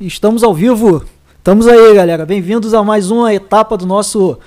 Estamos ao vivo. Estamos aí, galera. Bem-vindos a mais uma etapa do nosso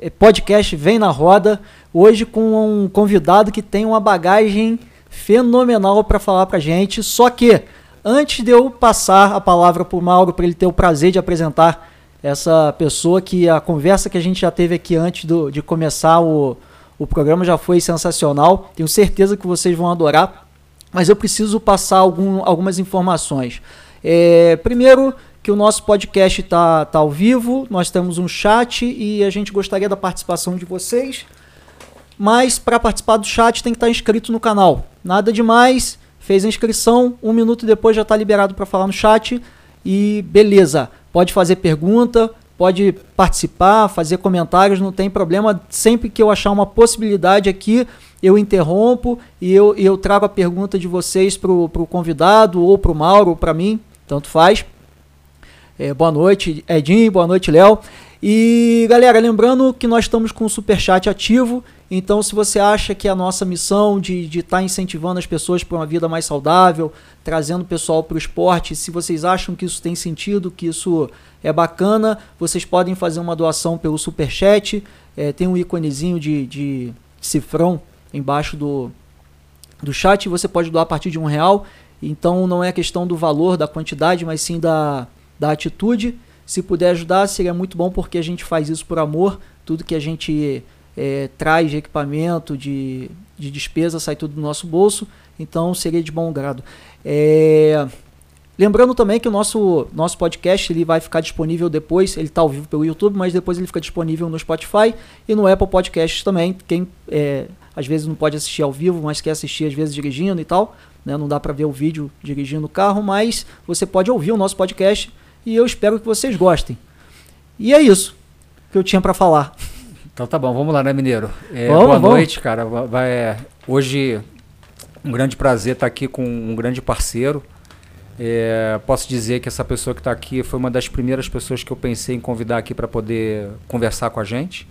eh, podcast Vem na Roda. Hoje com um convidado que tem uma bagagem fenomenal para falar para gente. Só que antes de eu passar a palavra para o Mauro para ele ter o prazer de apresentar essa pessoa que a conversa que a gente já teve aqui antes do, de começar o, o programa já foi sensacional. Tenho certeza que vocês vão adorar. Mas eu preciso passar algum, algumas informações. É, primeiro, que o nosso podcast está tá ao vivo, nós temos um chat e a gente gostaria da participação de vocês. Mas para participar do chat tem que estar tá inscrito no canal. Nada demais, fez a inscrição, um minuto depois já está liberado para falar no chat e beleza. Pode fazer pergunta, pode participar, fazer comentários, não tem problema. Sempre que eu achar uma possibilidade aqui, eu interrompo e eu, eu trago a pergunta de vocês para o convidado, ou para o Mauro, ou para mim tanto faz. É, boa noite, Edinho, boa noite, Léo. E galera, lembrando que nós estamos com o Superchat ativo, então se você acha que a nossa missão de estar tá incentivando as pessoas para uma vida mais saudável, trazendo o pessoal para o esporte, se vocês acham que isso tem sentido, que isso é bacana, vocês podem fazer uma doação pelo Superchat, é, tem um íconezinho de, de cifrão embaixo do, do chat, você pode doar a partir de um real então não é questão do valor, da quantidade, mas sim da, da atitude. Se puder ajudar, seria muito bom porque a gente faz isso por amor. Tudo que a gente é, traz de equipamento, de, de despesa, sai tudo do nosso bolso. Então seria de bom grado. É, lembrando também que o nosso, nosso podcast ele vai ficar disponível depois. Ele está ao vivo pelo YouTube, mas depois ele fica disponível no Spotify e no Apple Podcasts também. Quem é, às vezes não pode assistir ao vivo, mas quer assistir às vezes dirigindo e tal né? Não dá para ver o vídeo dirigindo o carro, mas você pode ouvir o nosso podcast e eu espero que vocês gostem. E é isso que eu tinha para falar. Então tá bom, vamos lá, né, Mineiro? É, vamos, boa vamos. noite, cara. Vai, é, hoje um grande prazer estar aqui com um grande parceiro. É, posso dizer que essa pessoa que está aqui foi uma das primeiras pessoas que eu pensei em convidar aqui para poder conversar com a gente.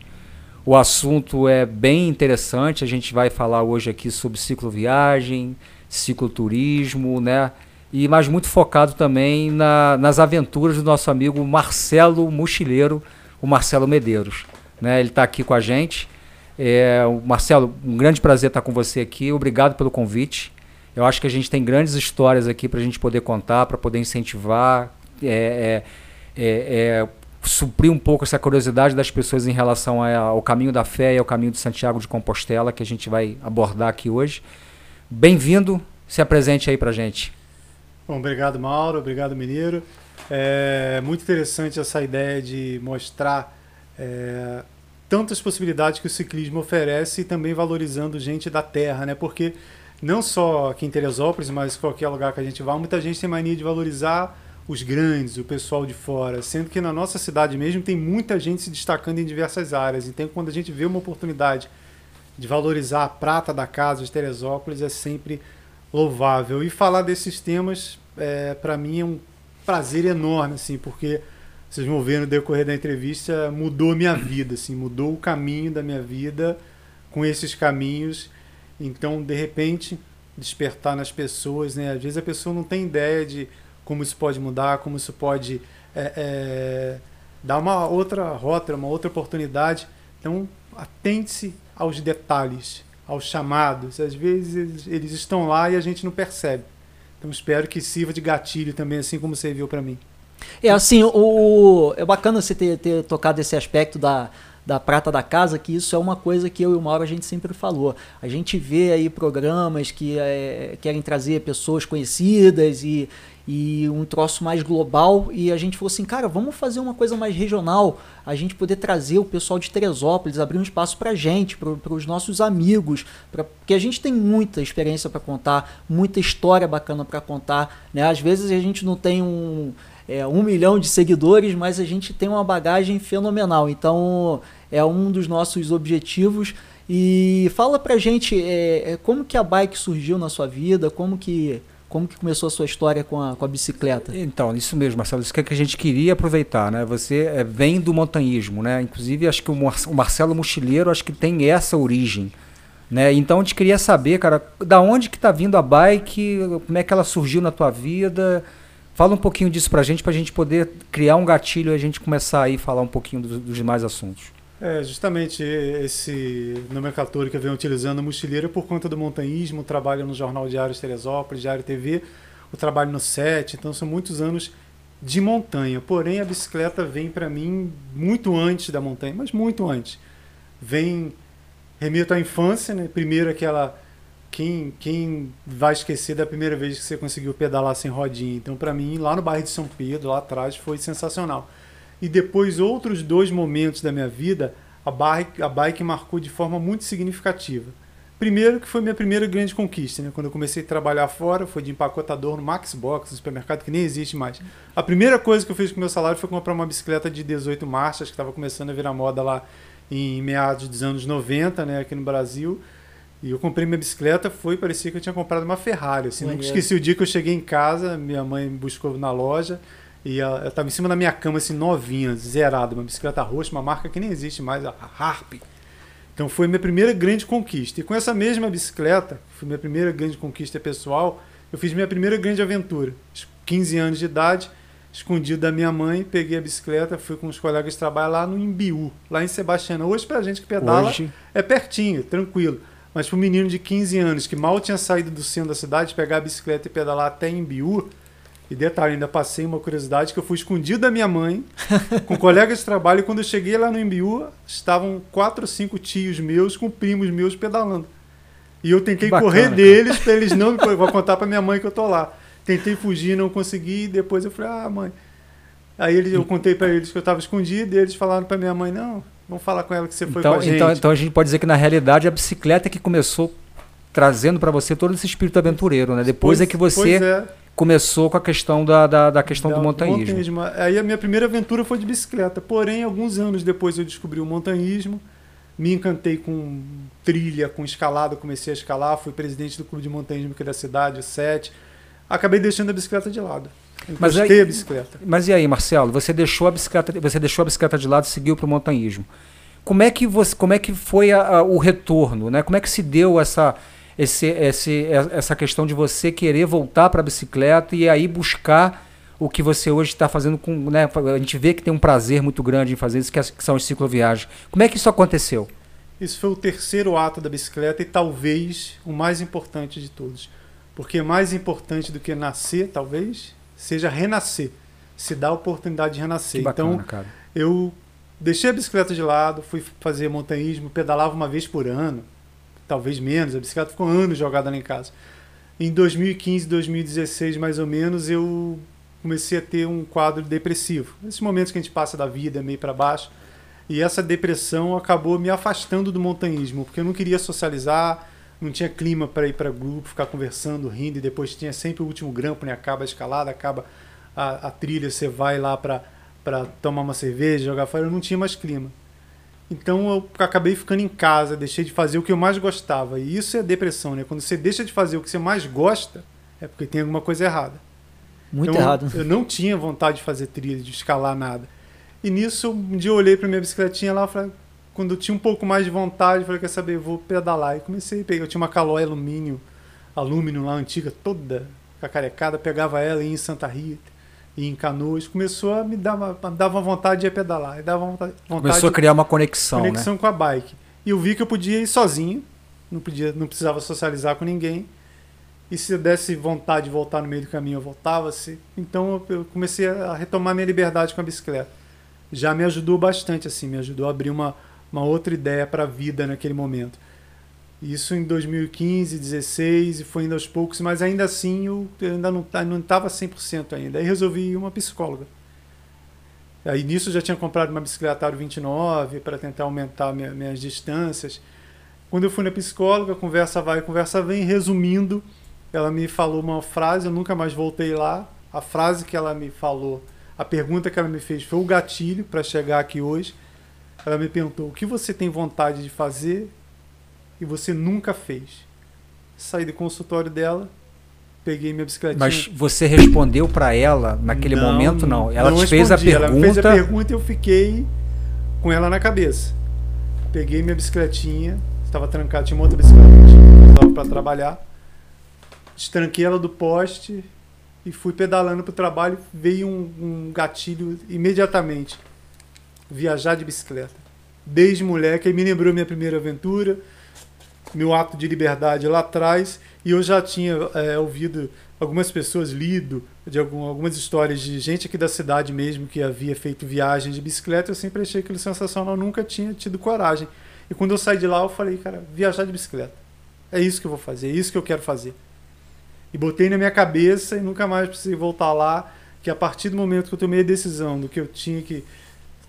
O assunto é bem interessante. A gente vai falar hoje aqui sobre cicloviagem, cicloturismo, né? E, mas muito focado também na, nas aventuras do nosso amigo Marcelo Mochileiro, o Marcelo Medeiros. Né? Ele está aqui com a gente. É, Marcelo, um grande prazer estar com você aqui. Obrigado pelo convite. Eu acho que a gente tem grandes histórias aqui para a gente poder contar, para poder incentivar, é, é, é, é, suprir um pouco essa curiosidade das pessoas em relação ao caminho da fé e ao caminho de Santiago de Compostela, que a gente vai abordar aqui hoje. Bem-vindo, se apresente aí pra gente. Bom, obrigado Mauro, obrigado Mineiro. É muito interessante essa ideia de mostrar é, tantas possibilidades que o ciclismo oferece e também valorizando gente da terra, né? Porque não só aqui em Teresópolis, mas qualquer lugar que a gente vá, muita gente tem mania de valorizar os grandes, o pessoal de fora, sendo que na nossa cidade mesmo tem muita gente se destacando em diversas áreas. Então, quando a gente vê uma oportunidade de valorizar a prata da casa de Teresópolis é sempre louvável. E falar desses temas, é, para mim, é um prazer enorme, assim, porque vocês vão ver no decorrer da entrevista, mudou minha vida, assim, mudou o caminho da minha vida com esses caminhos. Então, de repente, despertar nas pessoas, né? Às vezes a pessoa não tem ideia de como isso pode mudar, como isso pode é, é, dar uma outra rota, uma outra oportunidade. Então, atente-se aos detalhes, aos chamados. Às vezes eles estão lá e a gente não percebe. Então espero que sirva de gatilho também, assim como você viu para mim. É assim, o, é bacana você ter, ter tocado esse aspecto da, da prata da casa, que isso é uma coisa que eu e o Mauro a gente sempre falou. A gente vê aí programas que é, querem trazer pessoas conhecidas e, e um troço mais global e a gente falou assim, cara, vamos fazer uma coisa mais regional, a gente poder trazer o pessoal de Teresópolis, abrir um espaço pra gente, para os nossos amigos, pra, porque a gente tem muita experiência para contar, muita história bacana para contar, né? Às vezes a gente não tem um é, um milhão de seguidores, mas a gente tem uma bagagem fenomenal. Então é um dos nossos objetivos. E fala pra gente é, é como que a bike surgiu na sua vida, como que como que começou a sua história com a, com a bicicleta? Então, isso mesmo, Marcelo, isso que, é que a gente queria aproveitar, né? Você é, vem do montanhismo, né? Inclusive, acho que o, Mar o Marcelo Mochileiro, acho que tem essa origem, né? Então, a gente queria saber, cara, da onde que tá vindo a bike, como é que ela surgiu na tua vida, Fala um pouquinho disso para a gente, para a gente poder criar um gatilho e a gente começar aí a falar um pouquinho dos, dos demais assuntos. É, justamente esse nomenclatura que eu venho utilizando, mochileira, por conta do montanhismo, trabalho no Jornal Diário de Teresópolis, Diário TV, o trabalho no SET, então são muitos anos de montanha. Porém, a bicicleta vem para mim muito antes da montanha, mas muito antes. Vem, remito à infância, né? Primeiro aquela. Quem, quem vai esquecer da primeira vez que você conseguiu pedalar sem rodinha? Então, para mim, lá no bairro de São Pedro, lá atrás, foi sensacional. E depois, outros dois momentos da minha vida, a bike, a bike marcou de forma muito significativa. Primeiro que foi minha primeira grande conquista, né? Quando eu comecei a trabalhar fora, foi de empacotador no Max Box, um supermercado que nem existe mais. A primeira coisa que eu fiz com meu salário foi comprar uma bicicleta de 18 marchas, que estava começando a virar moda lá em meados dos anos 90, né, aqui no Brasil. E eu comprei minha bicicleta, foi, parecia que eu tinha comprado uma Ferrari. Assim, nunca esqueci o dia que eu cheguei em casa, minha mãe me buscou na loja, e ela estava em cima da minha cama, assim, novinha, zerada, uma bicicleta roxa, uma marca que nem existe mais, a Harp. Então foi minha primeira grande conquista. E com essa mesma bicicleta, foi minha primeira grande conquista pessoal, eu fiz minha primeira grande aventura. 15 anos de idade, escondido da minha mãe, peguei a bicicleta, fui com os colegas de trabalho lá no Imbiú, lá em Sebastiana. Hoje, pra gente que pedala, Hoje... é pertinho, tranquilo. Mas para um menino de 15 anos que mal tinha saído do centro da cidade, pegar a bicicleta e pedalar até Imbiú, e detalhe, ainda passei uma curiosidade que eu fui escondido da minha mãe, com colegas de trabalho, e quando eu cheguei lá no Embiú, estavam quatro ou cinco tios meus com primos meus pedalando. E eu tentei bacana, correr cara. deles para eles não me vou contar para minha mãe que eu tô lá. Tentei fugir, não consegui, e depois eu falei: "Ah, mãe". Aí eles, eu contei para eles que eu estava escondido, e eles falaram para minha mãe: "Não, vamos falar com ela que você foi então, com a gente". Então, então a gente pode dizer que na realidade a bicicleta é que começou trazendo para você todo esse espírito aventureiro, né? Depois pois, é que você é começou com a questão da, da, da questão da, do montanhismo. montanhismo. Aí a minha primeira aventura foi de bicicleta. Porém, alguns anos depois eu descobri o montanhismo, me encantei com trilha, com escalada, comecei a escalar, fui presidente do clube de montanhismo aqui da cidade, o SET. Acabei deixando a bicicleta de lado. Mas aí, a bicicleta. Mas e aí, Marcelo? Você deixou a bicicleta, você deixou a bicicleta de lado e seguiu para o montanhismo. Como é que você, como é que foi a, a, o retorno, né? Como é que se deu essa esse, esse, essa questão de você querer voltar para a bicicleta e aí buscar o que você hoje está fazendo com. Né, a gente vê que tem um prazer muito grande em fazer isso, que, é, que são as cicloviagens. Como é que isso aconteceu? Isso foi o terceiro ato da bicicleta e talvez o mais importante de todos. Porque mais importante do que nascer, talvez, seja renascer. Se dá a oportunidade de renascer. Bacana, então, cara. eu deixei a bicicleta de lado, fui fazer montanhismo, pedalava uma vez por ano talvez menos. A bicicleta ficou anos jogada lá em casa. Em 2015, 2016, mais ou menos, eu comecei a ter um quadro depressivo. Esses momentos que a gente passa da vida meio para baixo. E essa depressão acabou me afastando do montanhismo, porque eu não queria socializar, não tinha clima para ir para grupo, ficar conversando, rindo, e depois tinha sempre o último grampo, né? Acaba a escalada, acaba a, a trilha, você vai lá para tomar uma cerveja, jogar fora. Eu não tinha mais clima. Então eu acabei ficando em casa, deixei de fazer o que eu mais gostava. E isso é depressão, né? Quando você deixa de fazer o que você mais gosta, é porque tem alguma coisa errada. Muito então, errado. Eu não tinha vontade de fazer trilha, de escalar nada. E nisso, um dia eu olhei para minha bicicletinha lá, falei, quando eu tinha um pouco mais de vontade, falei, quer saber, vou pedalar. E comecei a pegar, eu tinha uma calói alumínio, alumínio lá antiga, toda cacarecada, pegava ela e ia em Santa Rita e em Canoas, começou a me dar uma, dava vontade de pedalar. Dava vontade, começou a criar uma conexão, conexão né? com a bike. E eu vi que eu podia ir sozinho, não, podia, não precisava socializar com ninguém. E se eu desse vontade de voltar no meio do caminho, eu voltava. -se. Então eu comecei a retomar minha liberdade com a bicicleta. Já me ajudou bastante, assim, me ajudou a abrir uma, uma outra ideia para a vida naquele momento. Isso em 2015, 16 e foi indo aos poucos, mas ainda assim eu ainda não não estava 100% ainda. Aí resolvi ir uma psicóloga. Aí nisso eu já tinha comprado uma bicicleta Aro 29 para tentar aumentar minha, minhas distâncias. Quando eu fui na psicóloga, conversa vai, conversa vem, resumindo, ela me falou uma frase, eu nunca mais voltei lá. A frase que ela me falou, a pergunta que ela me fez foi o gatilho para chegar aqui hoje. Ela me perguntou: "O que você tem vontade de fazer e você nunca fez. Saí do consultório dela, peguei minha bicicletinha. Mas você respondeu para ela naquele não, momento não? Ela não te fez a pergunta. Ela fez a pergunta e eu fiquei com ela na cabeça. Peguei minha bicicletinha, estava trancada, tinha uma outra bicicleta que para trabalhar. Destranquei ela do poste e fui pedalando para o trabalho. Veio um, um gatilho imediatamente: viajar de bicicleta. Desde moleque, aí me lembrou minha primeira aventura, meu ato de liberdade lá atrás, e eu já tinha é, ouvido algumas pessoas, lido de algum, algumas histórias de gente aqui da cidade mesmo que havia feito viagem de bicicleta. Eu sempre achei aquilo sensacional, eu nunca tinha tido coragem. E quando eu saí de lá, eu falei, cara, viajar de bicicleta. É isso que eu vou fazer, é isso que eu quero fazer. E botei na minha cabeça e nunca mais precisei voltar lá, que a partir do momento que eu tomei a decisão do que eu tinha que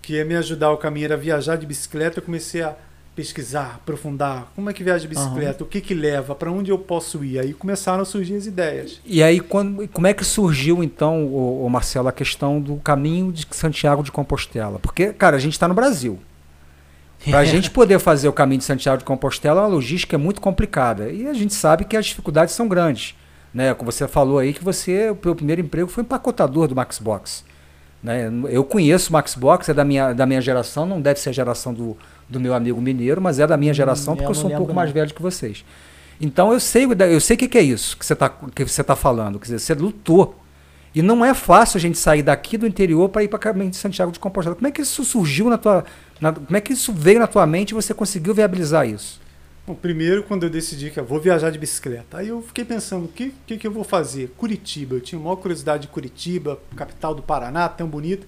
que ia me ajudar o caminho era viajar de bicicleta, eu comecei a pesquisar, aprofundar, como é que viaja de bicicleta, uhum. o que que leva, para onde eu posso ir. Aí começaram a surgir as ideias. E aí quando, como é que surgiu então, o, o Marcelo, a questão do caminho de Santiago de Compostela? Porque, cara, a gente está no Brasil. Para a gente poder fazer o caminho de Santiago de Compostela, a logística é muito complicada. E a gente sabe que as dificuldades são grandes. Né? Como você falou aí que você, o seu primeiro emprego foi empacotador do Maxbox. Né? Eu conheço o Maxbox, é da minha, da minha geração, não deve ser a geração do, do meu amigo mineiro, mas é da minha hum, geração, hum, porque eu, eu sou um pouco mais velho que vocês. Então eu sei, eu sei o que, que é isso que você está que você tá falando. Quer dizer, você lutou e não é fácil a gente sair daqui do interior para ir para caminho de Santiago de Compostela. Como é que isso surgiu na tua. Na, como é que isso veio na tua mente e você conseguiu viabilizar isso? Bom, primeiro, quando eu decidi que eu vou viajar de bicicleta, aí eu fiquei pensando, o que, que, que eu vou fazer? Curitiba, eu tinha maior curiosidade de Curitiba, capital do Paraná, tão bonito,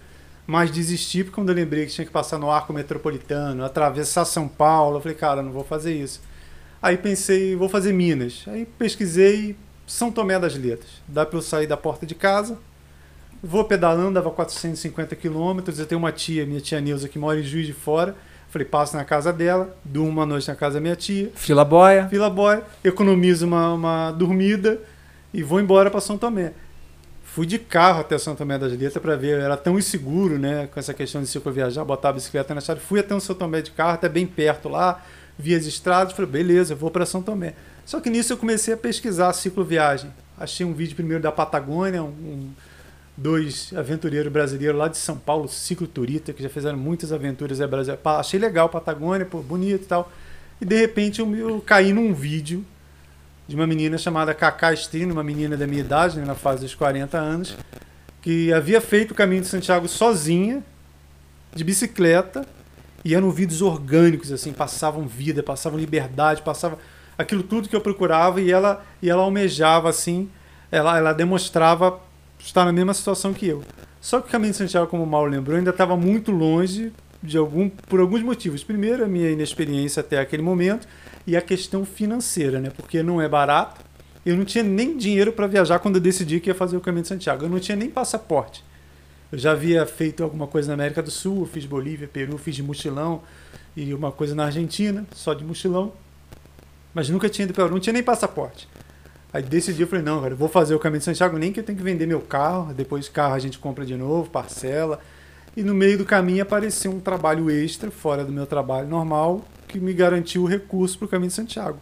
mas desisti porque quando eu lembrei que tinha que passar no arco metropolitano, atravessar São Paulo, eu falei, cara, não vou fazer isso. Aí pensei, vou fazer Minas. Aí pesquisei, são Tomé das Letras. Dá para eu sair da porta de casa, vou pedalando, dava 450 quilômetros. Eu tenho uma tia, minha tia Neuza, que mora em Juiz de Fora. Falei, passo na casa dela, durmo uma noite na casa da minha tia. Fila boia. Fila boia, economizo uma, uma dormida e vou embora para São Tomé. Fui de carro até São Tomé das Letras para ver, era tão inseguro, né, com essa questão de cicloviajar, botar a bicicleta na estrada. Fui até São Tomé de carro, até bem perto lá, vi as estradas, falei, beleza, vou para São Tomé. Só que nisso eu comecei a pesquisar cicloviagem. Achei um vídeo primeiro da Patagônia, um, dois aventureiros brasileiros lá de São Paulo, Ciclo Turita, que já fizeram muitas aventuras. É Brasil. Achei legal Patagônia, pô, bonito e tal. E de repente eu, eu caí num vídeo de uma menina chamada Cacá Estrino, uma menina da minha idade, né, na fase dos 40 anos, que havia feito o caminho de Santiago sozinha, de bicicleta, e eram vídeos orgânicos, assim, passavam vida, passavam liberdade, passavam aquilo tudo que eu procurava e ela e ela almejava assim, ela ela demonstrava estar na mesma situação que eu. Só que o caminho de Santiago, como o Mauro lembrou, ainda estava muito longe de algum por alguns motivos. Primeiro, a minha inexperiência até aquele momento e a questão financeira, né? Porque não é barato. Eu não tinha nem dinheiro para viajar quando eu decidi que ia fazer o caminho de Santiago. Eu não tinha nem passaporte. Eu já havia feito alguma coisa na América do Sul, fiz Bolívia, Peru, fiz de mochilão e uma coisa na Argentina, só de mochilão. Mas nunca tinha ido para não tinha nem passaporte. Aí decidi, eu falei, não, cara, eu vou fazer o caminho de Santiago, nem que eu tenho que vender meu carro, depois carro a gente compra de novo, parcela. E no meio do caminho apareceu um trabalho extra, fora do meu trabalho normal, que me garantiu o recurso para o caminho de Santiago.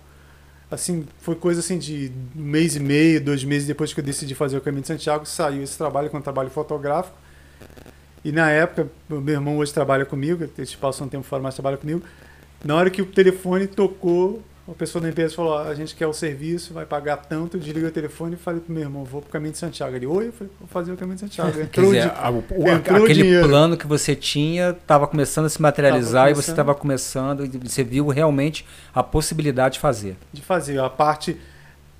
Assim, foi coisa assim de um mês e meio, dois meses depois que eu decidi fazer o caminho de Santiago, saiu esse trabalho com um trabalho fotográfico. E na época, meu irmão hoje trabalha comigo, eles passam um tempo fora, mas trabalha comigo. Na hora que o telefone tocou, uma pessoa da empresa falou: a gente quer o serviço, vai pagar tanto. Desliguei o telefone e falei pro meu irmão: vou pro caminho de Santiago. Ele: Oi, eu falei: vou fazer o caminho de Santiago. Entrou Quer dizer, de, a, o, entrou aquele dinheiro. plano que você tinha estava começando a se materializar e você estava começando, e você viu realmente a possibilidade de fazer. De fazer. A parte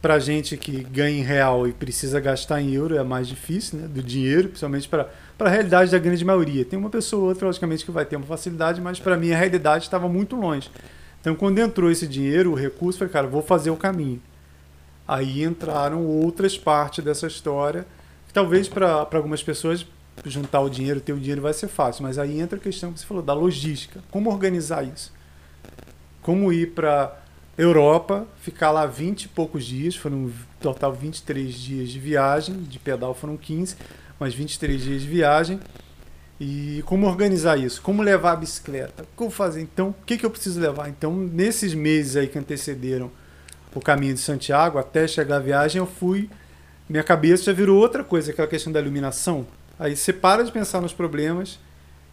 para gente que ganha em real e precisa gastar em euro é mais difícil, né? Do dinheiro, principalmente para a realidade da grande maioria. Tem uma pessoa ou outra, logicamente, que vai ter uma facilidade, mas para mim a realidade estava muito longe. Então, quando entrou esse dinheiro, o recurso, falei, cara, vou fazer o caminho. Aí entraram outras partes dessa história, que talvez para algumas pessoas juntar o dinheiro, ter o dinheiro vai ser fácil, mas aí entra a questão que você falou da logística. Como organizar isso? Como ir para Europa, ficar lá 20 e poucos dias, foram total 23 dias de viagem, de pedal foram 15, mas 23 dias de viagem e como organizar isso? Como levar a bicicleta? Como fazer? Então, o que, que eu preciso levar? Então, nesses meses aí que antecederam o caminho de Santiago, até chegar a viagem, eu fui. Minha cabeça já virou outra coisa, aquela questão da iluminação. Aí você para de pensar nos problemas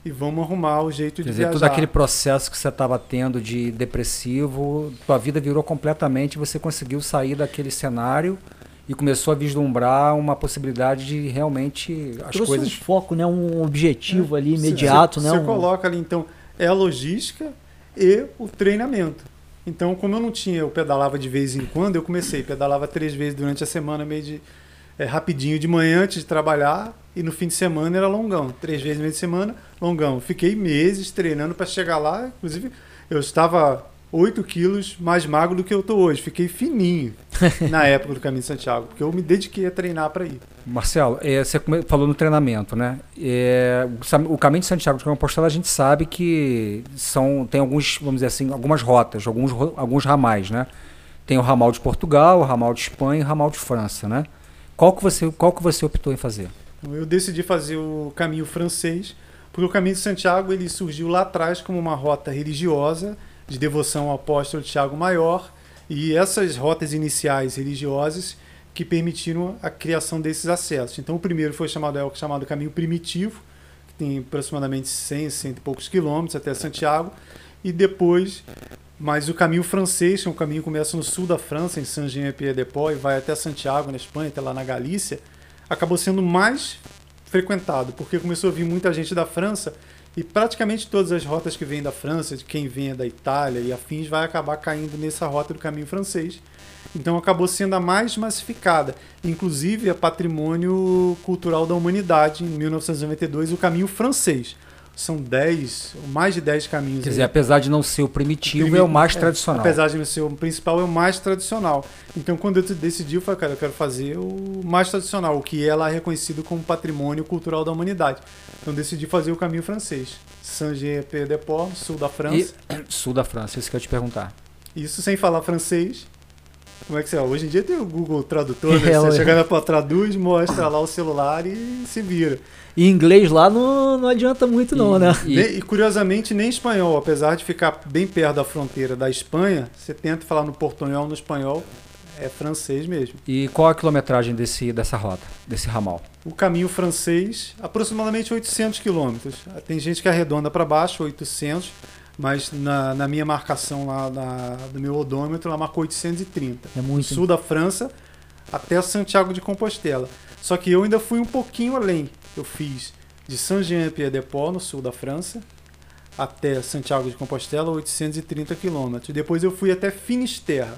e vamos arrumar o jeito Quer de dizer, viajar. todo aquele processo que você estava tendo de depressivo, tua vida virou completamente, você conseguiu sair daquele cenário e começou a vislumbrar uma possibilidade de realmente as Trouxe coisas. um foco, né? Um objetivo é. ali imediato, você, né? Você um... coloca ali então é a logística e o treinamento. Então, como eu não tinha, eu pedalava de vez em quando, eu comecei, pedalava três vezes durante a semana, meio de é, rapidinho de manhã antes de trabalhar e no fim de semana era longão, três vezes no meio de semana, longão. Fiquei meses treinando para chegar lá, inclusive eu estava 8 quilos mais magro do que eu tô hoje. Fiquei fininho na época do Caminho de Santiago, porque eu me dediquei a treinar para ir. Marcelo, é, você falou no treinamento, né? É, o Caminho de Santiago de Compostela a gente sabe que são tem alguns, vamos dizer assim, algumas rotas, alguns, alguns ramais, né? Tem o ramal de Portugal, o ramal de Espanha e o ramal de França, né? Qual que você, qual que você optou em fazer? Eu decidi fazer o caminho francês, porque o Caminho de Santiago ele surgiu lá atrás como uma rota religiosa de devoção ao apóstolo Tiago Maior, e essas rotas iniciais religiosas que permitiram a criação desses acessos. Então, o primeiro foi chamado, é o chamado caminho primitivo, que tem aproximadamente 100, 100 e poucos quilômetros até Santiago, e depois, mas o caminho francês, que é um caminho que começa no sul da França, em Saint-Jean-Pied-de-Port, e vai até Santiago, na Espanha, até lá na Galícia, acabou sendo mais frequentado, porque começou a vir muita gente da França e praticamente todas as rotas que vêm da França, de quem vem da Itália e afins, vai acabar caindo nessa rota do caminho francês. Então acabou sendo a mais massificada. Inclusive é patrimônio cultural da humanidade, em 1992, o caminho francês são 10, mais de 10 caminhos. Quer dizer, aí. apesar de não ser o primitivo, o é o mais é, tradicional. Apesar de não ser o principal, é o mais tradicional. Então, quando eu decidi, eu falei, cara, eu quero fazer o mais tradicional, o que é lá reconhecido como patrimônio cultural da humanidade. Então, decidi fazer o caminho francês. Saint-Jean-Pied-de-Port, sul da França. E, sul da França, isso que eu ia te perguntar. Isso sem falar francês. Como é que você é? Hoje em dia tem o Google Tradutor, né? É, você chega na traduz, mostra lá o celular e se vira. E inglês lá não, não adianta muito, não, e, né? E, e, curiosamente, nem espanhol, apesar de ficar bem perto da fronteira da Espanha, você tenta falar no portunhol, no espanhol, é francês mesmo. E qual a quilometragem desse, dessa rota, desse ramal? O caminho francês, aproximadamente 800 quilômetros. Tem gente que arredonda para baixo, 800, mas na, na minha marcação lá na, do meu odômetro, ela marcou 830. É muito. sul da França até Santiago de Compostela. Só que eu ainda fui um pouquinho além eu fiz de Saint-Jean-Pied-de-Port, no sul da França, até Santiago de Compostela, 830 quilômetros. Depois eu fui até Finisterra,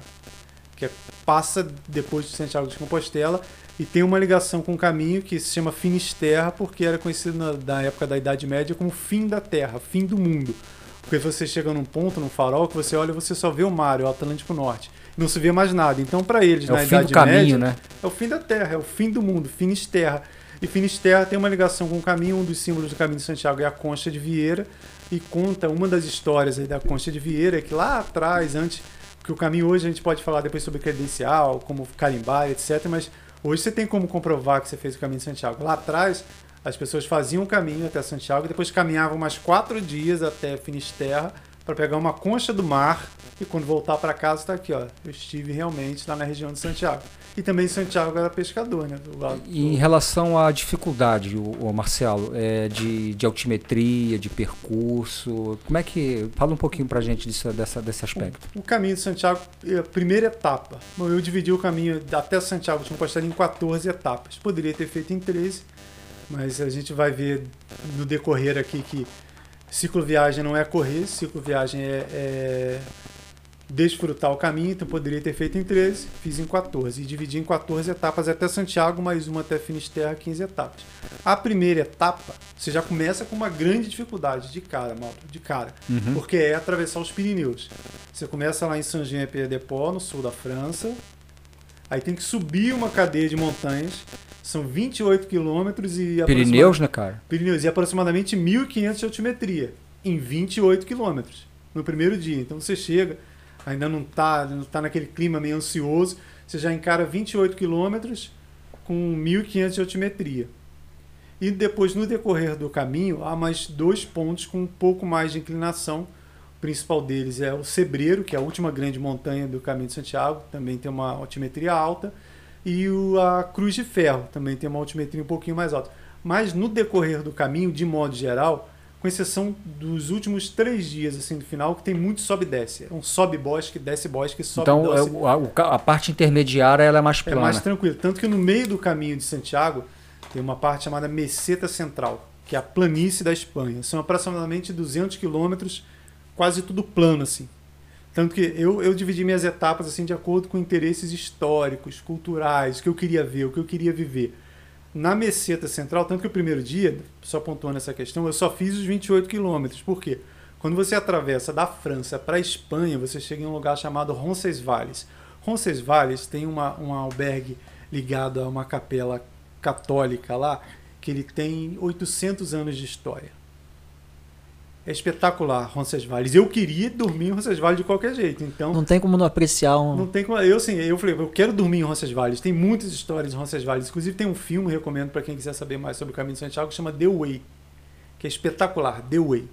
que é, passa depois de Santiago de Compostela e tem uma ligação com um caminho que se chama Finisterra, porque era conhecido na, na época da Idade Média como fim da Terra, fim do mundo. Porque você chega num ponto, num farol, que você olha e você só vê o mar, o Atlântico Norte. Não se vê mais nada. Então, para eles, é na Idade Média, caminho, né? é o fim da Terra, é o fim do mundo, Finisterra. E Finisterra tem uma ligação com o caminho, um dos símbolos do caminho de Santiago é a concha de Vieira, e conta uma das histórias da concha de Vieira, que lá atrás, antes, que o caminho hoje a gente pode falar depois sobre credencial, como carimbar, etc, mas hoje você tem como comprovar que você fez o caminho de Santiago. Lá atrás, as pessoas faziam o caminho até Santiago e depois caminhavam mais quatro dias até Finisterra para pegar uma concha do mar e quando voltar para casa está aqui, ó, eu estive realmente lá na região de Santiago. E também Santiago era pescador, né? Do lado, e em relação à dificuldade, o, o Marcelo, é, de, de altimetria, de percurso, como é que. Fala um pouquinho pra gente disso, dessa, desse aspecto. O, o caminho de Santiago, a primeira etapa. Bom, eu dividi o caminho até Santiago de Compostela em 14 etapas. Poderia ter feito em 13, mas a gente vai ver no decorrer aqui que cicloviagem não é correr, cicloviagem é, é desfrutar o caminho, então poderia ter feito em 13, fiz em 14 e dividi em 14 etapas até Santiago, mais uma até Finisterra, 15 etapas. A primeira etapa, você já começa com uma grande dificuldade de cara, Mauro, de cara, uhum. porque é atravessar os Pirineus. Você começa lá em Saint-Jean-Pied-de-Port, no sul da França, aí tem que subir uma cadeia de montanhas, são 28 quilômetros e... Pirineus, né, cara? Pirineus, e aproximadamente 1.500 de altimetria, em 28 quilômetros, no primeiro dia. Então você chega ainda não está não tá naquele clima meio ansioso, você já encara 28 quilômetros com 1.500 de altimetria. E depois, no decorrer do caminho, há mais dois pontos com um pouco mais de inclinação. O principal deles é o Sebreiro, que é a última grande montanha do Caminho de Santiago, também tem uma altimetria alta, e a Cruz de Ferro, também tem uma altimetria um pouquinho mais alta. Mas no decorrer do caminho, de modo geral, com exceção dos últimos três dias assim do final, que tem muito sobe e desce. É um sobe bosque, desce bosque, sobe então. Então a, a, parte intermediária ela é mais plana. É mais tranquila. Tanto que no meio do caminho de Santiago tem uma parte chamada Meseta Central, que é a planície da Espanha. São aproximadamente 200 quilômetros, quase tudo plano assim. Tanto que eu, eu dividi minhas etapas assim de acordo com interesses históricos, culturais, o que eu queria ver, o que eu queria viver. Na meseta central, tanto que o primeiro dia, só pontuando essa questão, eu só fiz os 28 quilômetros. Por quê? Quando você atravessa da França para a Espanha, você chega em um lugar chamado Roncesvalles. Roncesvalles tem uma, um albergue ligado a uma capela católica lá, que ele tem 800 anos de história é espetacular, Roncesvalles. Eu queria dormir em Roncesvalles de qualquer jeito, então... Não tem como não apreciar um... Não tem como... Eu, assim, eu falei, eu quero dormir em Roncesvalles. Tem muitas histórias em Roncesvalles. Inclusive tem um filme, recomendo para quem quiser saber mais sobre o Caminho de Santiago, que chama The Way, que é espetacular, The Way.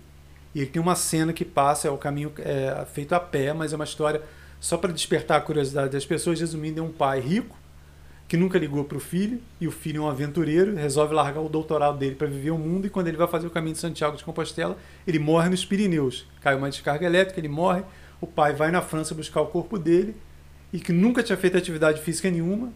E ele tem uma cena que passa, é o caminho é, feito a pé, mas é uma história só para despertar a curiosidade das pessoas. Resumindo, é um pai rico, que nunca ligou para o filho, e o filho é um aventureiro, resolve largar o doutorado dele para viver o mundo, e quando ele vai fazer o caminho de Santiago de Compostela, ele morre nos Pirineus. Cai uma descarga elétrica, ele morre, o pai vai na França buscar o corpo dele, e que nunca tinha feito atividade física nenhuma,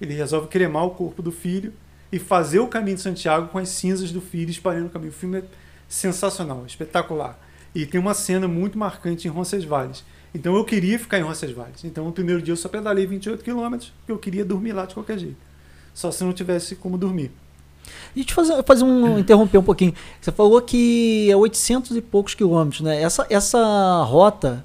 ele resolve cremar o corpo do filho e fazer o caminho de Santiago com as cinzas do filho espalhando o caminho. O filme é sensacional, espetacular. E tem uma cena muito marcante em Roncesvalles então eu queria ficar em Roncesvalles. Então no primeiro dia eu só pedalei 28 quilômetros, porque eu queria dormir lá de qualquer jeito. Só se não tivesse como dormir. E te fazer, fazer um interromper um pouquinho. Você falou que é 800 e poucos quilômetros, né? Essa, essa rota,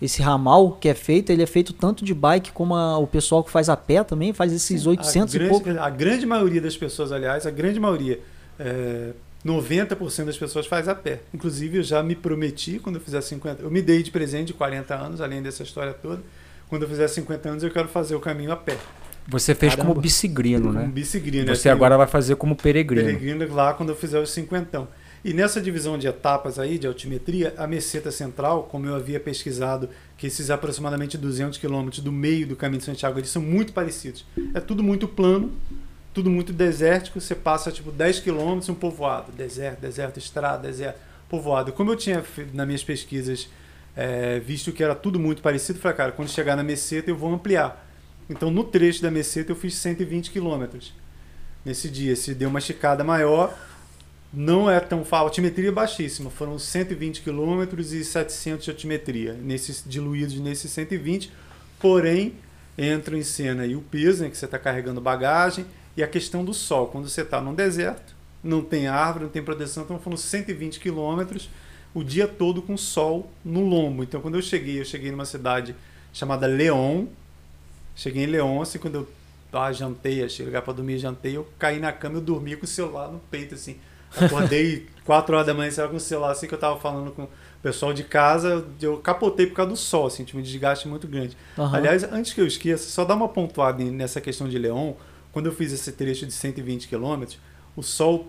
esse ramal que é feito, ele é feito tanto de bike como a, o pessoal que faz a pé também, faz esses Sim, 800 grande, e poucos. A grande maioria das pessoas, aliás, a grande maioria, é, 90% das pessoas faz a pé. Inclusive, eu já me prometi quando eu fizer 50. Eu me dei de presente de 40 anos, além dessa história toda. Quando eu fizer 50 anos, eu quero fazer o caminho a pé. Você fez Caramba. como bicigrino, né? Como bicigrino. Você assim, agora vai fazer como peregrino. Peregrino lá quando eu fizer os 50. E nessa divisão de etapas aí, de altimetria, a meseta central, como eu havia pesquisado, que esses aproximadamente 200 quilômetros do meio do caminho de Santiago, eles são muito parecidos. É tudo muito plano, tudo muito desértico, você passa tipo 10 quilômetros um povoado, deserto, deserto, estrada, deserto, povoado. Como eu tinha nas minhas pesquisas é, visto que era tudo muito parecido, falei, cara, quando chegar na meseta eu vou ampliar. Então no trecho da meseta eu fiz 120 quilômetros nesse dia. Se deu uma esticada maior, não é tão fácil. Altimetria baixíssima, foram 120 quilômetros e 700 de altimetria, nesses, diluídos nesses 120. Porém, entra em cena aí o peso, né, que você está carregando bagagem, e a questão do sol, quando você está num deserto, não tem árvore, não tem proteção, então foram 120 quilômetros o dia todo com sol no lombo. Então quando eu cheguei, eu cheguei numa cidade chamada León. Cheguei em León, assim, quando eu ah, jantei, achei lugar para dormir, jantei, eu caí na cama, eu dormi com o celular no peito, assim. Acordei 4 horas da manhã, sei com o celular, assim, que eu tava falando com o pessoal de casa, eu capotei por causa do sol, assim, tive um desgaste muito grande. Uhum. Aliás, antes que eu esqueça, só dar uma pontuada nessa questão de León, quando eu fiz esse trecho de 120 km, o sol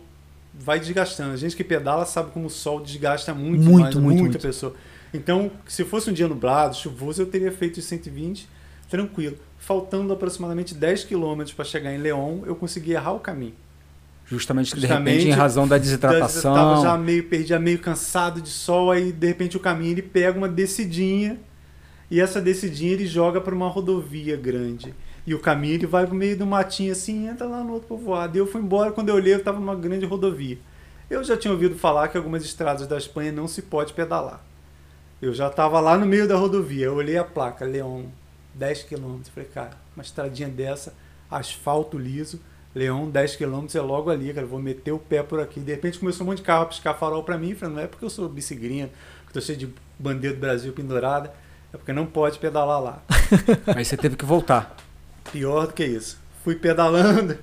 vai desgastando. A gente que pedala sabe como o sol desgasta muito, muito, mais, muito muita muito. pessoa. Então, se fosse um dia nublado, chuvoso, eu teria feito os 120 tranquilo. Faltando aproximadamente 10 km para chegar em León, eu consegui errar o caminho. Justamente, de repente, em razão da desidratação. Estava já meio perdido, meio cansado de sol, aí de repente o caminho ele pega uma descidinha e essa descidinha ele joga para uma rodovia grande. E o caminho ele vai pro meio do matinho assim, entra lá no outro povoado. E eu fui embora, quando eu olhei, eu estava numa grande rodovia. Eu já tinha ouvido falar que algumas estradas da Espanha não se pode pedalar. Eu já estava lá no meio da rodovia, eu olhei a placa, Leão, 10 km. Falei, cara, uma estradinha dessa, asfalto liso, Leão, 10 km é logo ali, cara, vou meter o pé por aqui. De repente começou um monte de carro a piscar farol para mim. Falei, não é porque eu sou bicigrinha, que tô cheio de bandeira do Brasil pendurada, é porque não pode pedalar lá. Aí você teve que voltar. Pior do que isso. Fui pedalando,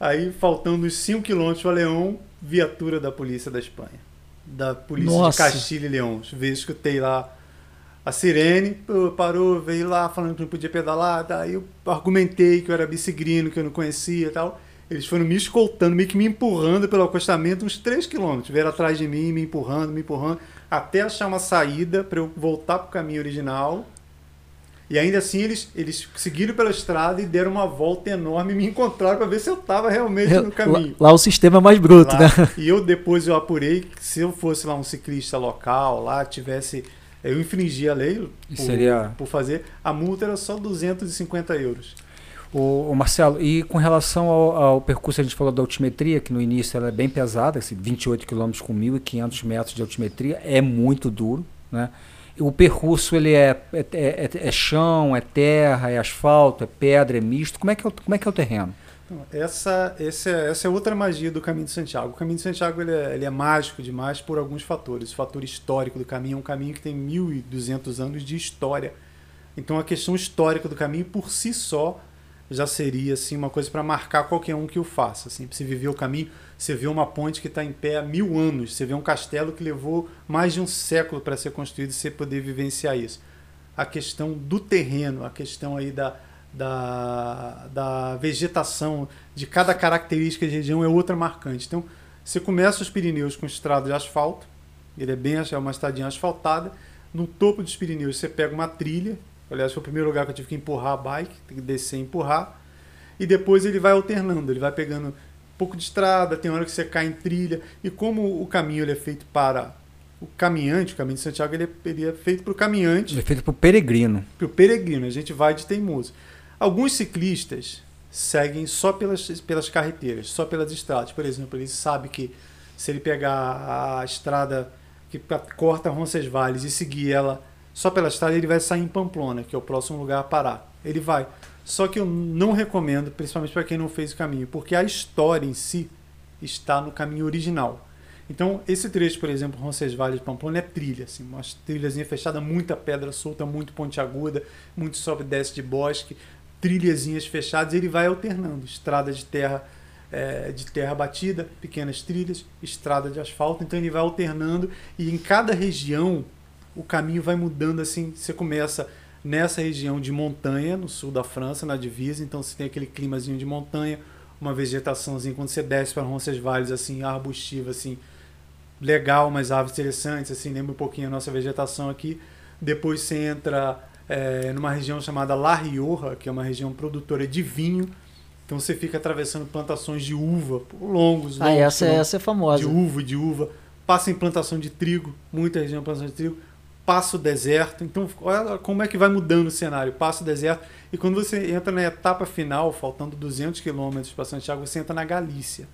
aí faltando uns 5 km para Leão, viatura da polícia da Espanha. Da polícia Nossa. de Castilho e Leão. Escutei lá a sirene, parou, veio lá falando que não podia pedalar, daí eu argumentei que eu era bicigrino, que eu não conhecia e tal. Eles foram me escoltando, meio que me empurrando pelo acostamento uns 3 quilômetros. Vieram atrás de mim, me empurrando, me empurrando, até achar uma saída para eu voltar para o caminho original e ainda assim eles, eles seguiram pela estrada e deram uma volta enorme e me encontraram para ver se eu estava realmente no caminho. Lá, lá, o sistema é mais bruto, lá, né? E eu depois eu apurei que se eu fosse lá um ciclista local, lá tivesse. Eu infringi a lei por, seria... por fazer. A multa era só 250 euros. O, o, Marcelo, e com relação ao, ao, percurso, a gente falou da altimetria, que no início ela é bem pesada, assim, 28 km com 1.500 metros de altimetria, é muito duro, né? O percurso ele é, é, é, é, chão, é terra, é asfalto, é pedra, é misto. Como é que é o, como é, que é o terreno? Essa, essa, essa é outra magia do Caminho de Santiago. O Caminho de Santiago ele é, ele é mágico demais por alguns fatores. O fator histórico do caminho é um caminho que tem 1.200 anos de história. Então a questão histórica do caminho por si só já seria assim uma coisa para marcar qualquer um que o faça. Assim, você viver o caminho, você vê uma ponte que está em pé há mil anos, você vê um castelo que levou mais de um século para ser construído e você poder vivenciar isso. A questão do terreno, a questão aí da, da, da vegetação, de cada característica de região é outra marcante. Então, você começa os Pirineus com estrada de asfalto, ele é bem é uma estradinha asfaltada. No topo dos Pirineus você pega uma trilha, Aliás, foi o primeiro lugar que eu tive que empurrar a bike, tem que descer e empurrar. E depois ele vai alternando, ele vai pegando um pouco de estrada, tem hora que você cai em trilha. E como o caminho ele é feito para o caminhante, o caminho de Santiago ele é, ele é feito para o caminhante. Ele é feito para o peregrino. Para o peregrino, a gente vai de teimoso. Alguns ciclistas seguem só pelas, pelas carreteiras, só pelas estradas. Por exemplo, ele sabe que se ele pegar a estrada que corta Roncesvalles e seguir ela só pela estrada ele vai sair em Pamplona, que é o próximo lugar a parar. Ele vai. Só que eu não recomendo, principalmente para quem não fez o caminho, porque a história em si está no caminho original. Então, esse trecho, por exemplo, Roncesvalles de Pamplona é trilha, assim, uma trilhazinha fechada, muita pedra solta, muito pontiaguda, muito sobe e desce de bosque, trilhazinhas fechadas, ele vai alternando, estrada de terra é, de terra batida, pequenas trilhas, estrada de asfalto, então ele vai alternando e em cada região o caminho vai mudando assim. Você começa nessa região de montanha, no sul da França, na divisa, então você tem aquele climazinho de montanha, uma vegetaçãozinha quando você desce para Roncesvalles assim, arbustiva assim, legal, mas árvores interessantes, assim, lembra um pouquinho a nossa vegetação aqui. Depois você entra é, numa região chamada La Rioja, que é uma região produtora de vinho. Então você fica atravessando plantações de uva, longos, longos. Ah, essa, é, essa é famosa. De uva, de uva. Passa em plantação de trigo, muita região de plantação de trigo passa o deserto. Então, olha como é que vai mudando o cenário. Passa o deserto. E quando você entra na etapa final, faltando 200 quilômetros para Santiago, você entra na Galícia.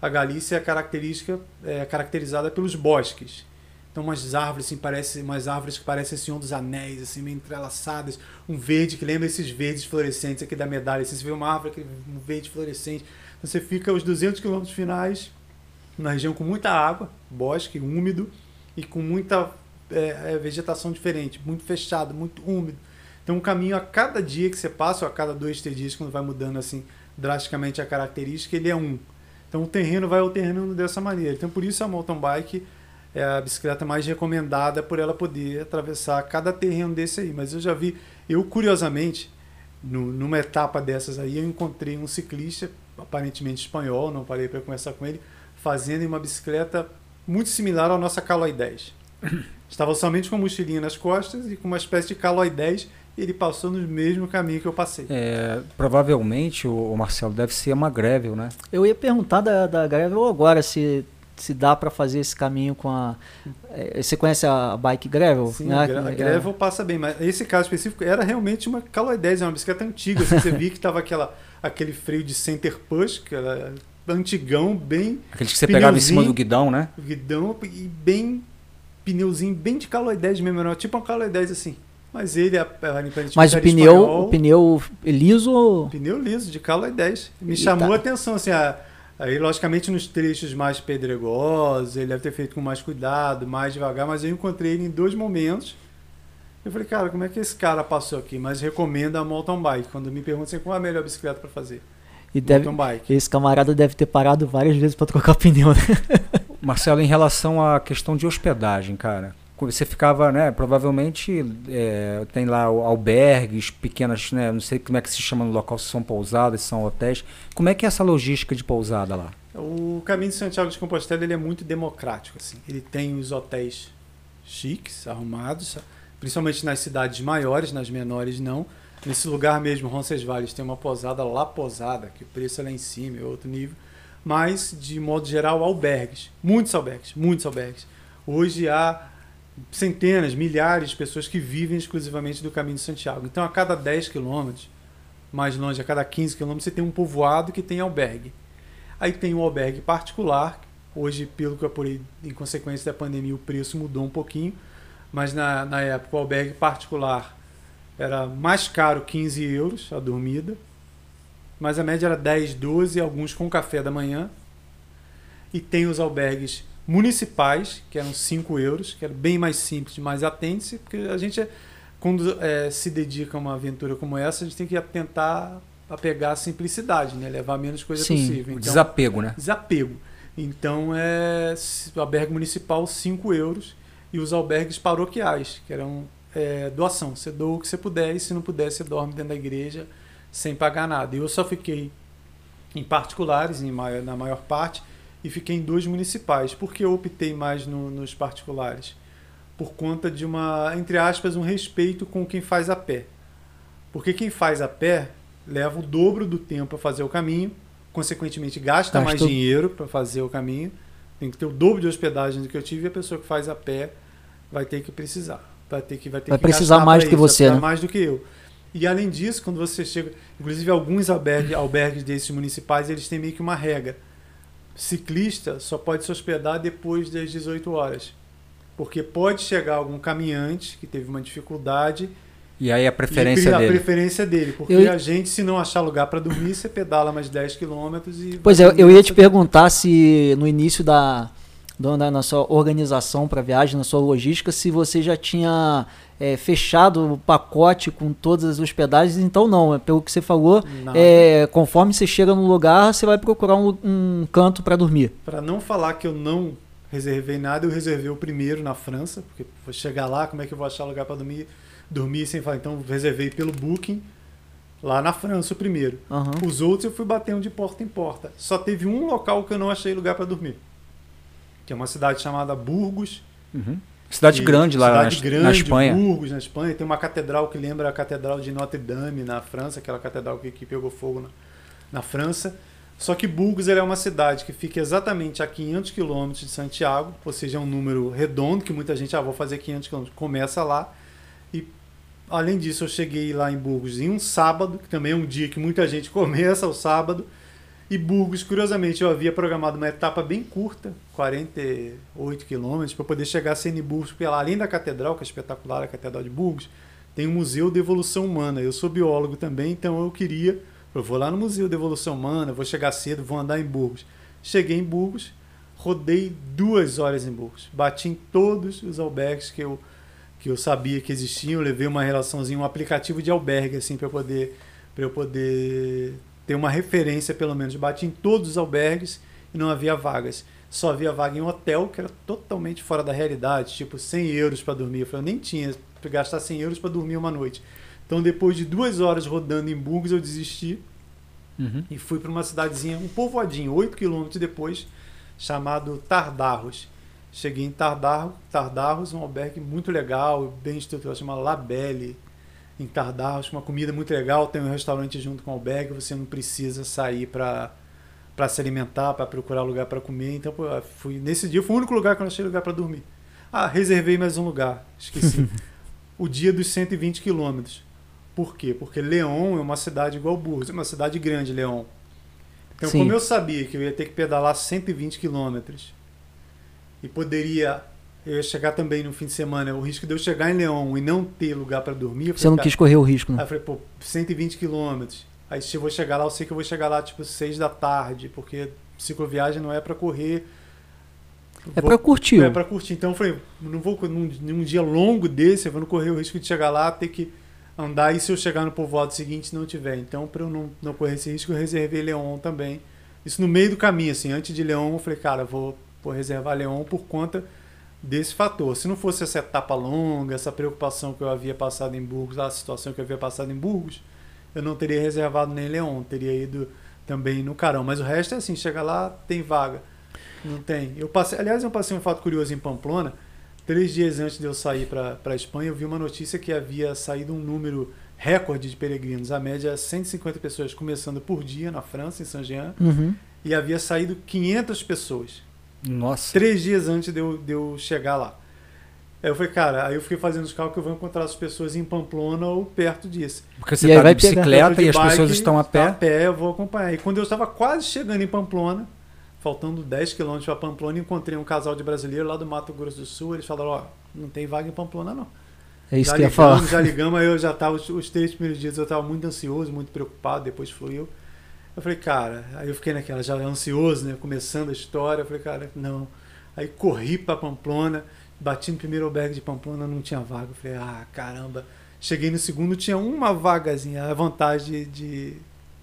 A Galícia é característica é caracterizada pelos bosques. Então, umas árvores, assim, parece, umas árvores que parecem assim, um dos anéis, assim, meio entrelaçadas. Um verde que lembra esses verdes fluorescentes aqui da medalha. Assim, você vê uma árvore, aquele, um verde fluorescente. Então, você fica os 200 quilômetros finais, na região com muita água, bosque úmido, e com muita é, é vegetação diferente, muito fechado, muito úmido. Então, um caminho a cada dia que você passa, ou a cada dois, três dias, quando vai mudando assim drasticamente a característica, ele é um. Então, o terreno vai alternando dessa maneira. Então, por isso a mountain bike é a bicicleta mais recomendada por ela poder atravessar cada terreno desse aí. Mas eu já vi, eu curiosamente, no, numa etapa dessas aí, eu encontrei um ciclista, aparentemente espanhol, não parei para conversar com ele, fazendo uma bicicleta muito similar à nossa Caloi 10. Estava somente com a mochilinha nas costas e com uma espécie de calói 10 e ele passou no mesmo caminho que eu passei. É, provavelmente o, o, Marcelo deve ser uma Gravel, né? Eu ia perguntar da, da Gravel agora se se dá para fazer esse caminho com a. É, você conhece a bike Gravel? Sim, né? a Gravel passa bem, mas esse caso específico era realmente uma Caloi 10, é uma bicicleta antiga. Assim, você via que tava aquela, aquele freio de center push, que era antigão, bem. Aquele que você pegava em cima do guidão, né? Guidão e bem pneuzinho bem de Caloi 10 mesmo, era tipo um Caloi 10 assim. Mas ele, a, a Mas o pneu, espanhol, o pneu liso? Pneu liso, de Caloi 10. Me chamou tá. a atenção, assim, a, aí logicamente nos trechos mais pedregosos, ele deve ter feito com mais cuidado, mais devagar, mas eu encontrei ele em dois momentos. Eu falei, cara, como é que esse cara passou aqui? Mas recomenda a mountain bike. Quando me perguntam assim, qual é a melhor bicicleta para fazer? E deve, esse camarada deve ter parado várias vezes para trocar pneu, né? Marcelo, em relação à questão de hospedagem, cara, você ficava, né, provavelmente é, tem lá albergues, pequenas, né, não sei como é que se chama no local, se são pousadas, se são hotéis. Como é que é essa logística de pousada lá? O caminho de Santiago de Compostela ele é muito democrático, assim. Ele tem os hotéis chiques, arrumados, principalmente nas cidades maiores, nas menores não. Nesse lugar mesmo, Roncesvalles, tem uma posada lá posada, que o preço é lá em cima, é outro nível. Mas, de modo geral, albergues. Muitos albergues, muitos albergues. Hoje há centenas, milhares de pessoas que vivem exclusivamente do Caminho de Santiago. Então, a cada 10 quilômetros, mais longe, a cada 15 quilômetros, você tem um povoado que tem albergue. Aí tem um albergue particular. Hoje, pelo que eu apurei, em consequência da pandemia, o preço mudou um pouquinho. Mas na, na época, o albergue particular era mais caro 15 euros a dormida. Mas a média era 10, 12, alguns com café da manhã. E tem os albergues municipais, que eram 5 euros, que era bem mais simples, mais atente porque a gente, quando é, se dedica a uma aventura como essa, a gente tem que tentar apegar a simplicidade, né? levar menos coisa Sim, possível. Então, desapego, né? Desapego. Então, é o albergue municipal, 5 euros, e os albergues paroquiais, que eram é, doação. Você doa o que você puder, e se não puder, você dorme dentro da igreja sem pagar nada. Eu só fiquei em particulares, em maior, na maior parte, e fiquei em dois municipais. Por que eu optei mais no, nos particulares? Por conta de uma, entre aspas, um respeito com quem faz a pé. Porque quem faz a pé leva o dobro do tempo para fazer o caminho, consequentemente gasta mais dinheiro para fazer o caminho, tem que ter o dobro de hospedagem do que eu tive e a pessoa que faz a pé vai ter que precisar. Vai ter que, vai ter vai que precisar mais do que você, né? Mais do que eu. E além disso, quando você chega, inclusive alguns albergues, albergues desses municipais, eles têm meio que uma regra ciclista só pode se hospedar depois das 18 horas. Porque pode chegar algum caminhante que teve uma dificuldade. E aí a preferência a dele. A preferência dele. Porque eu... a gente, se não achar lugar para dormir, você pedala mais 10 quilômetros e. Pois é, eu ia te perguntar se no início da, da, na sua organização para viagem, na sua logística, se você já tinha é, fechado o pacote com todas as hospedagens, então não. É pelo que você falou, é, conforme você chega no lugar, você vai procurar um, um canto para dormir. Para não falar que eu não reservei nada, eu reservei o primeiro na França, porque vou chegar lá, como é que eu vou achar lugar para dormir? Dormir sem falar. Então, reservei pelo Booking lá na França o primeiro. Uhum. Os outros eu fui batendo de porta em porta. Só teve um local que eu não achei lugar para dormir, que é uma cidade chamada Burgos. Uhum Cidade grande lá cidade na, grande, na Espanha. Burgos, na Espanha. Tem uma catedral que lembra a Catedral de Notre Dame na França, aquela catedral que, que pegou fogo na, na França. Só que Burgos é uma cidade que fica exatamente a 500 quilômetros de Santiago, ou seja, é um número redondo que muita gente, ah, vou fazer 500 quilômetros, começa lá. E além disso, eu cheguei lá em Burgos em um sábado, que também é um dia que muita gente começa o sábado. E Burgos, curiosamente, eu havia programado uma etapa bem curta, 48 quilômetros, para poder chegar a Sene Burgos, porque lá, além da catedral, que é espetacular, a Catedral de Burgos, tem o Museu de Evolução Humana. Eu sou biólogo também, então eu queria, eu vou lá no Museu de Evolução Humana, vou chegar cedo, vou andar em Burgos. Cheguei em Burgos, rodei duas horas em Burgos, bati em todos os albergues que eu, que eu sabia que existiam, levei uma relaçãozinha, um aplicativo de albergue, assim, para poder, eu poder ter uma referência, pelo menos. Bati em todos os albergues e não havia vagas. Só havia vaga em um hotel, que era totalmente fora da realidade, tipo 100 euros para dormir. Eu falei, eu nem tinha para gastar 100 euros para dormir uma noite. Então, depois de duas horas rodando em Burgos, eu desisti uhum. e fui para uma cidadezinha, um povoadinho, 8 quilômetros depois, chamado Tardarros. Cheguei em Tardarros, Tardarros, um albergue muito legal, bem estruturado, chama Labelle em Tardarros, uma comida muito legal, tem um restaurante junto com o albergue, você não precisa sair para para se alimentar, para procurar lugar para comer. Então, pô, fui nesse dia foi o único lugar que eu não achei lugar para dormir. Ah, reservei mais um lugar, esqueci. o dia dos 120 quilômetros. Por quê? Porque León é uma cidade igual Burgos, é uma cidade grande, León. Então, Sim. como eu sabia que eu ia ter que pedalar 120 quilômetros e poderia eu ia chegar também no fim de semana. O risco de eu chegar em Leão e não ter lugar para dormir. Você não quis correr o risco, né? Aí eu falei, pô, 120 quilômetros. Aí se eu vou chegar lá, eu sei que eu vou chegar lá tipo 6 da tarde, porque cicloviagem não é para correr. É para curtir. É para curtir. Então eu falei, não vou num, num, dia longo desse, eu vou não correr o risco de chegar lá, ter que andar e se eu chegar no povoado seguinte não tiver. Então, para eu não, não correr esse risco, eu reservei Leão também. Isso no meio do caminho, assim, antes de Leão, eu falei, cara, vou, vou reservar Leão por conta desse fator. Se não fosse essa etapa longa, essa preocupação que eu havia passado em Burgos, a situação que eu havia passado em Burgos, eu não teria reservado nem Leão, teria ido também no Carão. Mas o resto é assim, chega lá, tem vaga. Não tem. Eu passei, aliás, eu passei um fato curioso em Pamplona. três dias antes de eu sair para a Espanha, eu vi uma notícia que havia saído um número recorde de peregrinos. A média 150 pessoas começando por dia na França, em Saint-Jean. Uhum. E havia saído 500 pessoas. Nossa. Três dias antes de eu, de eu chegar lá. Aí eu falei, cara, aí eu fiquei fazendo os cálculos que eu vou encontrar as pessoas em Pamplona ou perto disso. Porque você está de bicicleta e as bike, pessoas estão a pé? A pé, eu vou acompanhar. E quando eu estava quase chegando em Pamplona, faltando 10 quilômetros para Pamplona, encontrei um casal de brasileiros lá do Mato Grosso do Sul. Eles falaram, ó, oh, não tem vaga em Pamplona não. É isso já que ligamos, ia falar. Já ligamos, aí eu já estava, os, os três primeiros dias eu estava muito ansioso, muito preocupado, depois fluiu. Eu falei, cara, aí eu fiquei naquela, já ansioso, né, começando a história. Eu falei, cara, não. Aí corri para Pamplona, bati no primeiro albergue de Pamplona, não tinha vaga. Eu falei, ah, caramba. Cheguei no segundo, tinha uma vagazinha, a vantagem de, de,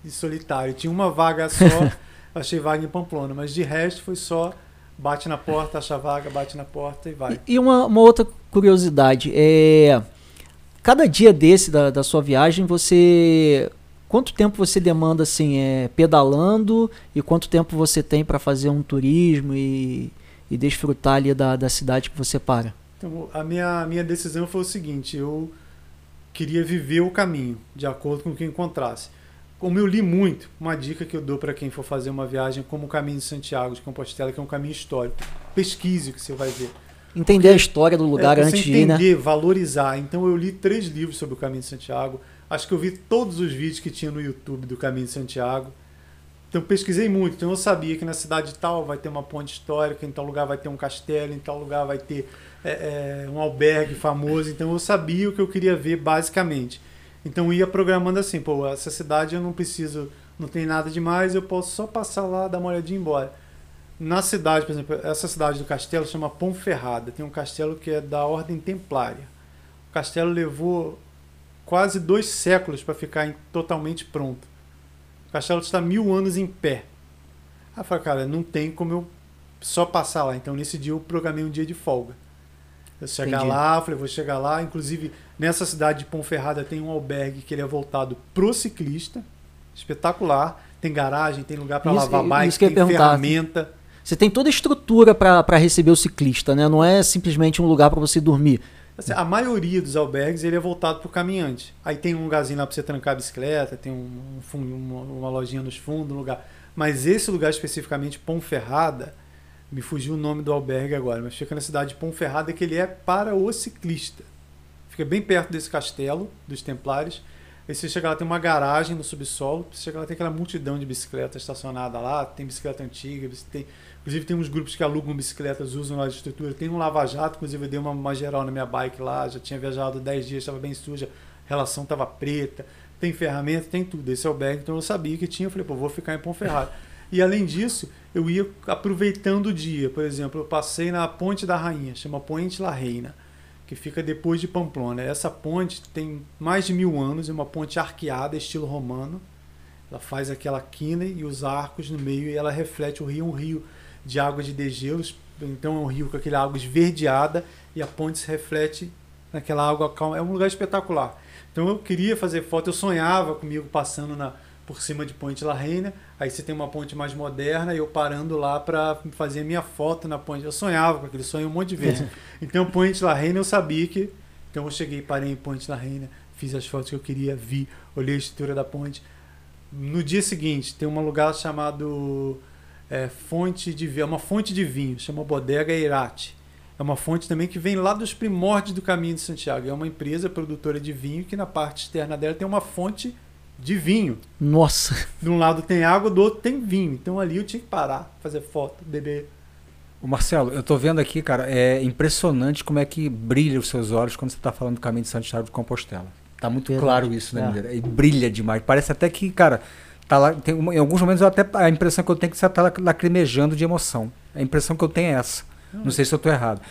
de solitário. Tinha uma vaga só, achei vaga em Pamplona, mas de resto foi só bate na porta, acha vaga, bate na porta e vai. E, e uma, uma, outra curiosidade, é cada dia desse da, da sua viagem, você quanto tempo você demanda assim, é, pedalando e quanto tempo você tem para fazer um turismo e, e desfrutar ali da, da cidade que você para? Então, a minha, minha decisão foi o seguinte, eu queria viver o caminho de acordo com o que encontrasse. Como eu li muito, uma dica que eu dou para quem for fazer uma viagem como o Caminho de Santiago de Compostela, que é um caminho histórico. Pesquise o que você vai ver. Entender Porque a história do lugar é, antes de ir, né? Entender, valorizar. Então eu li três livros sobre o Caminho de Santiago. Acho que eu vi todos os vídeos que tinha no YouTube do Caminho de Santiago. Então pesquisei muito. Então eu sabia que na cidade tal vai ter uma ponte histórica, em tal lugar vai ter um castelo, em tal lugar vai ter é, é, um albergue famoso. Então eu sabia o que eu queria ver basicamente. Então eu ia programando assim, pô, essa cidade eu não preciso, não tem nada demais, eu posso só passar lá, dar uma olhadinha e ir embora. Na cidade, por exemplo, essa cidade do castelo chama Ponferrada. Tem um castelo que é da Ordem Templária. O castelo levou quase dois séculos para ficar totalmente pronto. O castelo está mil anos em pé. Aí eu falei, cara, não tem como eu só passar lá. Então nesse dia eu programei um dia de folga. Eu chegar Entendi. lá, falei, vou chegar lá. Inclusive, nessa cidade de Ponferrada tem um albergue que ele é voltado pro ciclista. Espetacular. Tem garagem, tem lugar para lavar bike, tem ferramenta. Você tem toda a estrutura para receber o ciclista, né? Não é simplesmente um lugar para você dormir. Assim, a maioria dos albergues ele é voltado para o caminhante. Aí tem um lugarzinho lá para você trancar a bicicleta, tem um, um uma, uma, lojinha nos fundos, um lugar. Mas esse lugar especificamente, Ponferrada, me fugiu o nome do albergue agora, mas fica na cidade de Ponferrada, que ele é para o ciclista. Fica bem perto desse castelo dos Templários. Aí você chega lá, tem uma garagem no subsolo. Você chega lá, tem aquela multidão de bicicleta estacionada lá. Tem bicicleta antiga, tem, inclusive tem uns grupos que alugam bicicletas, usam de estrutura. Tem um lava-jato, inclusive eu dei uma, uma geral na minha bike lá. Já tinha viajado 10 dias, estava bem suja, a relação estava preta. Tem ferramenta, tem tudo. Esse é o bag, então eu sabia que tinha. Eu falei, pô, vou ficar em Ponferrada. E além disso, eu ia aproveitando o dia. Por exemplo, eu passei na Ponte da Rainha, chama Ponte La Reina que fica depois de Pamplona. Essa ponte tem mais de mil anos, é uma ponte arqueada, estilo romano. Ela faz aquela quina e os arcos no meio e ela reflete o rio, um rio de água de degelos. Então é um rio com aquela água esverdeada e a ponte se reflete naquela água calma. É um lugar espetacular. Então eu queria fazer foto, eu sonhava comigo passando na, por cima de Ponte La Reina. Aí você tem uma ponte mais moderna e eu parando lá para fazer minha foto na ponte. Eu sonhava com aquele sonho um monte de vezes. então, Ponte La Reina eu sabia que. Então eu cheguei, parei em Ponte La Reina, fiz as fotos que eu queria, vi, olhei a estrutura da ponte. No dia seguinte, tem um lugar chamado é, Fonte de Vinho, é uma fonte de vinho, chama Bodega Irate. É uma fonte também que vem lá dos primórdios do Caminho de Santiago. É uma empresa produtora de vinho que na parte externa dela tem uma fonte de vinho. Nossa! De um lado tem água, do outro tem vinho. Então ali eu tinha que parar, fazer foto, beber. O Marcelo, eu tô vendo aqui, cara, é impressionante como é que brilha os seus olhos quando você está falando do caminho de Santiago de Compostela. Tá muito Verdade. claro isso, né, é. E brilha demais. Parece até que, cara, tá lá, tem, em alguns momentos eu até a impressão que eu tenho é que você tá lacrimejando de emoção. A impressão que eu tenho é essa. Não, sei se eu tô errado.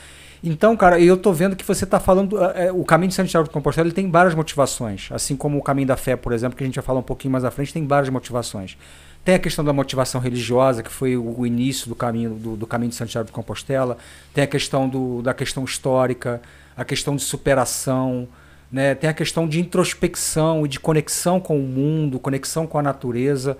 Então, cara, eu tô vendo que você está falando. É, o caminho de Santiago de Compostela ele tem várias motivações. Assim como o caminho da fé, por exemplo, que a gente vai falar um pouquinho mais à frente, tem várias motivações. Tem a questão da motivação religiosa, que foi o início do caminho, do, do, caminho de Santiago de Compostela. Tem a questão do, da questão histórica, a questão de superação. Né? Tem a questão de introspecção e de conexão com o mundo, conexão com a natureza.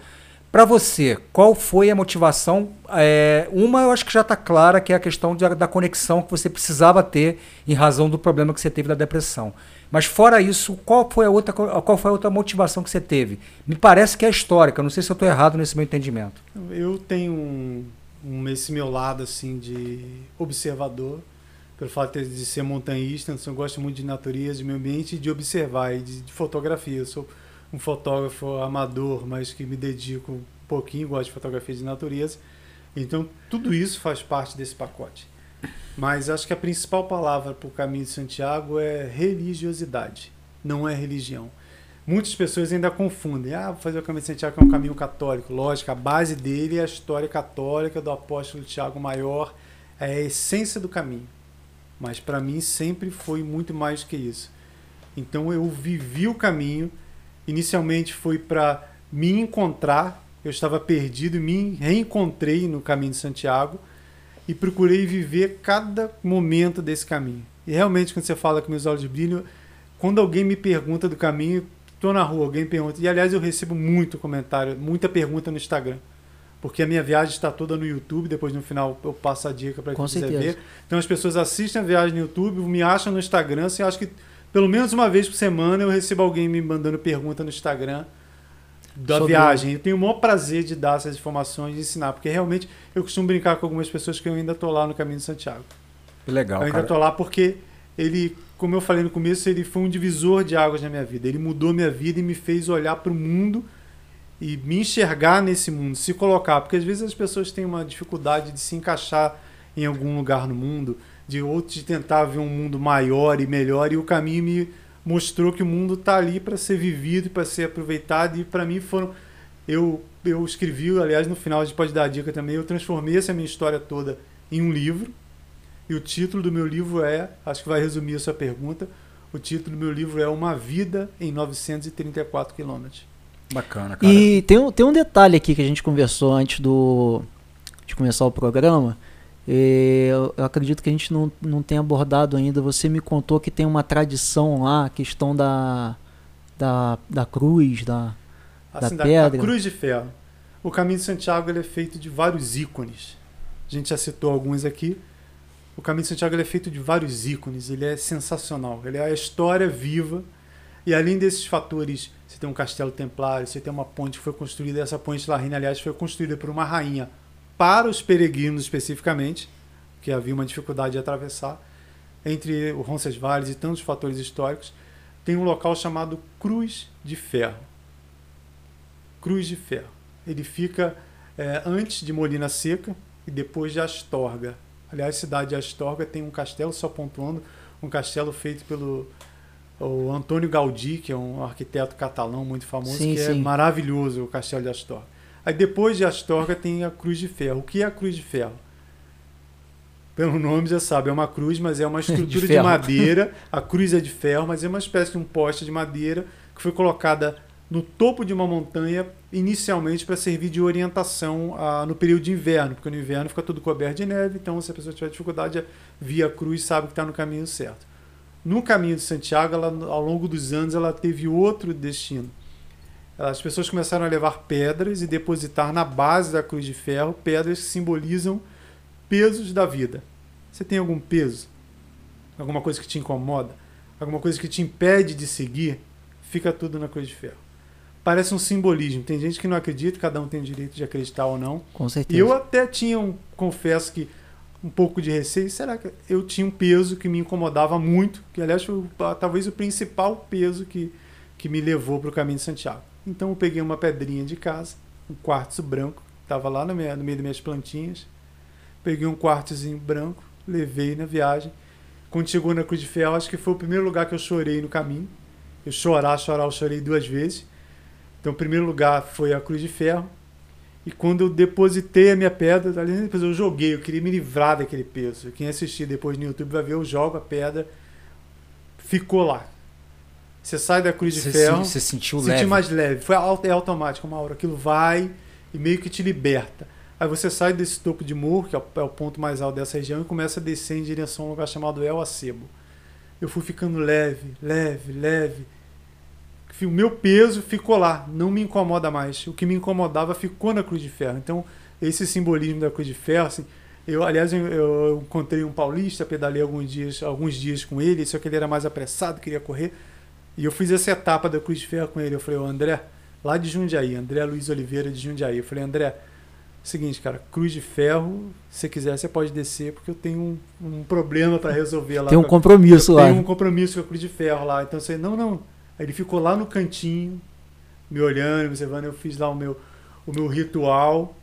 Para você, qual foi a motivação? É, uma, eu acho que já está clara, que é a questão de, da conexão que você precisava ter em razão do problema que você teve da depressão. Mas fora isso, qual foi a outra, qual foi a outra motivação que você teve? Me parece que é histórica. Não sei se eu estou errado nesse meu entendimento. Eu tenho um, um, esse meu lado assim de observador, pelo fato de ser montanhista, então eu gosto muito de natureza, de meio ambiente, de observar e de, de fotografia. Eu sou um fotógrafo amador, mas que me dedico um pouquinho, gosto de fotografia de natureza. Então tudo isso faz parte desse pacote. Mas acho que a principal palavra para o caminho de Santiago é religiosidade, não é religião. Muitas pessoas ainda confundem. Ah, fazer o caminho de Santiago é um caminho católico. Lógico, a base dele é a história católica do apóstolo Tiago Maior, é a essência do caminho. Mas para mim sempre foi muito mais que isso. Então eu vivi o caminho. Inicialmente foi para me encontrar. Eu estava perdido me reencontrei no caminho de Santiago e procurei viver cada momento desse caminho. E realmente, quando você fala que meus olhos brilham, quando alguém me pergunta do caminho, estou na rua, alguém pergunta. E aliás, eu recebo muito comentário, muita pergunta no Instagram. Porque a minha viagem está toda no YouTube, depois no final eu passo a dica para quem quiser ver. Então as pessoas assistem a viagem no YouTube, me acham no Instagram, assim, acho que pelo menos uma vez por semana eu recebo alguém me mandando pergunta no Instagram da Sobre... viagem. Eu tenho o maior prazer de dar essas informações e ensinar, porque realmente eu costumo brincar com algumas pessoas que eu ainda estou lá no caminho de Santiago. Legal. Eu ainda estou lá porque ele, como eu falei no começo, ele foi um divisor de águas na minha vida. Ele mudou minha vida e me fez olhar para o mundo e me enxergar nesse mundo, se colocar, porque às vezes as pessoas têm uma dificuldade de se encaixar em algum lugar no mundo, de outros de tentar ver um mundo maior e melhor, e o caminho me mostrou que o mundo está ali para ser vivido, para ser aproveitado e para mim foram eu eu escrevi, aliás, no final a gente pode dar a dica também, eu transformei essa minha história toda em um livro. E o título do meu livro é, acho que vai resumir a sua pergunta, o título do meu livro é Uma Vida em 934 quilômetros. Bacana, cara. E tem um, tem um detalhe aqui que a gente conversou antes do de começar o programa, eu, eu, acredito que a gente não, não tem abordado ainda. Você me contou que tem uma tradição lá, a questão da, da, da cruz, da, assim, da pedra. Da cruz de ferro. O caminho de Santiago ele é feito de vários ícones. A gente já citou alguns aqui. O caminho de Santiago ele é feito de vários ícones. Ele é sensacional. Ele é a história viva. E além desses fatores, tem um castelo templário, você tem uma ponte que foi construída. Essa ponte La Reina, aliás, foi construída por uma rainha para os peregrinos especificamente, que havia uma dificuldade de atravessar, entre o Roncesvalles e tantos fatores históricos, tem um local chamado Cruz de Ferro. Cruz de Ferro. Ele fica é, antes de Molina Seca e depois de Astorga. Aliás, a cidade de Astorga tem um castelo, só pontuando, um castelo feito pelo o Antônio Gaudí, que é um arquiteto catalão muito famoso, sim, que é sim. é maravilhoso o castelo de Astorga. Aí depois de Astorga tem a Cruz de Ferro. O que é a Cruz de Ferro? Pelo nome já sabe, é uma cruz, mas é uma estrutura de, de madeira. A cruz é de ferro, mas é uma espécie de um poste de madeira que foi colocada no topo de uma montanha, inicialmente para servir de orientação a, no período de inverno, porque no inverno fica tudo coberto de neve, então se a pessoa tiver dificuldade, via cruz sabe que está no caminho certo. No caminho de Santiago, ela, ao longo dos anos, ela teve outro destino as pessoas começaram a levar pedras e depositar na base da cruz de ferro pedras que simbolizam pesos da vida. Você tem algum peso? Alguma coisa que te incomoda? Alguma coisa que te impede de seguir? Fica tudo na cruz de ferro. Parece um simbolismo. Tem gente que não acredita, cada um tem o direito de acreditar ou não. Com certeza. Eu até tinha, um, confesso que, um pouco de receio. Será que eu tinha um peso que me incomodava muito? Que, aliás, foi talvez o principal peso que, que me levou para o caminho de Santiago. Então eu peguei uma pedrinha de casa, um quartzo branco, estava lá no meio, no meio das minhas plantinhas. Peguei um quartzozinho branco, levei na viagem. Chegou na Cruz de Ferro, acho que foi o primeiro lugar que eu chorei no caminho. Eu chorar, chorar, eu chorei duas vezes. Então, o primeiro lugar foi a Cruz de Ferro. E quando eu depositei a minha pedra, ali depois eu joguei, eu queria me livrar daquele peso. Quem assistir depois no YouTube vai ver, eu jogo a pedra, ficou lá. Você sai da cruz de ferro. Você sentiu leve. mais leve. Foi é automático, uma hora. Aquilo vai e meio que te liberta. Aí você sai desse topo de morro, que é, é o ponto mais alto dessa região, e começa a descer em direção a um lugar chamado El Acebo. Eu fui ficando leve, leve, leve. O meu peso ficou lá, não me incomoda mais. O que me incomodava ficou na Cruz de Ferro. Então, esse simbolismo da Cruz de Ferro, assim, eu, aliás, eu, eu, encontrei um paulista, pedalei alguns dias, alguns dias com ele, só que ele era mais apressado, queria correr. E eu fiz essa etapa da Cruz de Ferro com ele. Eu falei, ô André, lá de Jundiaí, André Luiz Oliveira de Jundiaí. Eu falei, André, seguinte, cara, Cruz de Ferro, se quiser você pode descer, porque eu tenho um, um problema para resolver lá. Tem um compromisso eu lá. Tem um compromisso com a Cruz de Ferro lá. Então você, não, não. Aí ele ficou lá no cantinho, me olhando, me observando. Eu fiz lá o meu, o meu ritual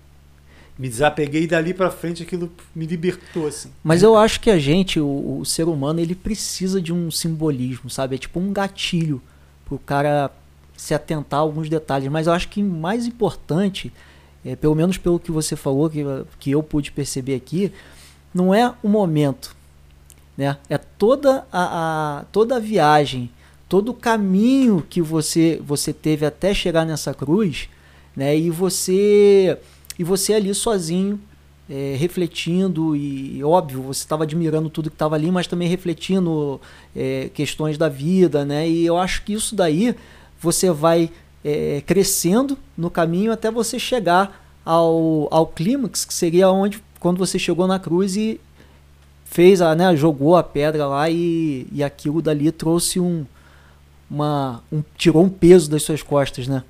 me desapeguei e dali para frente aquilo me libertou assim. Mas eu acho que a gente, o, o, ser humano, ele precisa de um simbolismo, sabe? É tipo um gatilho pro cara se atentar a alguns detalhes. Mas eu acho que mais importante, é, pelo menos pelo que você falou, que, que eu pude perceber aqui, não é o momento, né? É toda a, a toda a viagem, todo o caminho que você você teve até chegar nessa cruz, né? E você e você ali sozinho, é, refletindo, e óbvio, você estava admirando tudo que estava ali, mas também refletindo é, questões da vida, né? E eu acho que isso daí você vai é, crescendo no caminho até você chegar ao, ao clímax, que seria onde quando você chegou na cruz e fez a, né, jogou a pedra lá e, e aquilo dali trouxe um, uma, um tirou um peso das suas costas, né?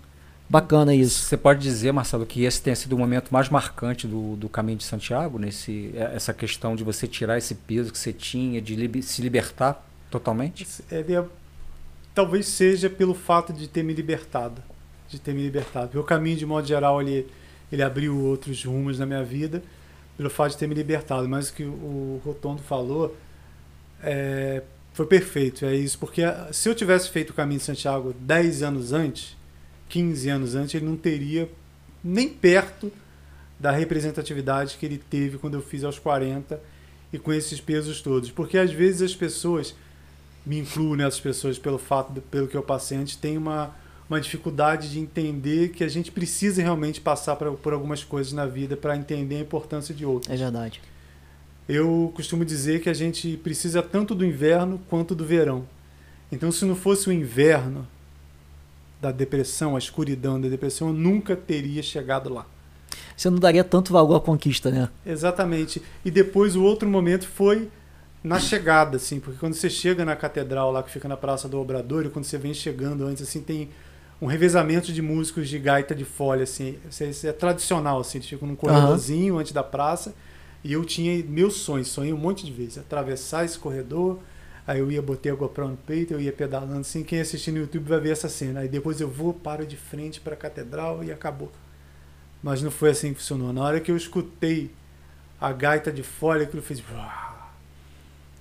Bacana isso. Você pode dizer, Marcelo, que esse tenha sido o momento mais marcante do, do caminho de Santiago, nesse, é, essa questão de você tirar esse peso que você tinha, de li se libertar totalmente? Ele é, talvez seja pelo fato de ter me libertado. De ter me libertado. O caminho, de modo geral, ele, ele abriu outros rumos na minha vida, pelo fato de ter me libertado. Mas o que o Rotondo falou é, foi perfeito. É isso. Porque se eu tivesse feito o caminho de Santiago 10 anos antes 15 anos antes, ele não teria nem perto da representatividade que ele teve quando eu fiz aos 40 e com esses pesos todos. Porque às vezes as pessoas, me incluo nessas pessoas pelo fato, de, pelo que eu passei antes, tem uma, uma dificuldade de entender que a gente precisa realmente passar pra, por algumas coisas na vida para entender a importância de outras. É verdade. Eu costumo dizer que a gente precisa tanto do inverno quanto do verão. Então, se não fosse o inverno, da depressão, a escuridão da depressão, eu nunca teria chegado lá. Você não daria tanto valor à conquista, né? Exatamente. E depois o outro momento foi na chegada, assim, porque quando você chega na catedral lá que fica na Praça do Obrador, e quando você vem chegando antes, assim, tem um revezamento de músicos de gaita de folha, assim, isso é tradicional, assim, fica num corredorzinho uhum. antes da praça, e eu tinha meus sonhos, sonhei um monte de vezes, atravessar esse corredor, Aí eu ia, botei a GoPro no peito, eu ia pedalando assim. Quem assistir no YouTube vai ver essa cena. Aí depois eu vou, paro de frente para a catedral e acabou. Mas não foi assim que funcionou. Na hora que eu escutei a gaita de folha, aquilo fez.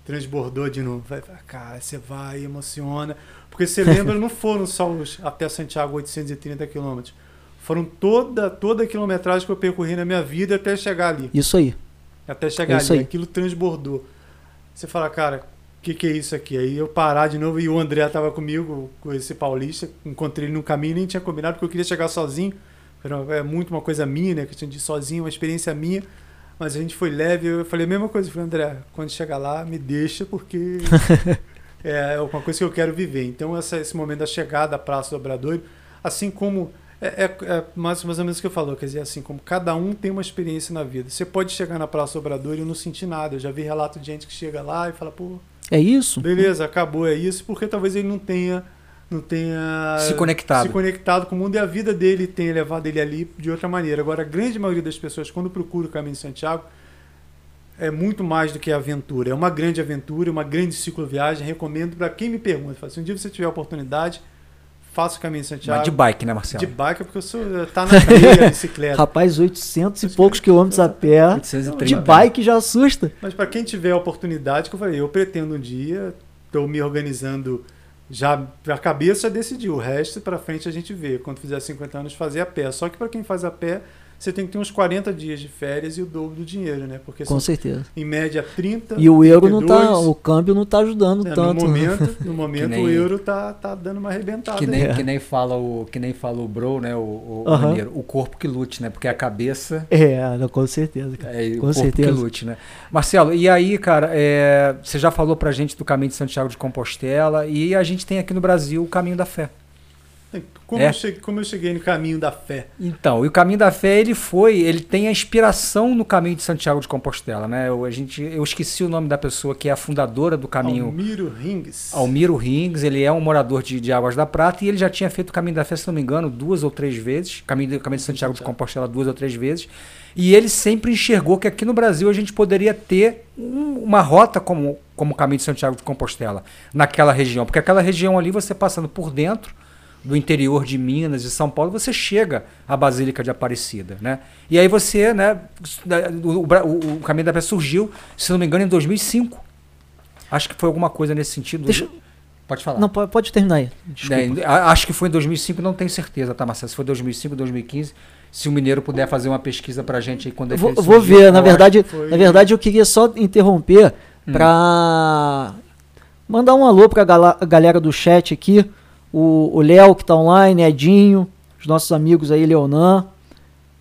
Transbordou de novo. Vai, cara, você vai, emociona. Porque você lembra, não foram só os, até Santiago 830 quilômetros. Foram toda, toda a quilometragem que eu percorri na minha vida até chegar ali. Isso aí. Até chegar é ali. Aí. Aquilo transbordou. Você fala, cara, o que, que é isso aqui? Aí eu parar de novo e o André estava comigo, com esse paulista, encontrei ele no caminho, nem tinha combinado porque eu queria chegar sozinho. É muito uma coisa minha, né? Questão de sozinho, uma experiência minha. Mas a gente foi leve, eu falei a mesma coisa, eu falei, André, quando chegar lá, me deixa, porque é, é uma coisa que eu quero viver. Então, essa, esse momento da chegada à Praça do Obradoiro, assim como é, é, é, mais, mais ou menos o que eu falo, quer dizer, assim, como cada um tem uma experiência na vida. Você pode chegar na Praça do Obradoiro e não sentir nada. Eu já vi relato de gente que chega lá e fala, pô, é isso? Beleza, acabou, é isso, porque talvez ele não tenha não tenha se conectado. se conectado com o mundo e a vida dele tenha levado ele ali de outra maneira. Agora, a grande maioria das pessoas, quando procura o caminho de Santiago, é muito mais do que aventura. É uma grande aventura, uma grande cicloviagem. Recomendo para quem me pergunta. Se um dia você tiver a oportunidade, faço o caminho de Santiago. Mas de bike, né, Marcelo? De bike, porque eu sou. Tá na bicicleta. Rapaz, 800 e poucos quilômetros a pé. 830. De bike já assusta. Mas para quem tiver a oportunidade, que eu falei, eu pretendo um dia, estou me organizando. Já a cabeça já decidiu, o resto para frente a gente vê. Quando fizer 50 anos, fazer a pé. Só que para quem faz a pé, você tem que ter uns 40 dias de férias e o dobro do dinheiro, né? Porque Com certeza. Em média 30. E o euro 32, não tá, o câmbio não tá ajudando é, tanto. No momento, no momento nem, o euro tá, tá dando uma arrebentada. Que nem, é. que nem fala o que nem fala o bro, né, o, o, uhum. o corpo que lute, né? Porque a cabeça É, com certeza, cara. É, com o corpo certeza. que lute, né? Marcelo, e aí, cara, é, você já falou pra gente do caminho de Santiago de Compostela e a gente tem aqui no Brasil o caminho da fé. Como, é. eu cheguei, como eu cheguei no caminho da fé? Então, e o caminho da fé ele foi, ele tem a inspiração no caminho de Santiago de Compostela, né? Eu, a gente, eu esqueci o nome da pessoa que é a fundadora do caminho. Almiro Rings. Almiro Rings, ele é um morador de, de Águas da Prata e ele já tinha feito o caminho da fé, se não me engano, duas ou três vezes, caminho, caminho de Santiago de Compostela duas ou três vezes. E ele sempre enxergou que aqui no Brasil a gente poderia ter um, uma rota como, como o caminho de Santiago de Compostela naquela região, porque aquela região ali você passando por dentro do interior de Minas e São Paulo, você chega à Basílica de Aparecida, né? E aí você, né, o, o, o Caminho da Fé surgiu, se não me engano, em 2005. Acho que foi alguma coisa nesse sentido. Deixa... Pode falar. Não, pode terminar aí. É, acho que foi em 2005, não tenho certeza, tá, Marcelo? Se foi 2005, 2015 se o Mineiro puder fazer uma pesquisa para a gente aí quando ele vou, vou ver, na verdade, foi... na verdade eu queria só interromper hum. para mandar um alô para a galera do chat aqui o Léo que está online, Edinho, os nossos amigos aí, Leonan,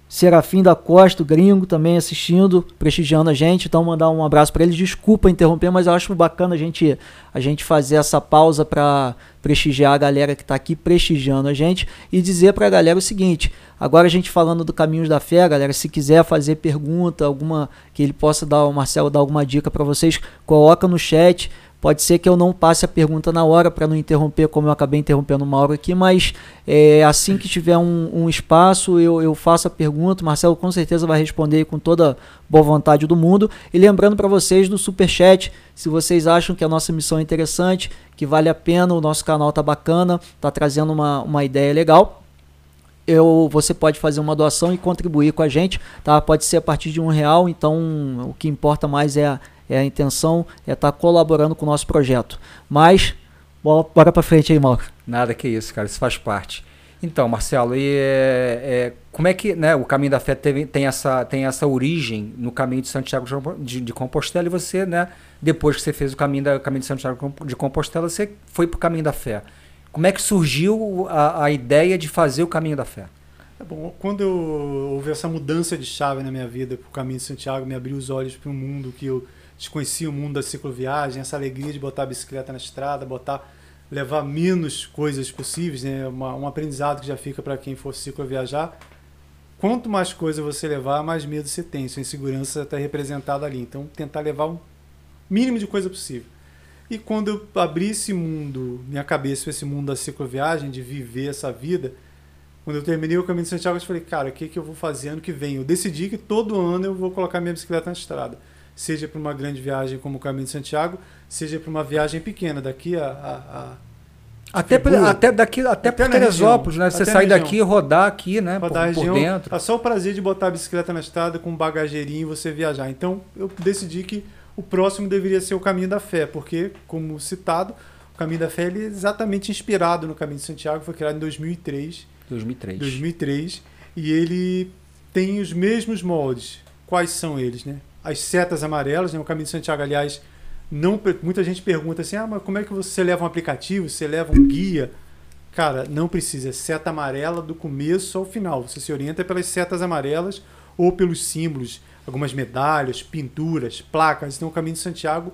Serafim da Costa, o gringo também assistindo, prestigiando a gente. Então, mandar um abraço para eles. Desculpa interromper, mas eu acho bacana a gente, a gente fazer essa pausa para prestigiar a galera que está aqui prestigiando a gente e dizer para a galera o seguinte: agora a gente falando do Caminhos da Fé, galera, se quiser fazer pergunta, alguma que ele possa dar, o Marcelo dar alguma dica para vocês, coloca no chat. Pode ser que eu não passe a pergunta na hora para não interromper, como eu acabei interrompendo uma hora aqui, mas é, assim que tiver um, um espaço, eu, eu, faço a pergunta. Marcelo com certeza vai responder com toda boa vontade do mundo. E lembrando para vocês do super chat, se vocês acham que a nossa missão é interessante, que vale a pena, o nosso canal tá bacana, tá trazendo uma, uma ideia legal. Eu, você pode fazer uma doação e contribuir com a gente, tá? Pode ser a partir de um real, então o que importa mais é a é a intenção é estar tá colaborando com o nosso projeto. Mas, bora para frente aí, Mauro. Nada que isso, cara, isso faz parte. Então, Marcelo, e é, é, como é que né, o caminho da fé teve, tem, essa, tem essa origem no caminho de Santiago de, de, Compostela e você, né, depois que você fez o caminho, da, caminho de Santiago de Compostela, você foi para o caminho da fé. Como é que surgiu a, a ideia de fazer o caminho da fé? É bom, quando eu houve essa mudança de chave na minha vida para o caminho de Santiago, me abriu os olhos para um mundo que eu desconhecia o mundo da cicloviagem, essa alegria de botar a bicicleta na estrada, botar levar menos coisas possíveis, né? Uma, um aprendizado que já fica para quem for cicloviajar. Quanto mais coisa você levar, mais medo você tem, sua insegurança está representada ali. Então, tentar levar o mínimo de coisa possível. E quando eu abri esse mundo, minha cabeça esse mundo da cicloviagem, de viver essa vida, quando eu terminei o caminho de Santiago, eu falei, cara, o que, que eu vou fazer ano que vem? Eu decidi que todo ano eu vou colocar minha bicicleta na estrada seja para uma grande viagem como o Caminho de Santiago, seja para uma viagem pequena daqui a, a, a até, pra, até daqui até, até Teresópolis, né? Você sair daqui e rodar aqui, né? Rodar por, por dentro. É só o prazer de botar a bicicleta na estrada com um bagageirinho e você viajar. Então eu decidi que o próximo deveria ser o Caminho da Fé, porque, como citado, o Caminho da Fé ele é exatamente inspirado no Caminho de Santiago, foi criado em 2003. 2003. 2003. E ele tem os mesmos moldes. Quais são eles, né? As setas amarelas, né? o Caminho de Santiago, aliás, não, muita gente pergunta assim, ah, mas como é que você leva um aplicativo, você leva um guia? Cara, não precisa, é seta amarela do começo ao final. Você se orienta pelas setas amarelas ou pelos símbolos, algumas medalhas, pinturas, placas. Então, o Caminho de Santiago,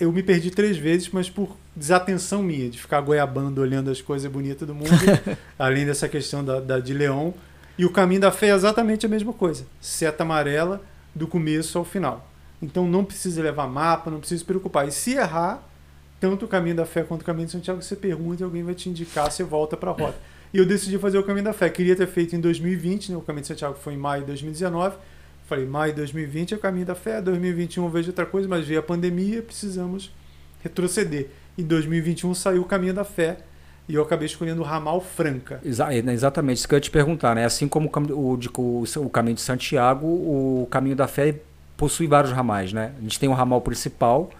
eu me perdi três vezes, mas por desatenção minha, de ficar goiabando, olhando as coisas bonitas do mundo, além dessa questão da, da de Leão. E o Caminho da Fé é exatamente a mesma coisa. Seta amarela, do começo ao final. Então não precisa levar mapa, não precisa se preocupar. E se errar, tanto o caminho da fé quanto o caminho de Santiago, você pergunta e alguém vai te indicar, você volta para a rota. E eu decidi fazer o caminho da fé. Queria ter feito em 2020, né? o caminho de Santiago foi em maio de 2019. Falei, maio de 2020 é o caminho da fé, 2021 eu vejo outra coisa, mas veio a pandemia, precisamos retroceder. Em 2021 saiu o caminho da fé, e eu acabei escolhendo o ramal Franca. Exa é, né, exatamente, isso que eu ia te perguntar, né? Assim como o, o, o caminho de Santiago, o caminho da fé possui vários ramais, né? A gente tem o ramal principal,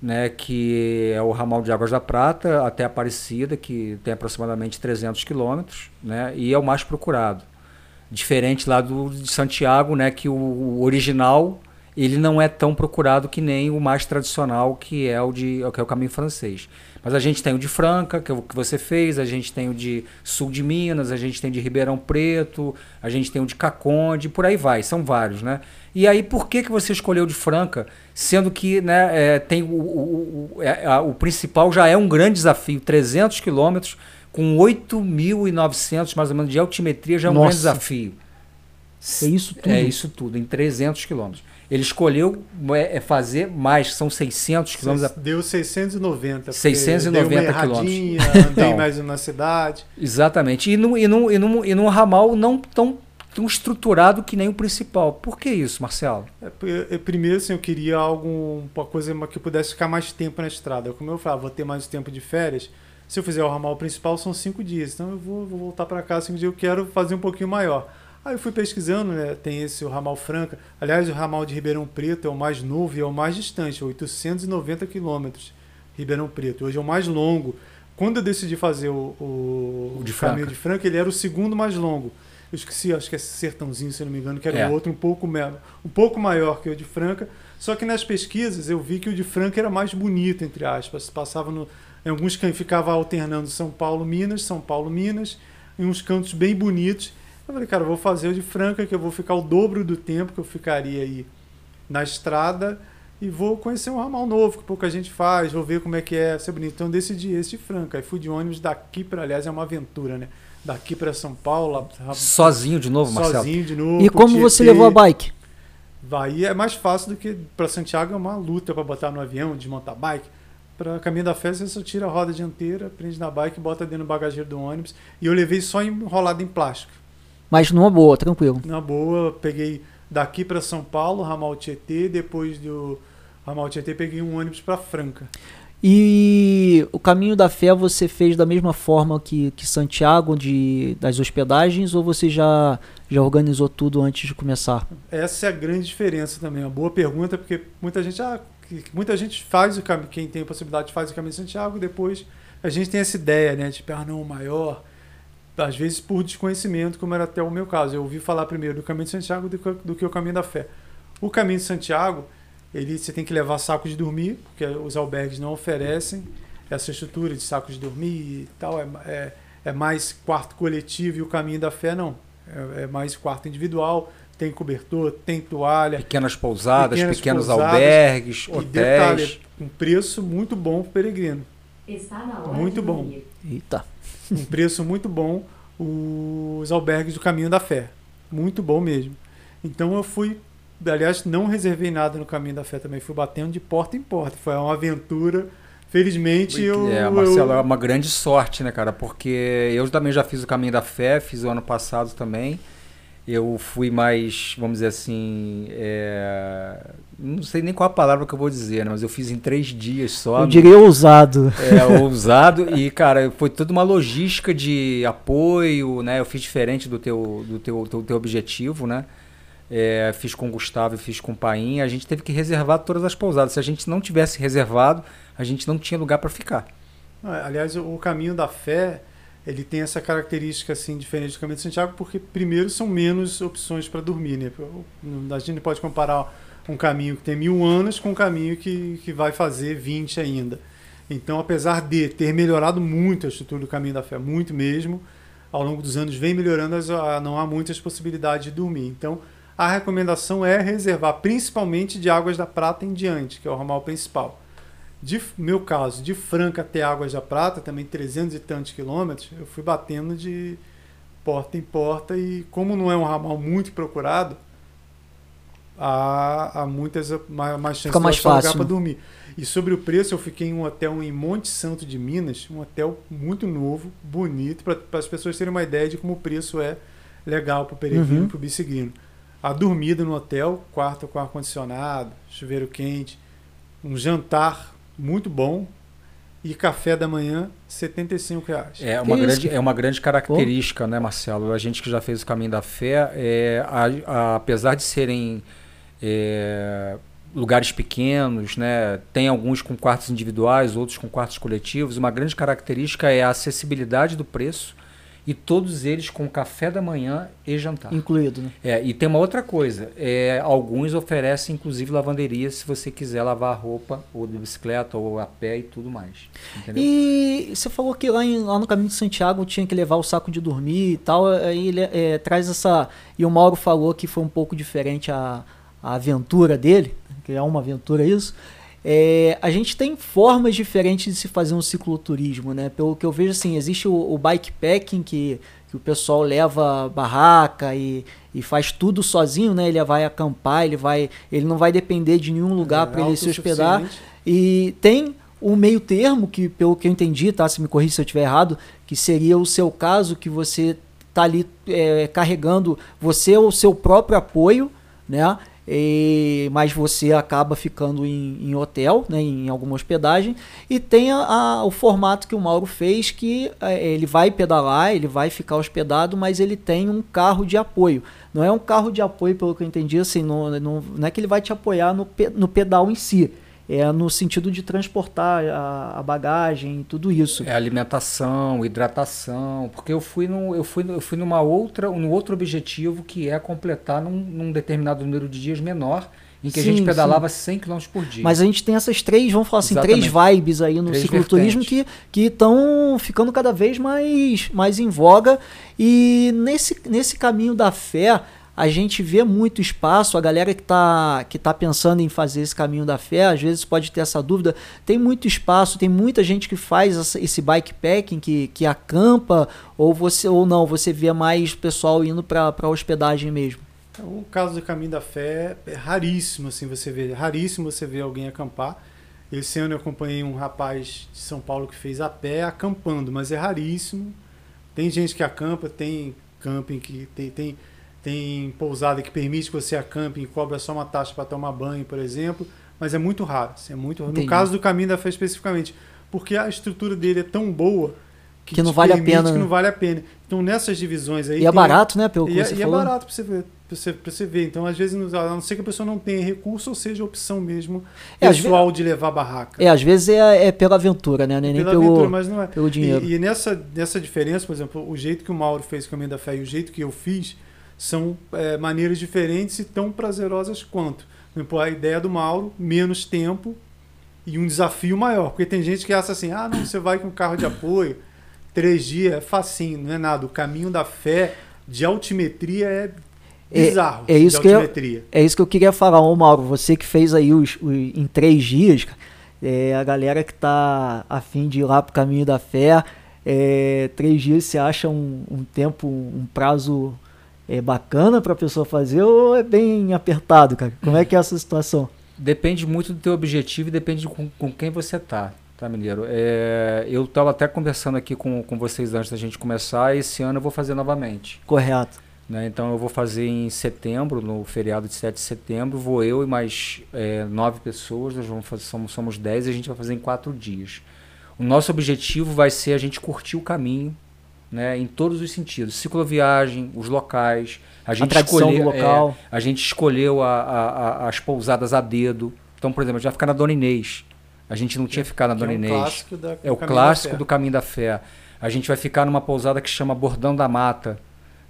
né, que é o ramal de Águas da Prata até Aparecida, que tem aproximadamente 300 quilômetros, né, e é o mais procurado. Diferente lá do de Santiago, né, que o, o original ele não é tão procurado que nem o mais tradicional, que é o de que é o caminho francês. Mas a gente tem o de Franca, que é o que você fez, a gente tem o de Sul de Minas, a gente tem de Ribeirão Preto, a gente tem o de Caconde, por aí vai, são vários, né? E aí, por que, que você escolheu de Franca, sendo que né, é, tem o, o, o, é, a, o principal já é um grande desafio, 300 quilômetros, com 8.900 mais ou menos de altimetria já é um Nossa. grande desafio. É isso tudo? É isso tudo, em 300 quilômetros. Ele escolheu é, é fazer mais, são 600 quilômetros. Deu 690. 690 quilômetros. Andei então, mais na cidade. Exatamente. E num, e, num, e, num, e num ramal não tão, tão estruturado que nem o principal. Por que isso, Marcelo? É, primeiro, assim, eu queria algo, uma coisa que eu pudesse ficar mais tempo na estrada. Como eu falava, vou ter mais tempo de férias. Se eu fizer o ramal principal, são cinco dias. Então eu vou, vou voltar para cá cinco dias. Eu quero fazer um pouquinho maior. Aí eu fui pesquisando, né? Tem esse o ramal Franca. Aliás, o ramal de Ribeirão Preto é o mais novo e é o mais distante, 890 quilômetros. Ribeirão Preto. Hoje é o mais longo. Quando eu decidi fazer o, o, o de caminho de Franca, ele era o segundo mais longo. Eu esqueci, acho que é Sertãozinho, se não me engano, que era é. um outro um pouco, um pouco maior que o de Franca. Só que nas pesquisas eu vi que o de Franca era mais bonito, entre aspas. Passava no, em alguns cantos, ficava alternando São Paulo, Minas, São Paulo, Minas, em uns cantos bem bonitos eu falei, cara, eu vou fazer o de Franca, que eu vou ficar o dobro do tempo que eu ficaria aí na estrada e vou conhecer um ramal novo que pouca gente faz, vou ver como é que é ser bonito. Então decidi esse de Franca. Aí fui de ônibus daqui para, aliás, é uma aventura, né? Daqui para São Paulo. Sozinho de novo, Marcelo? Sozinho de novo. E como você levou a bike? Vai é mais fácil do que para Santiago é uma luta para botar no avião, desmontar a bike. Para caminho da festa, você só tira a roda dianteira, prende na bike, bota dentro do bagageiro do ônibus. E eu levei só enrolado em plástico. Mas numa boa, tranquilo. Na boa, peguei daqui para São Paulo, ramal Tietê, depois do ramal Tietê peguei um ônibus para Franca. E o caminho da fé você fez da mesma forma que, que Santiago de, das hospedagens ou você já, já organizou tudo antes de começar? Essa é a grande diferença também. Uma boa pergunta, porque muita gente, ah, muita gente faz o caminho, quem tem a possibilidade faz o caminho de Santiago, depois a gente tem essa ideia, né? Tipo, ah, não, maior, às vezes por desconhecimento, como era até o meu caso. Eu ouvi falar primeiro do caminho de Santiago do que, do que o caminho da fé. O caminho de Santiago, ele você tem que levar saco de dormir, porque os albergues não oferecem essa estrutura de saco de dormir e tal. É, é, é mais quarto coletivo e o caminho da fé não. É, é, mais quarto individual. Tem cobertor, tem toalha. Pequenas pousadas, pequenas pequenos pousadas, albergues, hotéis. Detalhe, um preço muito bom para o peregrino. Está na hora muito bom. Eita um preço muito bom os albergues do Caminho da Fé. Muito bom mesmo. Então eu fui, aliás, não reservei nada no Caminho da Fé também, fui batendo de porta em porta. Foi uma aventura. Felizmente eu. É, Marcelo, eu... é uma grande sorte, né, cara? Porque eu também já fiz o Caminho da Fé, fiz o ano passado também eu fui mais, vamos dizer assim, é, não sei nem qual a palavra que eu vou dizer, né, mas eu fiz em três dias só. Eu diria ousado. É, ousado e, cara, foi toda uma logística de apoio, né? Eu fiz diferente do teu, do teu, do teu objetivo, né? É, fiz com o Gustavo e fiz com o Paim. A gente teve que reservar todas as pousadas. Se a gente não tivesse reservado, a gente não tinha lugar para ficar. Aliás, o caminho da fé ele tem essa característica assim diferente do Caminho de Santiago porque primeiro são menos opções para dormir né? A gente pode comparar um caminho que tem mil anos com um caminho que, que vai fazer 20 ainda. Então apesar de ter melhorado muito a estrutura do Caminho da Fé muito mesmo ao longo dos anos vem melhorando não há muitas possibilidades de dormir. Então a recomendação é reservar principalmente de Águas da Prata em diante que é o ramal principal de meu caso, de Franca até Águas da Prata, também 300 e tantos quilômetros, eu fui batendo de porta em porta e como não é um ramal muito procurado, há, há muitas mais, mais chances mais de fácil, para né? dormir. E sobre o preço, eu fiquei em um hotel em Monte Santo de Minas, um hotel muito novo, bonito, para as pessoas terem uma ideia de como o preço é legal para o peregrino uhum. para o bicigrino. A dormida no hotel, quarto com ar-condicionado, chuveiro quente, um jantar muito bom. E café da manhã, 75 reais. É uma, grande, é uma grande característica, né, Marcelo? A gente que já fez o caminho da fé, é, a, a, apesar de serem é, lugares pequenos, né, tem alguns com quartos individuais, outros com quartos coletivos, uma grande característica é a acessibilidade do preço e todos eles com café da manhã e jantar. Incluído, né? É, e tem uma outra coisa, é, alguns oferecem inclusive lavanderia se você quiser lavar a roupa, ou de bicicleta, ou a pé e tudo mais. Entendeu? E você falou que lá, em, lá, no caminho de Santiago tinha que levar o saco de dormir e tal, aí ele é, traz essa... E o Mauro falou que foi um pouco diferente a, a aventura dele, que é uma aventura isso, é, a gente tem formas diferentes de se fazer um cicloturismo, né? Pelo que eu vejo, assim, existe o, o bikepacking, que, que o pessoal leva barraca e, e faz tudo sozinho, né? Ele vai acampar, ele vai, ele não vai depender de nenhum lugar é, para ele se hospedar. E tem o meio termo, que pelo que eu entendi, tá? Se me corrija se eu estiver errado, que seria o seu caso, que você tá ali é, carregando você o seu próprio apoio, né? E, mas você acaba ficando em, em hotel, né, em alguma hospedagem, e tem a, a, o formato que o Mauro fez, que é, ele vai pedalar, ele vai ficar hospedado, mas ele tem um carro de apoio. Não é um carro de apoio, pelo que eu entendi, assim, não, não, não é que ele vai te apoiar no, no pedal em si, é no sentido de transportar a, a, bagagem e tudo isso. É alimentação, hidratação, porque eu fui, no, eu fui, eu fui numa outra, um outro objetivo que é completar num, num determinado número de dias menor, em que sim, a gente pedalava sim. 100 km por dia. Mas a gente tem essas três, vamos falar assim, Exatamente. três vibes aí no três cicloturismo vertentes. que estão ficando cada vez mais, mais em voga. E nesse, nesse caminho da fé, a gente vê muito espaço, a galera que está que tá pensando em fazer esse caminho da fé, às vezes pode ter essa dúvida, tem muito espaço, tem muita gente que faz esse bikepacking, que, que acampa, ou você ou não, você vê mais pessoal indo para hospedagem mesmo? O caso do caminho da fé é raríssimo, assim, você vê, é raríssimo você ver alguém acampar. Esse ano eu acompanhei um rapaz de São Paulo que fez a pé acampando, mas é raríssimo. Tem gente que acampa, tem camping que tem, tem tem pousada que permite que você acampe e cobra só uma taxa para tomar banho, por exemplo, mas é muito raro. Assim, é muito No caso do Caminho da Fé especificamente, porque a estrutura dele é tão boa que, que não vale a pena. Que não vale a pena. Então nessas divisões aí. E é barato, né? Pelo e, você e é é barato para você ver. Pra você, pra você ver. Então, às vezes, a não ser que a pessoa não tenha recurso, ou seja, opção mesmo é, pessoal de levar barraca. É, às vezes é, é pela aventura, né? Nem, é nem pela pelo, aventura, mas não é. pelo dinheiro. E, e, nessa, nessa diferença, por exemplo, o jeito que o Mauro fez o Caminho da Fé e o jeito que eu fiz, são é, maneiras diferentes e tão prazerosas quanto. Exemplo, a ideia do Mauro, menos tempo e um desafio maior. Porque tem gente que acha assim, ah, não, você vai com carro de apoio, três dias, é facinho, não é nada. O caminho da fé de altimetria é bizarro. É, é isso, que eu, é isso que eu queria falar, ô Mauro, você que fez aí os, os em três dias, é, a galera que está afim de ir lá pro caminho da fé, é, três dias você acha um, um tempo, um prazo é bacana para a pessoa fazer ou é bem apertado, cara? Como é que é essa situação? Depende muito do teu objetivo e depende de com, com quem você tá, tá, Mineiro? É, eu estava até conversando aqui com, com vocês antes da gente começar, esse ano eu vou fazer novamente. Correto. Né? Então eu vou fazer em setembro, no feriado de 7 de setembro, vou eu e mais é, nove pessoas, nós vamos fazer, somos, somos dez e a gente vai fazer em quatro dias. O nosso objetivo vai ser a gente curtir o caminho, né, em todos os sentidos. Cicloviagem, os locais. A gente a escolheu, local. É, a gente escolheu a, a, a, as pousadas a dedo. Então, por exemplo, a gente vai ficar na Dona Inês. A gente não tinha ficado na Dona é um Inês. Da, é o clássico do Caminho da Fé. A gente vai ficar numa pousada que chama Bordão da Mata,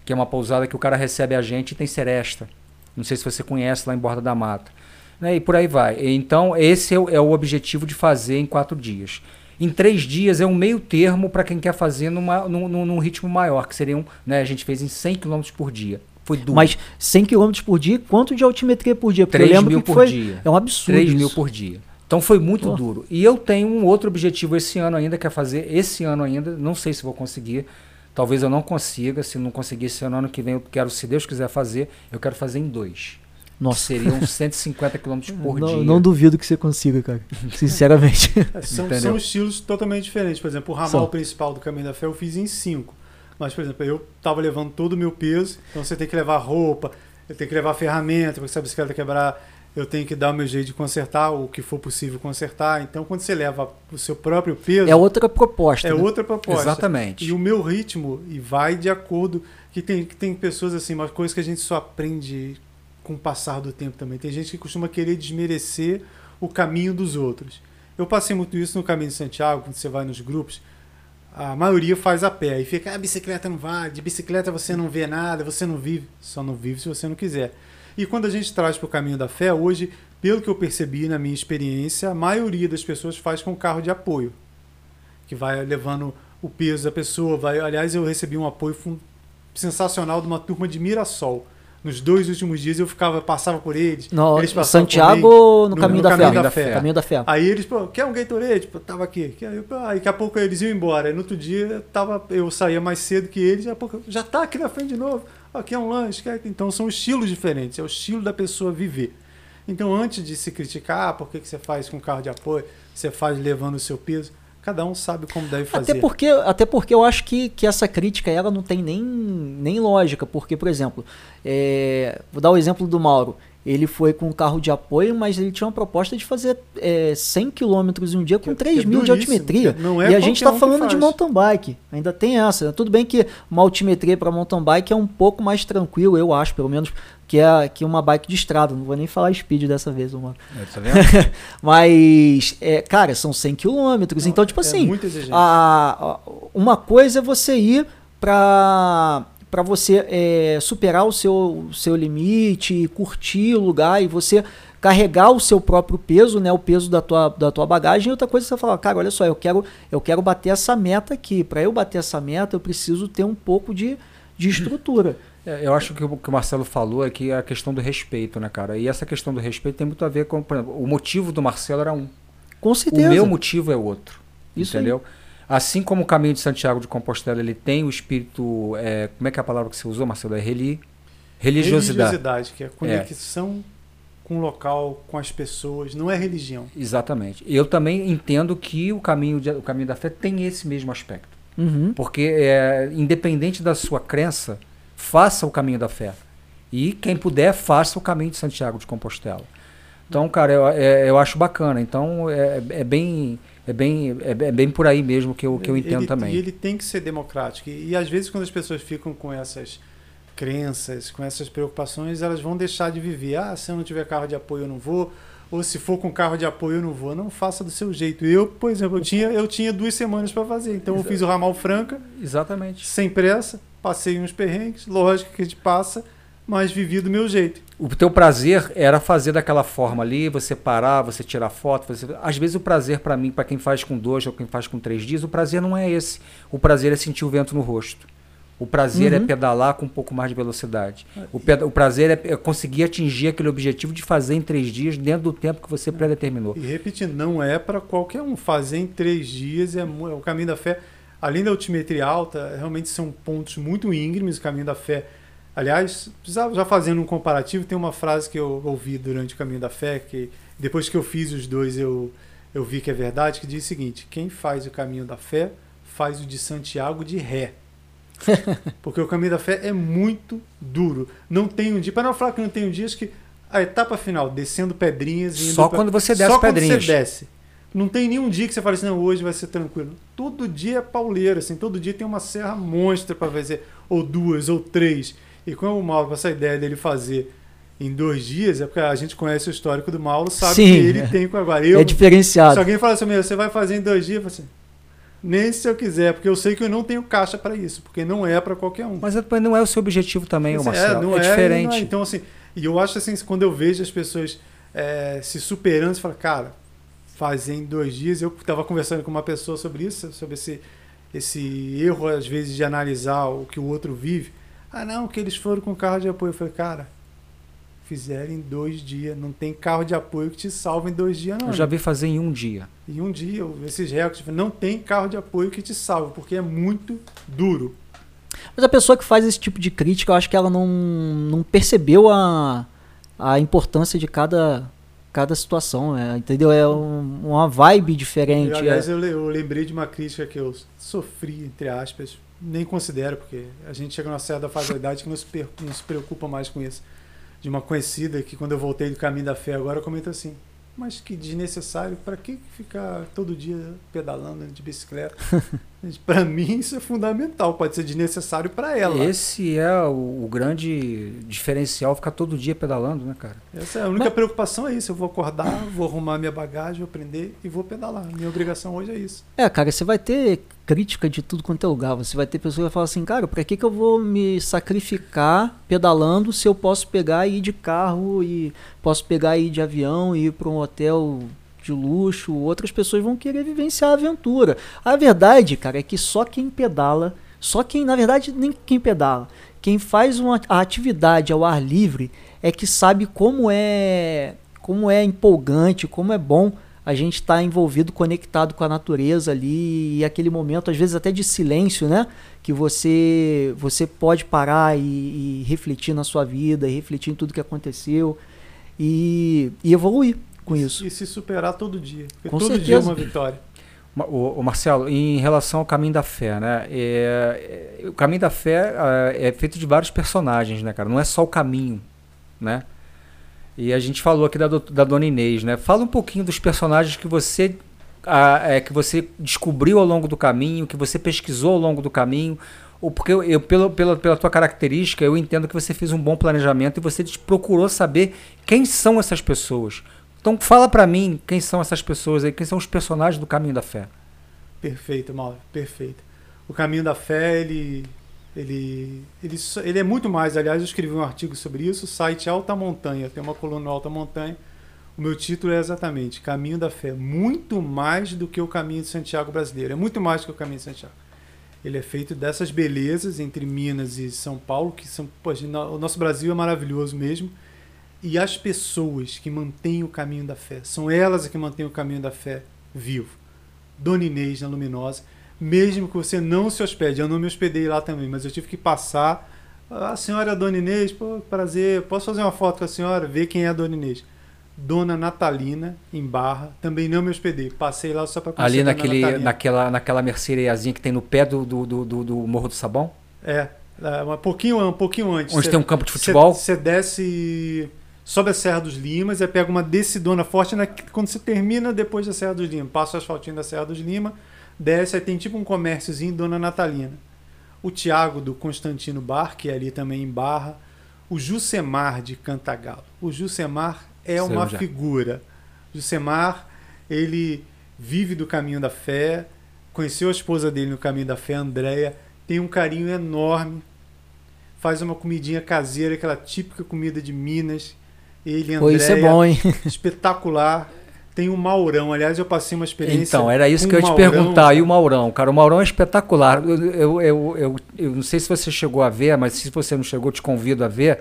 que é uma pousada que o cara recebe a gente e tem seresta. Não sei se você conhece lá em Borda da Mata. Né, e por aí vai. Então, esse é o, é o objetivo de fazer em quatro dias em três dias é um meio termo para quem quer fazer numa, num, num, ritmo maior, que seriam, né, a gente fez em 100 km por dia. Foi duro. Mas 100 km por dia, quanto de altimetria por dia? Porque 3 eu lembro mil que por foi, dia. É um absurdo 3 isso. mil por dia. Então foi muito oh. duro. E eu tenho um outro objetivo esse ano ainda, que é fazer esse ano ainda, não sei se vou conseguir, talvez eu não consiga, se não conseguir esse ano, ano que vem eu quero, se Deus quiser fazer, eu quero fazer em dois. Nossa. Seriam 150 km por não, dia. Não duvido que você consiga, cara. Sinceramente. É, são, são, estilos totalmente diferentes. Por exemplo, o ramal são. principal do Caminho da Fé eu fiz em 5. Mas, por exemplo, eu estava levando todo o meu peso, então você tem que levar roupa, eu tenho que levar ferramenta, porque se a bicicleta quebrar, eu tenho que dar o meu jeito de consertar, o que for possível consertar. Então, quando você leva o seu próprio peso. É outra proposta. É né? outra proposta. Exatamente. E o meu ritmo e vai de acordo. Que tem, que tem pessoas assim, uma coisa que a gente só aprende com o passar do tempo também. Tem gente que costuma querer desmerecer o caminho dos outros. Eu passei muito isso no caminho de Santiago, quando você vai nos grupos. A maioria faz a pé e fica, a ah, bicicleta não vale, de bicicleta você não vê nada, você não vive. Só não vive se você não quiser. E quando a gente traz para o caminho da fé, hoje, pelo que eu percebi na minha experiência, a maioria das pessoas faz com carro de apoio, que vai levando o peso da pessoa. Vai, aliás, eu recebi um apoio sensacional de uma turma de Mirassol nos dois últimos dias eu ficava, passava por eles. No, eles Santiago no, no, caminho, no da, caminho, da, fé. caminho da Fé. Aí eles, pô, quer um Gatorade? Tipo, tava aqui. Aí, aí daqui a pouco eles iam embora. Aí no outro dia tava, eu saía mais cedo que eles, daqui a pouco já tá aqui na frente de novo. Aqui é um lanche. Então são estilos diferentes, é o estilo da pessoa viver. Então antes de se criticar, ah, por que, que você faz com carro de apoio, você faz levando o seu peso, Cada um sabe como deve fazer. Até porque, até porque eu acho que, que essa crítica ela não tem nem, nem lógica. Porque, por exemplo, é, vou dar o exemplo do Mauro. Ele foi com um carro de apoio, mas ele tinha uma proposta de fazer é, 100 km em um dia com que, 3 é mil de altimetria. Não é e a gente está um falando de mountain bike. Ainda tem essa. Tudo bem que uma altimetria para mountain bike é um pouco mais tranquilo, eu acho, pelo menos, que é que uma bike de estrada. Não vou nem falar speed dessa vez, mano. É, tá mas, é, cara, são 100 km. Então, tipo é assim, a, a, uma coisa é você ir para para você é, superar o seu, seu limite, curtir o lugar e você carregar o seu próprio peso, né, o peso da tua, da tua bagagem. E outra coisa você falar, cara, olha só, eu quero, eu quero bater essa meta aqui. Para eu bater essa meta, eu preciso ter um pouco de, de estrutura. É, eu acho que o que o Marcelo falou é que é a questão do respeito, né, cara? E essa questão do respeito tem muito a ver com, exemplo, o motivo do Marcelo era um. Com certeza. O meu motivo é outro. Isso entendeu? Aí. Assim como o caminho de Santiago de Compostela ele tem o espírito, é, como é que é a palavra que você usou, Marcelo? É reli, religiosidade. Religiosidade, que é conexão é. com o local, com as pessoas, não é religião. Exatamente. Eu também entendo que o caminho, de, o caminho da fé tem esse mesmo aspecto. Uhum. Porque, é, independente da sua crença, faça o caminho da fé. E quem puder, faça o caminho de Santiago de Compostela. Então, cara, eu, é, eu acho bacana. Então, é, é bem é bem, é, é, bem por aí mesmo que eu, que eu entendo ele, também. E ele tem que ser democrático. E, e, às vezes quando as pessoas ficam com essas crenças, com essas preocupações, elas vão deixar de viver. Ah, se eu não tiver carro de apoio eu não vou. Ou se for com carro de apoio eu não vou. Não faça do seu jeito. Eu, por exemplo, eu tinha, eu tinha duas semanas para fazer. Então eu fiz o ramal Franca. Exatamente. Sem pressa. Passei uns perrengues. Lógico que a gente passa mas vivi do meu jeito. O teu prazer era fazer daquela forma ali, você parar, você tirar foto. Você... Às vezes o prazer para mim, para quem faz com dois ou quem faz com três dias, o prazer não é esse. O prazer é sentir o vento no rosto. O prazer é uhum. é pedalar com um pouco mais de velocidade. O, ped... o prazer é, é conseguir atingir aquele objetivo de fazer em três dias dentro do tempo que você predeterminou. E repetindo, não é para qualquer um. Fazer em três dias é, é o caminho da fé. Além da altimetria alta, realmente são pontos muito íngremes. O caminho da fé Aliás, já fazendo um comparativo, tem uma frase que eu ouvi durante o Caminho da Fé, que depois que eu fiz os dois eu, eu vi que é verdade, que diz o seguinte: quem faz o Caminho da Fé faz o de Santiago de ré. Porque o Caminho da Fé é muito duro. Não tem um dia, para não falar que não tem um dia, acho que a etapa final, descendo pedrinhas. Só pra, quando você desce só pedrinhas. Quando você desce. Não tem nenhum dia que você fale assim, não, hoje vai ser tranquilo. Todo dia é pauleira, assim, todo dia tem uma serra monstra para fazer, ou duas, ou três. E como o Mauro, com essa ideia dele fazer em dois dias, é porque a gente conhece o histórico do Mauro, sabe Sim, que ele é. tem com agora. Eu, é diferenciado. Se alguém falar assim, você vai fazer em dois dias, eu assim, nem se eu quiser, porque eu sei que eu não tenho caixa para isso, porque não é para qualquer um. Mas não é o seu objetivo também, o Marcelo. É, não é, é diferente. Não é. Então, assim, e eu acho assim, quando eu vejo as pessoas é, se superando, você fala, cara, fazer em dois dias. Eu estava conversando com uma pessoa sobre isso, sobre esse, esse erro, às vezes, de analisar o que o outro vive. Ah, não, que eles foram com carro de apoio. Eu falei, cara, fizeram em dois dias. Não tem carro de apoio que te salva em dois dias, não. Eu já vi fazer em um dia. Em um dia, esses recordes. Não tem carro de apoio que te salva, porque é muito duro. Mas a pessoa que faz esse tipo de crítica, eu acho que ela não, não percebeu a, a importância de cada, cada situação, é, entendeu? É um, uma vibe diferente. Eu, aliás, é. eu, eu lembrei de uma crítica que eu sofri, entre aspas, nem considero, porque a gente chega numa certa fase da idade que não se, não se preocupa mais com isso. De uma conhecida que, quando eu voltei do caminho da fé, agora comenta assim: mas que desnecessário, para que ficar todo dia pedalando de bicicleta? para mim isso é fundamental, pode ser desnecessário para ela. Esse é o, o, grande diferencial, ficar todo dia pedalando, né, cara? Essa é a única Mas... preocupação é isso, eu vou acordar, vou arrumar minha bagagem, vou aprender e vou pedalar. Minha obrigação hoje é isso. É, cara, você vai ter crítica de tudo quanto é lugar. Você vai ter pessoas que vão falar assim, cara, para que, que eu vou me sacrificar pedalando se eu posso pegar e ir de carro e posso pegar e ir de avião e ir para um hotel de luxo? Outras pessoas vão querer vivenciar a aventura. A verdade, cara, é que só quem pedala Só quem, na verdade, nem quem pedala. Quem faz uma a atividade ao ar livre é que sabe como é como é empolgante, como é bom a gente estar tá envolvido, conectado com a natureza ali e aquele momento, às vezes até de silêncio, né? Que você você pode parar e, e refletir na sua vida, e refletir em tudo que aconteceu e, e evoluir com isso. E se superar todo dia. Porque com todo certeza. dia é uma vitória. O, o, Marcelo, em relação ao caminho da fé, né? É, é, o caminho da fé é, é feito de vários personagens, né, cara? Não é só o caminho, né? E a gente falou aqui da, da Dona Inês, né? Fala um pouquinho dos personagens que você a, é, que você descobriu ao longo do caminho, que você pesquisou ao longo do caminho, ou porque eu, eu pelo, pela, pela tua característica, eu entendo que você fez um bom planejamento e você procurou saber quem são essas pessoas. Então fala para mim quem são essas pessoas aí, quem são os personagens do Caminho da Fé. Perfeito, Mauro, perfeito. O Caminho da Fé, ele ele, ele, ele é muito mais, aliás, eu escrevi um artigo sobre isso, site Alta Montanha, tem uma coluna Alta Montanha. O meu título é exatamente Caminho da Fé, muito mais do que o Caminho de Santiago brasileiro, é muito mais do que o Caminho de Santiago. Ele é feito dessas belezas entre Minas e São Paulo, que são, poxa, o nosso Brasil é maravilhoso mesmo. E as pessoas que mantêm o caminho da fé, são elas que mantêm o caminho da fé vivo. Dona Inês na Luminosa, mesmo que você não se hospede. Eu não me hospedei lá também, mas eu tive que passar. A senhora é a Dona Inês, pô, prazer, posso fazer uma foto com a senhora, ver quem é a Dona Inês. Dona Natalina, em Barra, também não me hospedei. Passei lá só para conhecer Ali naquele, naquela, naquela merceariazinha que tem no pé do, do, do, do Morro do Sabão? É, é um pouquinho, um pouquinho antes. Onde cê, tem um campo de futebol? Você desce, sobe a Serra dos Limas, e pega uma descidona forte na, quando você termina depois da Serra dos Limas. Passa o asfaltinho da Serra dos Limas, desce, aí tem tipo um comérciozinho, Dona Natalina. O Tiago do Constantino Bar, que é ali também em Barra. O Jusemar de Cantagalo. O Jusemar é Sei uma já. figura. Jusemar, ele vive do caminho da fé, conheceu a esposa dele no caminho da fé, Andréia, tem um carinho enorme, faz uma comidinha caseira, aquela típica comida de Minas. Ele, Andréia, isso é bom, hein? espetacular. Tem o Maurão, aliás, eu passei uma experiência. Então, era isso que eu ia te perguntar. E o Maurão? Cara, o Maurão é espetacular. Eu, eu, eu, eu, eu não sei se você chegou a ver, mas se você não chegou, te convido a ver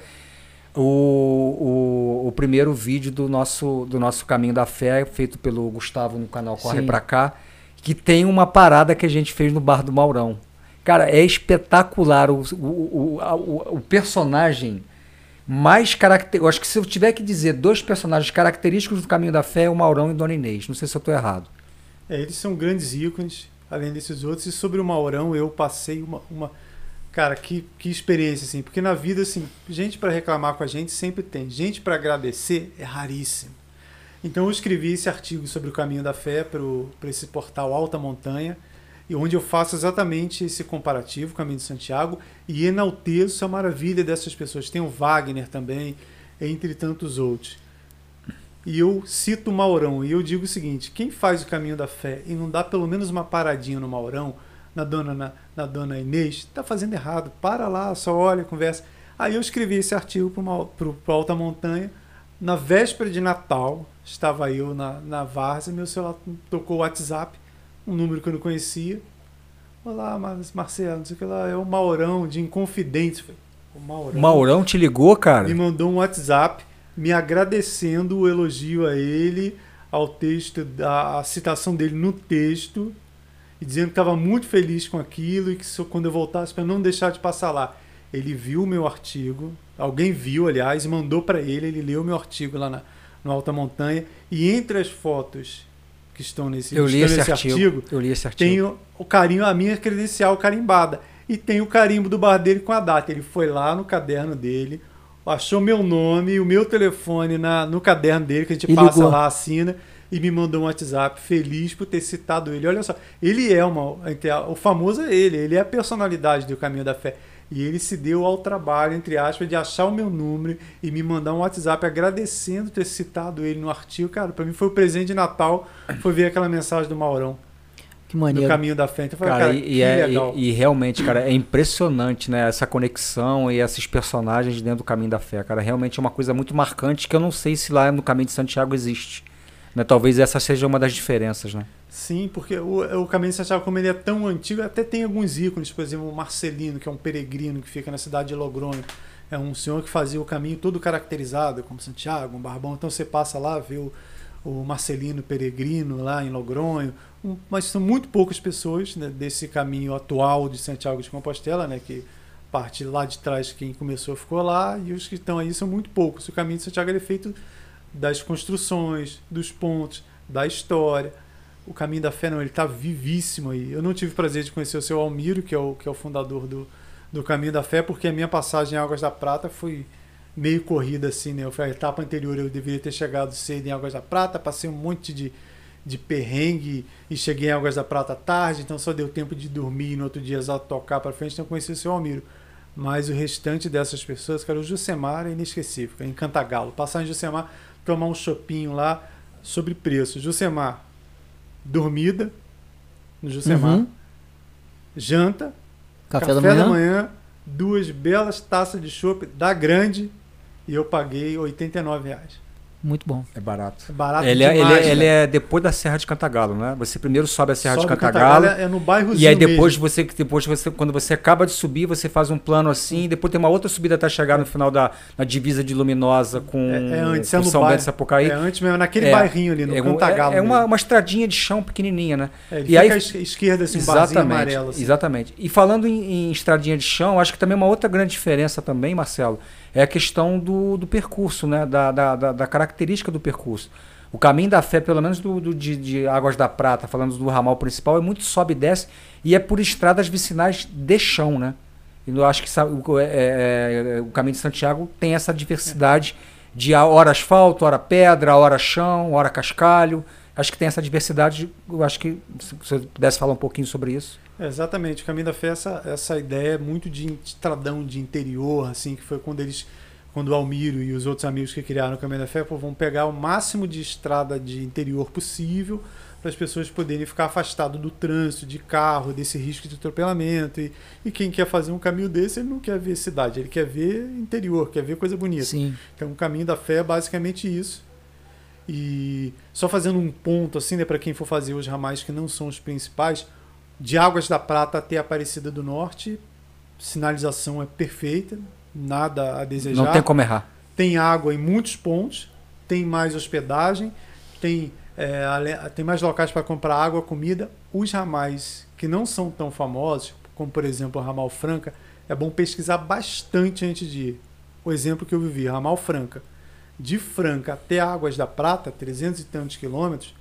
o, o, o primeiro vídeo do nosso, do nosso Caminho da Fé, feito pelo Gustavo no canal Corre Pra Cá, que tem uma parada que a gente fez no Bar do Maurão. Cara, é espetacular o, o, o, o, o personagem mais característico. Acho que se eu tiver que dizer dois personagens característicos do Caminho da Fé, é o Maurão e Dona Inês. Não sei se eu estou errado. É, eles são grandes ícones, além desses outros. E sobre o Maurão, eu passei uma. uma... Cara, que, que experiência, assim. Porque na vida, assim, gente para reclamar com a gente sempre tem. Gente para agradecer é raríssimo. Então eu escrevi esse artigo sobre o Caminho da Fé para esse portal Alta Montanha e onde eu faço exatamente esse comparativo, Caminho de Santiago, e enalteço a maravilha dessas pessoas. Tem o Wagner também, entre tantos outros. E eu cito Maurão, e eu digo o seguinte: quem faz o caminho da fé e não dá pelo menos uma paradinha no Maurão, na dona, na, na dona Inês, está fazendo errado. Para lá, só olha, conversa. Aí eu escrevi esse artigo para Alta Montanha. Na véspera de Natal, estava eu na, na Várzea, meu celular tocou o WhatsApp um número que eu não conhecia. Olá, Marcelo, não sei o que lá, é o Maurão de Inconfidentes. O Maurão, Maurão te ligou, cara? Me mandou um WhatsApp me agradecendo o elogio a ele, ao texto, a, citação dele no texto, e dizendo que estava muito feliz com aquilo e que quando eu voltasse para não deixar de passar lá. Ele viu o meu artigo, alguém viu, aliás, e mandou para ele, ele leu o meu artigo lá na, no Alta Montanha, e entre as fotos que estão nesse, eu li esse nesse artigo, artigo, Eu li esse artigo. Tem o, o, carinho, a minha credencial carimbada. E tem o carimbo do bar dele com a data. Ele foi lá no caderno dele, achou meu nome, o meu telefone na, no caderno dele, que a gente e passa ligou. lá, assina, e me mandou um WhatsApp feliz por ter citado ele. Olha só, ele é uma. O famoso é ele, ele é a personalidade do Caminho da Fé. E ele se deu ao trabalho, entre aspas, de achar o meu número e me mandar um WhatsApp agradecendo ter citado ele no artigo. Cara, para mim foi o presente de Natal, foi ver aquela mensagem do Maurão. Que maneiro. No caminho da frente. Falei, cara, cara, e, e, é, e, e, realmente, cara, é impressionante, né? Essa conexão e esses personagens dentro do caminho da fé, cara. Realmente é uma coisa muito marcante que eu não sei se lá no caminho de Santiago existe. Né? Talvez essa seja uma das diferenças, né? Sim, porque o, o Caminho de Santiago, como ele é tão antigo, até tem alguns ícones, por exemplo, o Marcelino, que é um peregrino que fica na cidade de Logronho. É um senhor que fazia o caminho todo caracterizado, como Santiago, um barbão. Então você passa lá, vê o, o Marcelino Peregrino lá em Logronho. Um, mas são muito poucas pessoas né, desse caminho atual de Santiago de Compostela, né, que parte lá de trás, quem começou ficou lá, e os que estão aí são muito poucos. O caminho de Santiago é feito das construções, dos pontos, da história. O caminho da fé não, ele está vivíssimo aí. Eu não tive prazer de conhecer o seu Almiro, que é o, que é o fundador do, do caminho da fé, porque a minha passagem em Águas da Prata foi meio corrida assim, né? Fui a etapa anterior, eu deveria ter chegado cedo em Águas da Prata, passei um monte de, de perrengue e cheguei em Águas da Prata tarde, então só deu tempo de dormir e no outro dia exato tocar para frente, então conheci o seu Almiro. Mas o restante dessas pessoas, cara, o Jusemar é inesquecível, em Cantagalo. Passar em Jusemar, tomar um chopinho lá sobre preço. Jusemar, dormida no Jusemar, uhum. janta, café, café da, manhã. da manhã, duas belas taças de chopp da grande e eu paguei 89 reais. Muito bom. É barato. É barato ele, demais, é, ele, é, ele é depois da Serra de Cantagalo, né? Você primeiro sobe a Serra sobe de Cantagalo. Cantagalo é no bairro E aí depois mesmo. você depois você quando você acaba de subir, você faz um plano assim, depois tem uma outra subida até chegar no final da na divisa de Luminosa com, é, é antes, é com é São Bento de Sapucaí. É antes mesmo, naquele é, bairrinho ali, no é, Cantagalo. É, é uma, uma estradinha de chão pequenininha, né? É, e aí à esquerda assim, um exatamente, amarelo assim. Exatamente. E falando em, em estradinha de chão, acho que também uma outra grande diferença também, Marcelo, é a questão do, do percurso, né? Da, da, da, característica do percurso. O caminho da fé, pelo menos do, do de, de, Águas da Prata, falando do ramal principal, é muito sobe e desce e é por estradas vicinais de chão, né? E eu acho que o, é, é, é, o caminho de Santiago tem essa diversidade de hora asfalto, hora pedra, hora chão, hora cascalho. Acho que tem essa diversidade. Eu acho que se você pudesse falar um pouquinho sobre isso. Exatamente, o Caminho da Fé essa, essa ideia muito de estradão de interior, assim, que foi quando eles, quando o Almiro e os outros amigos que criaram o Caminho da Fé pô, vão pegar o máximo de estrada de interior possível para as pessoas poderem ficar afastadas do trânsito, de carro, desse risco de atropelamento. E, e quem quer fazer um caminho desse, ele não quer ver cidade, ele quer ver interior, quer ver coisa bonita. Sim. Então o Caminho da Fé é basicamente isso. E só fazendo um ponto assim, né, para quem for fazer os ramais que não são os principais, de Águas da Prata até Aparecida do Norte, sinalização é perfeita, nada a desejar. Não tem como errar. Tem água em muitos pontos, tem mais hospedagem, tem, é, tem mais locais para comprar água, comida. Os ramais que não são tão famosos, como por exemplo o Ramal Franca, é bom pesquisar bastante antes de ir. O exemplo que eu vivi, Ramal Franca. De Franca até Águas da Prata, 300 e tantos quilômetros,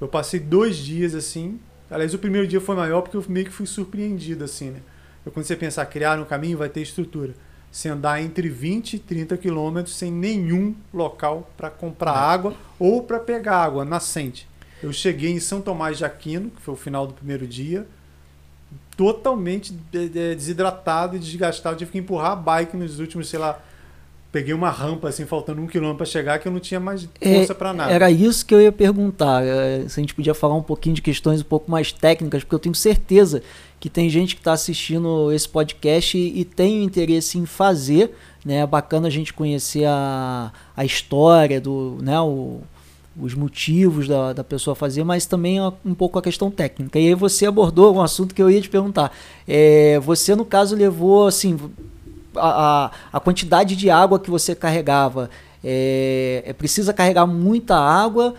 eu passei dois dias assim, Aliás, o primeiro dia foi maior porque eu meio que fui surpreendido, assim, né? Eu, quando você pensar, criar um caminho, vai ter estrutura. Você andar entre 20 e 30 quilômetros sem nenhum local para comprar é. água ou para pegar água nascente. Eu cheguei em São Tomás de Aquino, que foi o final do primeiro dia, totalmente desidratado e desgastado. Tive que empurrar a bike nos últimos, sei lá, peguei uma rampa assim, faltando um quilômetro para chegar, que eu não tinha mais força é, para nada. Era isso que eu ia perguntar. É, se a gente podia falar um pouquinho de questões um pouco mais técnicas, porque eu tenho certeza que tem gente que está assistindo esse podcast e, e tem interesse em fazer. Né? É bacana a gente conhecer a, a história, do, né? o, os motivos da, da pessoa fazer, mas também um pouco a questão técnica. E aí você abordou um assunto que eu ia te perguntar. É, você, no caso, levou assim a, a quantidade de água que você carregava, é, é, precisa carregar muita água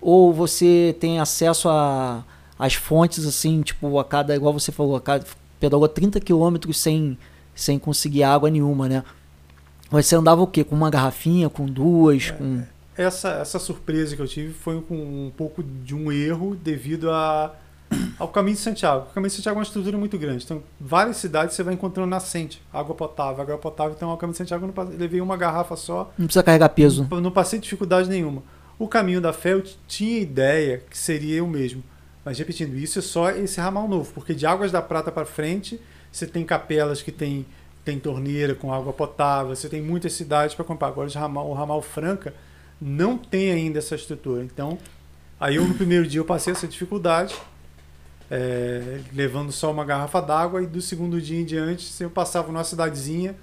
ou você tem acesso a as fontes assim, tipo, a cada, igual você falou, a cada pedalou 30 quilômetros sem, sem conseguir água nenhuma, né? Você andava o quê? Com uma garrafinha, com duas, é, com... Essa, essa surpresa que eu tive foi com um pouco de um erro devido a ao caminho de Santiago. O caminho de Santiago é uma estrutura muito grande. Então, várias cidades você vai encontrando nascente, água potável, água potável. Então, ao caminho de Santiago eu não levei uma garrafa só. Não precisa carregar peso. Não, passei dificuldade nenhuma. O caminho da fé eu tinha ideia que seria o mesmo. Mas repetindo, isso é só esse ramal novo, porque de Águas da Prata para frente, você tem capelas que tem, tem torneira com água potável, você tem muitas cidades para comprar. Agora o ramal, o ramal Franca não tem ainda essa estrutura. Então, aí eu no primeiro dia eu passei essa dificuldade é, levando só uma garrafa d'água e do segundo dia em diante, se eu passava numa cidadezinha,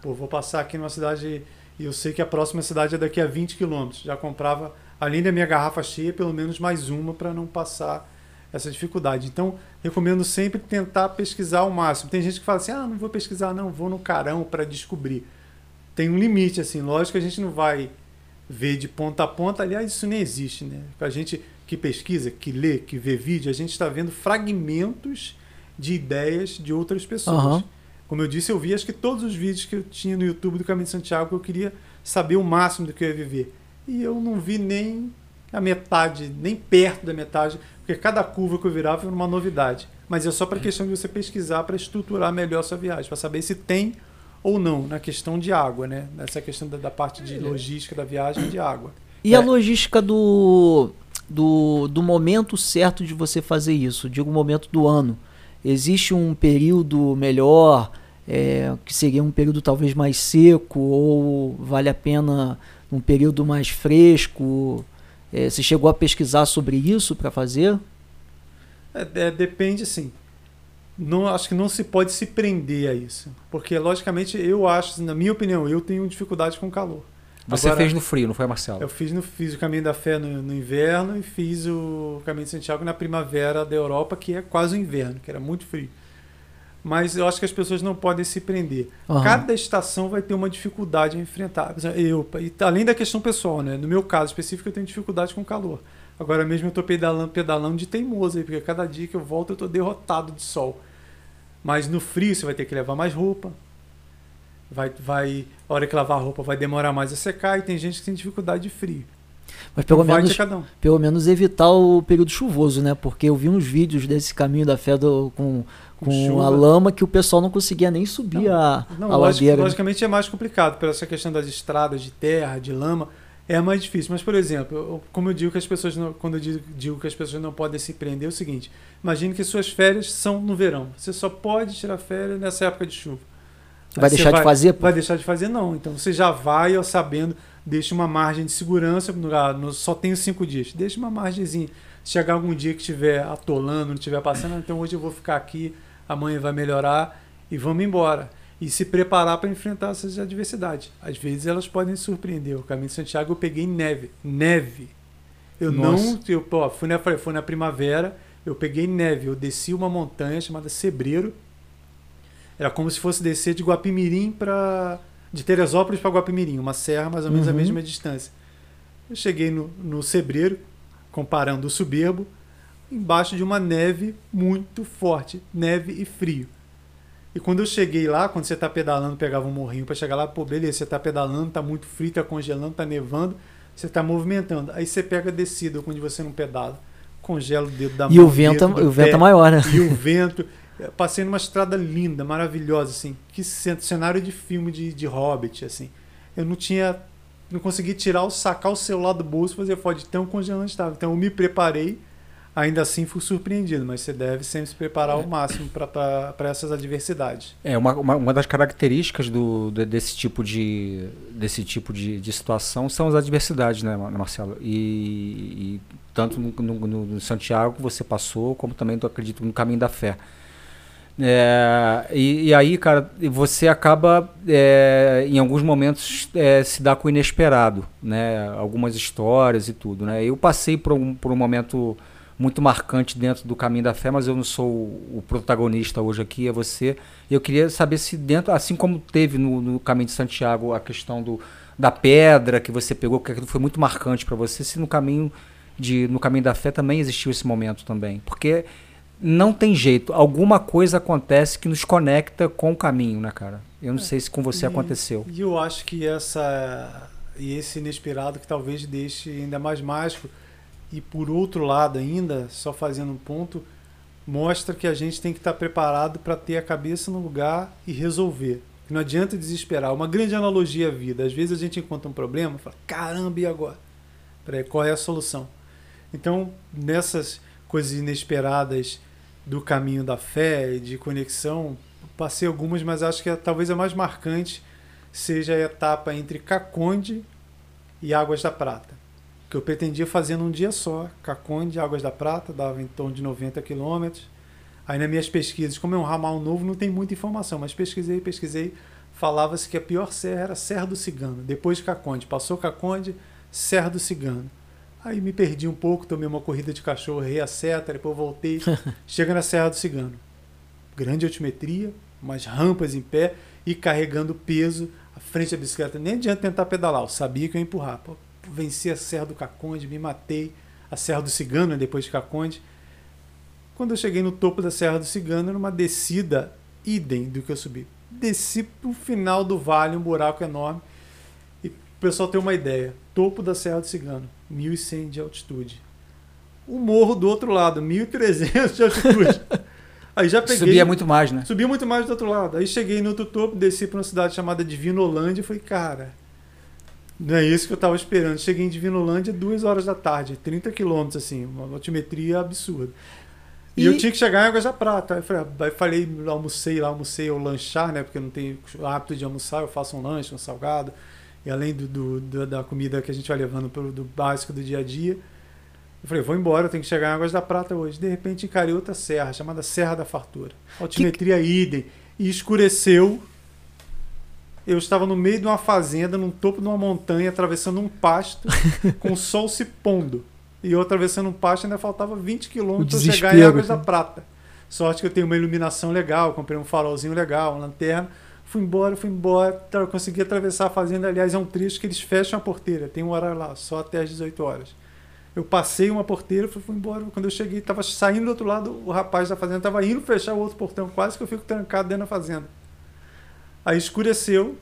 pô, vou passar aqui numa cidade e eu sei que a próxima cidade é daqui a 20 quilômetros. Já comprava além da minha garrafa cheia, pelo menos mais uma para não passar essa dificuldade. Então, recomendo sempre tentar pesquisar ao máximo. Tem gente que fala assim: ah, não vou pesquisar, não, vou no carão para descobrir. Tem um limite, assim. Lógico que a gente não vai ver de ponta a ponta. Aliás, isso nem existe, né? A gente que pesquisa, que lê, que vê vídeo, a gente está vendo fragmentos de ideias de outras pessoas. Uhum. Como eu disse, eu vi acho que todos os vídeos que eu tinha no YouTube do Caminho de Santiago, que eu queria saber o máximo do que eu ia viver. E eu não vi nem a metade, nem perto da metade, porque cada curva que eu virava era uma novidade. Mas é só para questão de você pesquisar para estruturar melhor a sua viagem, para saber se tem ou não na questão de água, né? Nessa questão da, da parte de logística da viagem de água. E é. a logística do, do, do momento certo de você fazer isso? Digo, o momento do ano. Existe um período melhor, é, que seria um período talvez mais seco, ou vale a pena um período mais fresco? É, você chegou a pesquisar sobre isso para fazer? É, é, depende, sim. Não, acho que não se pode se prender a isso. Porque, logicamente, eu acho, na minha opinião, eu tenho dificuldade com calor. Você Agora, fez no frio, não foi, Marcelo? Eu fiz, no, fiz o Caminho da Fé no, no, inverno e fiz o Caminho de Santiago na primavera da Europa, que é quase o inverno, que era muito frio. Mas eu acho que as pessoas não podem se prender. Uhum. Cada estação vai ter uma dificuldade a enfrentar. Eu, além da questão pessoal, né? No meu caso específico, eu tenho dificuldade com calor. Agora mesmo eu estou pedalando, pedalando de teimoso aí, porque cada dia que eu volto eu estou derrotado de sol. Mas no frio você vai ter que levar mais roupa, vai, vai, a hora que lavar a roupa vai demorar mais a secar e tem gente que tem dificuldade de frio. Mas pelo menos, um. pelo menos evitar o período chuvoso, né? Porque eu vi uns vídeos desse caminho da fé do, com, com a lama que o pessoal não conseguia nem subir não, a, não, a lógico, ladeira. Logicamente é mais complicado, pela essa questão das estradas de terra, de lama, é mais difícil. Mas, por exemplo, eu, como eu digo que as pessoas não, quando eu digo, digo, que as pessoas não podem se prender, é o seguinte: imagine que suas férias são no verão. Você só pode tirar férias nessa época de chuva. Vai deixar vai, de fazer? Pô? Vai deixar de fazer, não. Então você já vai ó, sabendo, deixa uma margem de segurança. No, no, só tenho cinco dias. Deixa uma margemzinha. Se chegar algum dia que estiver atolando, não estiver passando, então hoje eu vou ficar aqui, amanhã vai melhorar e vamos embora. E se preparar para enfrentar essas adversidades. Às vezes elas podem surpreender. O caminho de Santiago eu peguei neve. Neve. Eu Nossa. não. Eu, pô, fui, na, fui na primavera, eu peguei neve. Eu desci uma montanha chamada Sebreiro era como se fosse descer de Guapimirim para. de Teresópolis para Guapimirim, uma serra mais ou menos uhum. a mesma distância. Eu cheguei no, no Sebreiro, comparando o Soberbo, embaixo de uma neve muito forte neve e frio. E quando eu cheguei lá, quando você está pedalando, pegava um morrinho para chegar lá, pô, beleza, você está pedalando, está muito frio, está congelando, está nevando, você está movimentando. Aí você pega a descida, onde você não pedala, congela o dedo da e mão. E o vento, é o vento é maior, né? E o vento. Passei numa estrada linda, maravilhosa, assim. Que cenário de filme de, de Hobbit, assim. Eu não tinha. Não consegui tirar o sacar o celular do bolso e fazer foto de tão congelante estava. Então eu me preparei, ainda assim fui surpreendido, mas você deve sempre se preparar ao máximo para essas adversidades. É, uma, uma, uma, das características do, desse tipo, de, desse tipo de, de situação são as adversidades, né, Marcelo? E, e tanto no, no, no Santiago que você passou, como também, eu acredito, no caminho da fé. É, e, e, aí, cara, você acaba, é, em alguns momentos, é, se dá com o inesperado, né? Algumas histórias e tudo, né? Eu passei por um, por um momento muito marcante dentro do Caminho da Fé, mas eu não sou o, protagonista hoje aqui, é você. Eu queria saber se dentro, assim como teve no, no Caminho de Santiago a questão do, da pedra que você pegou, que aquilo foi muito marcante para você, se no caminho de no caminho da fé também existiu esse momento também, porque não tem jeito. Alguma coisa acontece que nos conecta com o caminho, né, cara? Eu não é. sei se com você e, aconteceu. E eu acho que essa e esse inesperado que talvez deixe ainda mais mágico. E por outro lado ainda, só fazendo um ponto, mostra que a gente tem que estar preparado para ter a cabeça no lugar e resolver. Não adianta desesperar. Uma grande analogia à vida. Às vezes a gente encontra um problema e fala, caramba, e agora? Peraí, qual é a solução? Então, nessas coisas inesperadas do caminho da fé e de conexão, passei algumas, mas acho que a, talvez a mais marcante seja a etapa entre Caconde e Águas da Prata, que eu pretendia fazer num dia só, Caconde Águas da Prata, dava em torno de 90 quilômetros. Aí nas minhas pesquisas, como é um ramal novo, não tem muita informação, mas pesquisei, pesquisei, falava-se que a pior serra era Serra do Cigano, depois de Caconde. Passou Caconde, Serra do Cigano. Aí me perdi um pouco, tomei uma corrida de cachorro, errei a seta, depois voltei. Chega na Serra do Cigano. Grande altimetria, umas rampas em pé e carregando peso à frente da bicicleta. Nem adianta tentar pedalar, eu sabia que eu ia empurrar. Pô, venci a Serra do Caconde, me matei. A Serra do Cigano, né, depois de Caconde. Quando eu cheguei no topo da Serra do Cigano, era uma descida idem do que eu subi. Desci pro final do vale, um buraco enorme. E o pessoal tem uma ideia. Topo da Serra do Cigano, 1.100 de altitude. O morro do outro lado, 1.300 de altitude. Aí já peguei. Subia muito mais, né? Subia muito mais do outro lado. Aí cheguei no outro topo, desci para uma cidade chamada Divinolândia e falei, cara, não é isso que eu estava esperando. Cheguei em Divinolândia duas horas da tarde, 30 quilômetros, assim, uma altimetria absurda. E, e, eu tinha que chegar em Águas da Prata. Aí falei, aí falei, almocei lá, almocei ou lanchar, né? Porque eu não tenho hábito de almoçar, eu faço um lanche, um salgado. E além do, do, do da comida que a gente vai levando pro, do básico do dia a dia. Eu falei, vou embora, eu tenho que chegar em Águas da Prata hoje. De repente encarei outra serra, chamada Serra da Fartura. Altimetria que... idem. E escureceu. Eu estava no meio de uma fazenda, no topo de uma montanha, atravessando um pasto, com o sol se pondo e eu atravessando um pasto ainda faltava 20 quilômetros para chegar em Águas da Prata. Sorte que eu tenho uma iluminação legal, comprei um farolzinho legal, uma lanterna. Fui embora, fui embora, eu consegui atravessar a fazenda. Aliás, é um trecho que eles fecham a porteira, tem um horário lá, só até às 18 horas. Eu passei uma porteira, fui, fui embora. Quando eu cheguei, estava saindo do outro lado, o rapaz da fazenda estava indo fechar o outro portão, quase que eu fico trancado dentro da fazenda. Aí escureceu,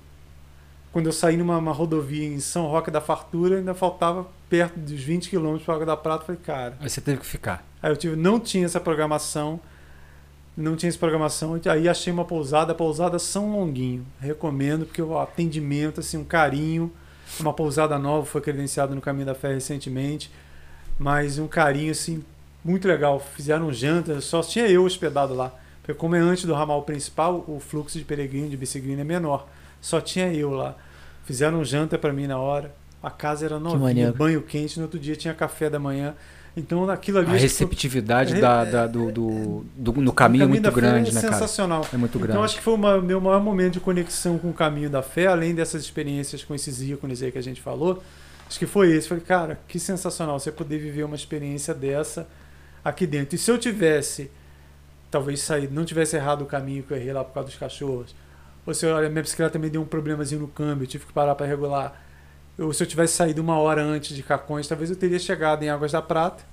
quando eu saí numa rodovia em São Roque da Fartura, ainda faltava perto dos 20 quilômetros para Água da Prata. Falei, cara. Aí você teve que ficar. Aí eu tive, não tinha essa programação. Não tinha essa programação. Aí achei uma pousada, a pousada São Longuinho. Recomendo, porque o atendimento, assim, um carinho. Uma pousada nova, foi credenciada no Caminho da Fé recentemente. Mas um carinho, assim, muito legal. Fizeram janta, só tinha eu hospedado lá. Porque como é antes do ramal principal, o fluxo de peregrino, de bicicleta é menor. Só tinha eu lá. Fizeram um janta para mim na hora. A casa era novinha, banho quente. No outro dia tinha café da manhã. Então aquilo ali. A receptividade da, é, da, do, do, do, no caminho é muito grande, é né, sensacional. cara? É muito grande. Então acho que foi o meu maior momento de conexão com o caminho da fé, além dessas experiências com esses ícones aí que a gente falou. Acho que foi esse. Falei, cara, que sensacional você poder viver uma experiência dessa aqui dentro. E se eu tivesse, talvez saído, não tivesse errado o caminho que eu errei lá por causa dos cachorros, ou se olha, minha bicicleta também deu um problemazinho no câmbio, tive que parar para regular. Ou se eu tivesse saído uma hora antes de Cacões, talvez eu teria chegado em Águas da Prata,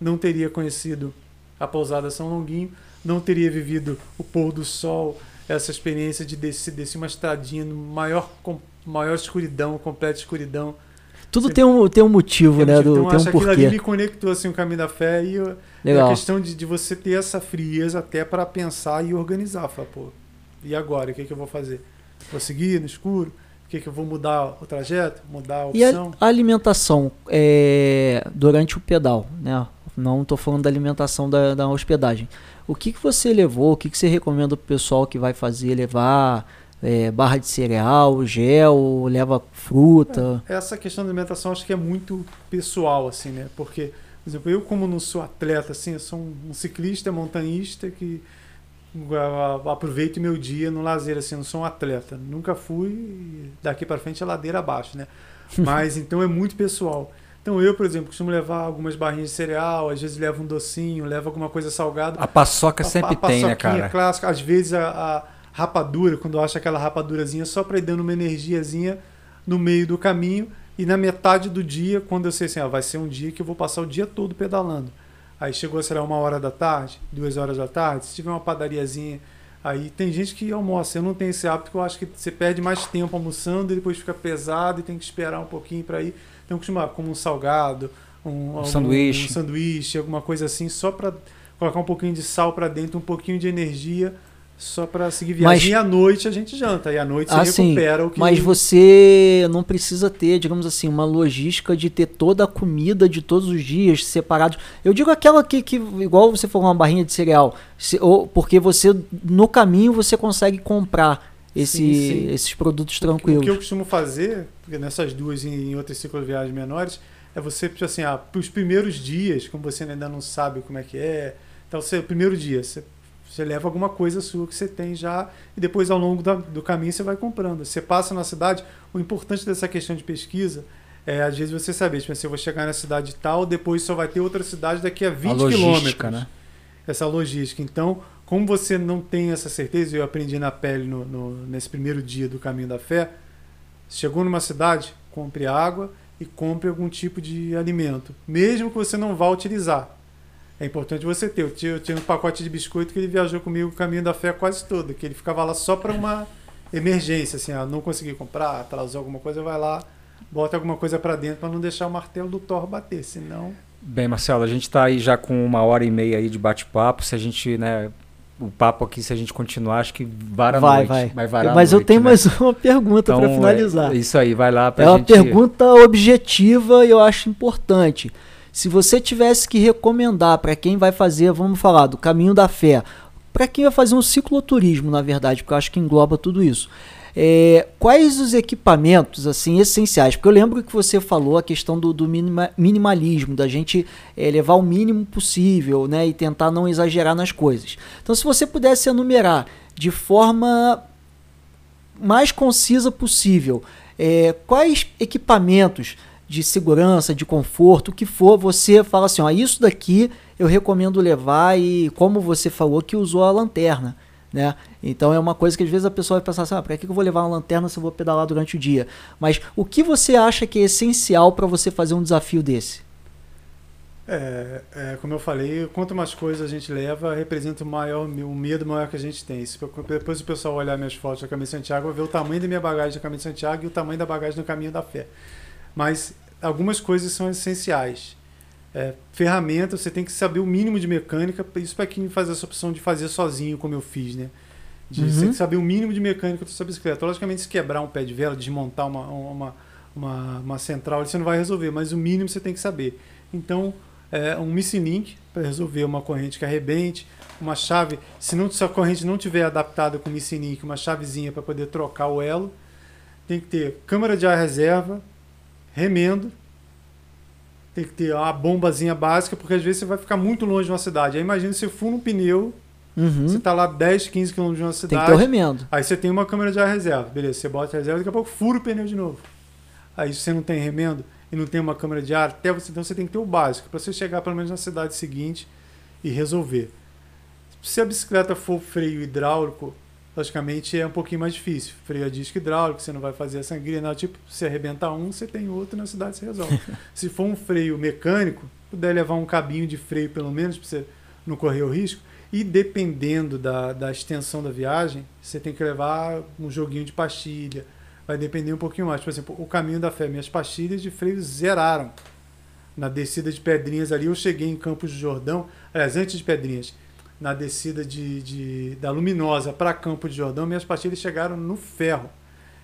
não teria conhecido a pousada São Longuinho, não teria vivido o pôr do sol, essa experiência de descer, descer uma estradinha no maior, com, maior escuridão, completa escuridão. Tudo tem um, tem um motivo, tem né? Do, então, tem um porquê. aquilo ali me conectou assim, o caminho da fé e, e a questão de, de você ter essa frieza até para pensar e organizar. Falar, pô, e agora? O que, é que eu vou fazer? Vou seguir no escuro? O que, que eu vou mudar o trajeto? Mudar a opção? E a alimentação é, durante o pedal, né? Não estou falando da alimentação da, da, hospedagem. O que, que você levou? O que, que você recomenda para o pessoal que vai fazer? Levar é, barra de cereal, gel, leva fruta? É, essa questão da alimentação acho que é muito pessoal, assim, né? Porque, por exemplo, eu como não sou atleta, assim, eu sou um, um ciclista, montanhista que aproveito meu dia no lazer, assim, não sou um atleta. Nunca fui, daqui para frente é ladeira abaixo, né? Mas então é muito pessoal. Então eu, por exemplo, costumo levar algumas barrinhas de cereal, às vezes levo um docinho, levo alguma coisa salgada. A paçoca a, sempre a, a tem, né, cara? clássica, às vezes a, rapadura, quando eu acho aquela rapadurazinha, só para ir dando uma energiazinha no meio do caminho e na metade do dia, quando eu sei assim, ah, vai ser um dia que eu vou passar o dia todo pedalando. Aí chegou, será uma hora da tarde, duas horas da tarde, se tiver uma padariazinha. Aí tem gente que almoça, eu não tenho esse hábito, porque eu acho que você perde mais tempo almoçando e depois fica pesado e tem que esperar um pouquinho para ir. Então, costuma como um salgado, um, um algum, sanduíche. um sanduíche, alguma coisa assim, só para colocar um pouquinho de sal para dentro, um pouquinho de energia só para seguir viagem. Mas, e à noite a gente janta, e à noite você assim, recupera o que. Mas você não precisa ter, digamos assim, uma logística de ter toda a comida de todos os dias separados. Eu digo aquela que, que igual você falou, uma barrinha de cereal, se, ou, porque você, no caminho, você consegue comprar esse, sim, sim. esses produtos tranquilos. O que eu costumo fazer, nessas duas e em outras cicloviagens menores, é você, tipo assim, ah, os primeiros dias, como você ainda não sabe como é que é, então, você, o primeiro dia, você você leva alguma coisa sua que você tem já e depois ao longo da, do caminho você vai comprando. Você passa na cidade, o importante dessa questão de pesquisa é às vezes você saber, tipo assim, eu vou chegar na cidade tal, depois só vai ter outra cidade daqui a 20 a quilômetros. Né? Essa logística. Então, como você não tem essa certeza, eu aprendi na pele no, no, nesse primeiro dia do caminho da fé, chegou numa cidade, compre água e compre algum tipo de alimento, mesmo que você não vá utilizar. É importante você ter. Eu tinha, eu tinha um pacote de biscoito que ele viajou comigo o caminho da fé quase todo, que ele ficava lá só para uma emergência, assim, ah, não consegui comprar, atrasou alguma coisa, vai lá, bota alguma coisa para dentro para não deixar o martelo do Thor bater, senão. Bem, Marcelo, a gente está aí já com uma hora e meia aí de bate-papo. Se a gente, né, o papo aqui, se a gente continuar, acho que vara vai, noite. Vai, vai. Mas noite, eu tenho né? mais uma pergunta então, para finalizar. É, isso aí, vai lá. Pra é gente... uma pergunta objetiva e eu acho importante. Se você tivesse que recomendar para quem vai fazer, vamos falar do caminho da fé, para quem vai fazer um cicloturismo, na verdade, porque eu acho que engloba tudo isso. É, quais os equipamentos assim essenciais? Porque eu lembro que você falou a questão do, do minima, minimalismo, da gente é, levar o mínimo possível né, e tentar não exagerar nas coisas. Então, se você pudesse enumerar de forma mais concisa possível é, quais equipamentos de segurança, de conforto, o que for, você fala assim, ó, isso daqui eu recomendo levar e como você falou que usou a lanterna. Né? Então é uma coisa que às vezes a pessoa vai pensar assim, ah, para que eu vou levar uma lanterna se eu vou pedalar durante o dia? Mas o que você acha que é essencial para você fazer um desafio desse? É, é, como eu falei, quanto mais coisas a gente leva, representa o maior, o medo maior que a gente tem. Se depois o pessoal olhar minhas fotos da Caminho de Santiago, vai ver o tamanho da minha bagagem da Caminho de Santiago e o tamanho da bagagem no Caminho da Fé. Mas algumas coisas são essenciais. É, ferramenta, você tem que saber o mínimo de mecânica, isso para quem faz essa opção de fazer sozinho, como eu fiz, né? De uhum. você tem que saber o mínimo de mecânica da sua bicicleta. Logicamente, se quebrar um pé de vela, desmontar uma, uma, uma, uma central, você não vai resolver, mas o mínimo você tem que saber. Então, é, um Missing Link para resolver uma corrente que arrebente, uma chave, se, não, se a corrente não tiver adaptada com Missing Link, uma chavezinha para poder trocar o elo. Tem que ter câmara de ar reserva, remendo, tem que ter uma bombazinha básica, porque às vezes você vai ficar muito longe de uma cidade. Aí imagina se fura um pneu, uhum. você está lá 10, 15 quilômetros de uma cidade. Tem que ter o remendo. Aí você tem uma câmera de ar reserva. Beleza, você bota a reserva, daqui a pouco fura o pneu de novo. Aí se você não tem remendo e não tem uma câmera de ar, até você, então você tem que ter o básico, para você chegar pelo menos na cidade seguinte e resolver. Se a bicicleta for freio hidráulico, logicamente é um pouquinho mais difícil. Freio a disco hidráulico, você não vai fazer a sangria, não. Tipo, se arrebentar um, você tem outro na cidade você resolve. se for um freio mecânico, puder levar um cabinho de freio pelo menos, para você não correr o risco. E dependendo da, da extensão da viagem, você tem que levar um joguinho de pastilha. Vai depender um pouquinho mais. Por exemplo, o caminho da fé, minhas pastilhas de freio zeraram. Na descida de Pedrinhas ali, eu cheguei em Campos do Jordão, aliás, antes de Pedrinhas, na descida de, de da Luminosa para Campo de Jordão, minhas pastilhas chegaram no ferro.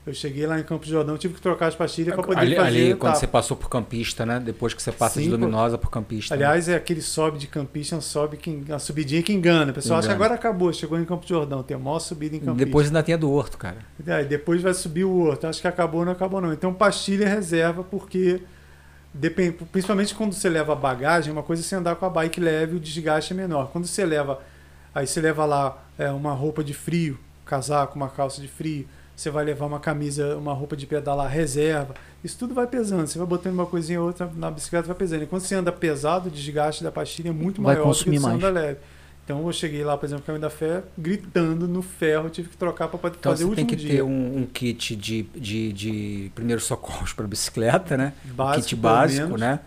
Eu cheguei lá em Campo de Jordão, tive que trocar as pastilhas para poder ali, fazer. Ali, quando você passou por campista, né? Depois que você passa Sim, de luminosa por campista. Né? Aliás, né? é aquele sobe de campista, um sobe que, uma subidinha que engana. O pessoal engana. acha que agora acabou, chegou em Campo de Jordão, tem a maior subida em campista. Depois ainda tem a do Horto, cara. É, depois vai subir o Horto. Acho que acabou, não acabou não. Então pastilha reserva, porque principalmente quando você leva bagagem, uma coisa é você andar com a bike leve, o desgaste é menor. Quando você leva Aí você leva lá é, uma roupa de frio, casaco, uma calça de frio. Você vai levar uma camisa, uma roupa de pedalar reserva. Isso tudo vai pesando. Você vai botando uma coisinha ou outra na bicicleta, vai pesando. E quando você anda pesado, o desgaste da pastilha é muito vai maior do que você anda leve. Então eu cheguei lá, por exemplo, no Caminho da Fé, gritando no ferro, tive que trocar para poder então, fazer o último dia. tem que ter um, um, kit de, de, de primeiros socorros para bicicleta, né? Básico, um kit básico, né?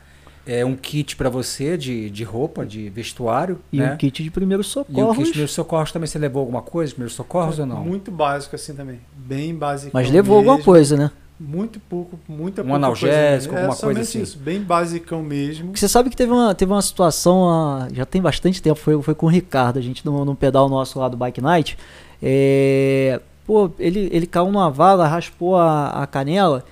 É um kit para você de, de roupa, de vestuário. E né? um kit de primeiros socorros. E um kit de primeiros socorros também. Você levou alguma coisa, primeiros socorros é, ou não? Muito básico assim também. Bem básico. Mas levou mesmo. alguma coisa, né? Muito pouco, muita Um analgésico, coisa, alguma é, coisa assim. Isso, bem basicão mesmo. Porque você sabe que teve uma, teve uma situação, uh, já tem bastante tempo, foi, foi com o Ricardo, a gente num, num pedal nosso lá do Bike Night. É, pô, ele, ele caiu numa vala, raspou a, a canela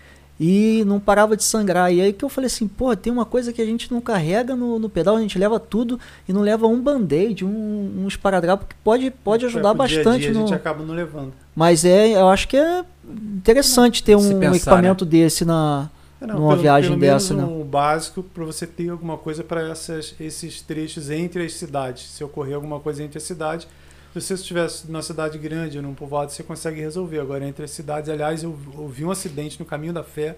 e não parava de sangrar. E aí que eu falei assim, pô, tem uma coisa que a gente não carrega no, no pedal, a gente leva tudo e não leva um band-aid, um, um esparadrapo que pode, pode ajudar bastante. Dia dia, no... A gente acaba não levando. Mas é, eu acho que é interessante ter um pensar, equipamento né? desse na, não, numa pelo, viagem pelo dessa. Menos né? um básico para você ter alguma coisa para esses trechos entre as cidades. Se ocorrer alguma coisa entre as cidades, se você estivesse numa cidade grande, num povoado, você consegue resolver. Agora, entre as cidades, aliás, eu ouvi um acidente no caminho da fé,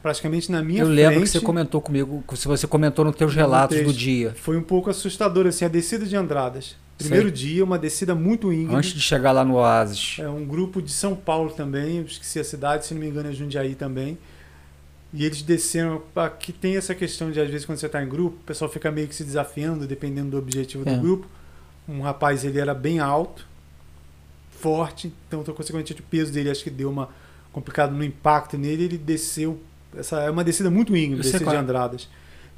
praticamente na minha Eu frente. Eu lembro que você comentou comigo, se você comentou nos teus relatos do dia. Foi um pouco assustador, assim, a descida de Andradas. Primeiro Sei. dia, uma descida muito íngreme. Antes de chegar lá no Oasis. É um grupo de São Paulo também, eu esqueci a cidade, se não me engano é Jundiaí também. E eles desceram. Aqui tem essa questão de, às vezes, quando você está em grupo, o pessoal fica meio que se desafiando, dependendo do objetivo é. do grupo. Um rapaz, ele era bem alto, forte, então, consequentemente, o peso dele acho que deu uma complicado no impacto nele. Ele desceu. Essa é uma descida muito íngreme, descida de Andradas.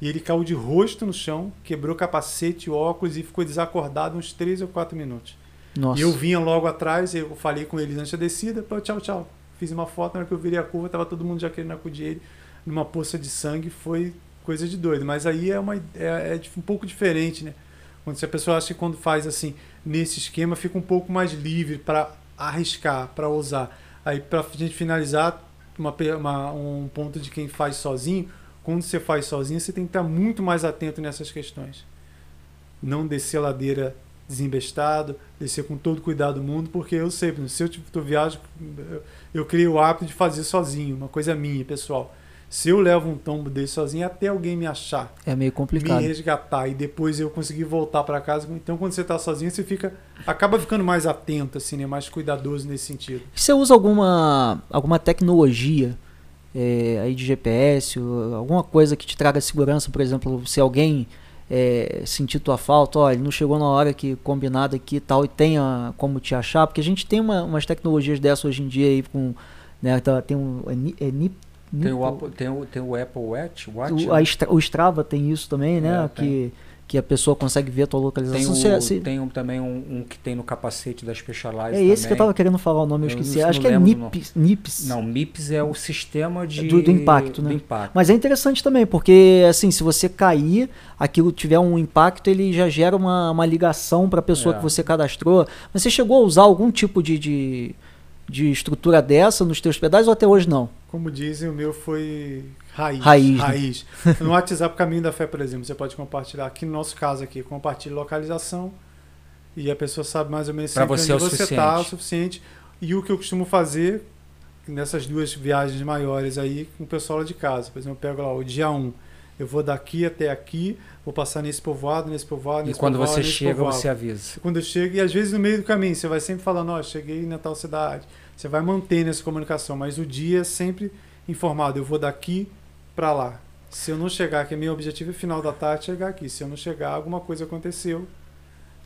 E ele caiu de rosto no chão, quebrou capacete, óculos e ficou desacordado uns 3 ou 4 minutos. Nossa. E eu vinha logo atrás, eu falei com eles antes da descida, tchau, tchau. Fiz uma foto, na hora que eu virei a curva, tava todo mundo já querendo acudir ele numa poça de sangue, foi coisa de doido. Mas aí é, uma, é, é um pouco diferente, né? Quando se a pessoa acha que quando faz assim, nesse esquema, fica um pouco mais livre para arriscar, para usar. Aí, para a gente finalizar, uma, uma, um ponto de quem faz sozinho, quando você faz sozinho, você tem que estar muito mais atento nessas questões. Não descer a ladeira desembestado, descer com todo cuidado do mundo, porque eu sei, se eu estou viagem, eu criei o hábito de fazer sozinho, uma coisa minha, pessoal. Se eu levo um tombo desse sozinho, até alguém me achar. É meio complicado. Me resgatar e depois eu conseguir voltar para casa. Então, quando você está sozinho, você fica acaba ficando mais atento, assim, né? mais cuidadoso nesse sentido. Você usa alguma, alguma tecnologia é, aí de GPS, alguma coisa que te traga segurança, por exemplo, se alguém é, sentir tua falta, olha, não chegou na hora que combinado aqui e tal, e tenha como te achar, porque a gente tem uma, umas tecnologias dessas hoje em dia aí com. Né, tá, tem um. É, é, tem o, Apple, tem, o, tem o Apple Watch? Watch o, né? o Strava tem isso também, né? É, que, que a pessoa consegue ver a tua localização. Tem, o, se, tem um, também um, um, que tem no capacete da Specialized. É esse também. que eu tava querendo falar o nome, eu, eu esqueci. Acho que é NIPS, NIPS. Não, MIPS é o sistema de... Do, do, impacto, né? Do impacto. Mas é interessante também, porque assim, se você cair, aquilo tiver um impacto, ele já gera uma, uma ligação para a pessoa é. que você cadastrou. Mas você chegou a usar algum tipo de, de, de estrutura dessa nos teus pedais ou até hoje não? Como dizem, o meu foi raiz. Raiz. Né? raiz. Né? No WhatsApp Caminho da Fé, por exemplo, você pode compartilhar. Aqui no nosso caso aqui, compartilha localização e a pessoa sabe mais ou menos pra você onde é você está o suficiente. E o que eu costumo fazer nessas duas viagens maiores aí com o pessoal lá de casa. Por exemplo, eu pego lá o dia 1, eu vou daqui até aqui, vou passar nesse povoado, nesse povoado, nesse E quando povoado, você chega, povoado. você avisa. Quando eu chego, e às vezes no meio do caminho, você vai sempre falando, ó, oh, cheguei na tal cidade você vai mantendo essa comunicação, mas o dia é sempre informado. Eu vou daqui para lá. Se eu não chegar, que é meu objetivo é final da tarde chegar aqui. Se eu não chegar, alguma coisa aconteceu.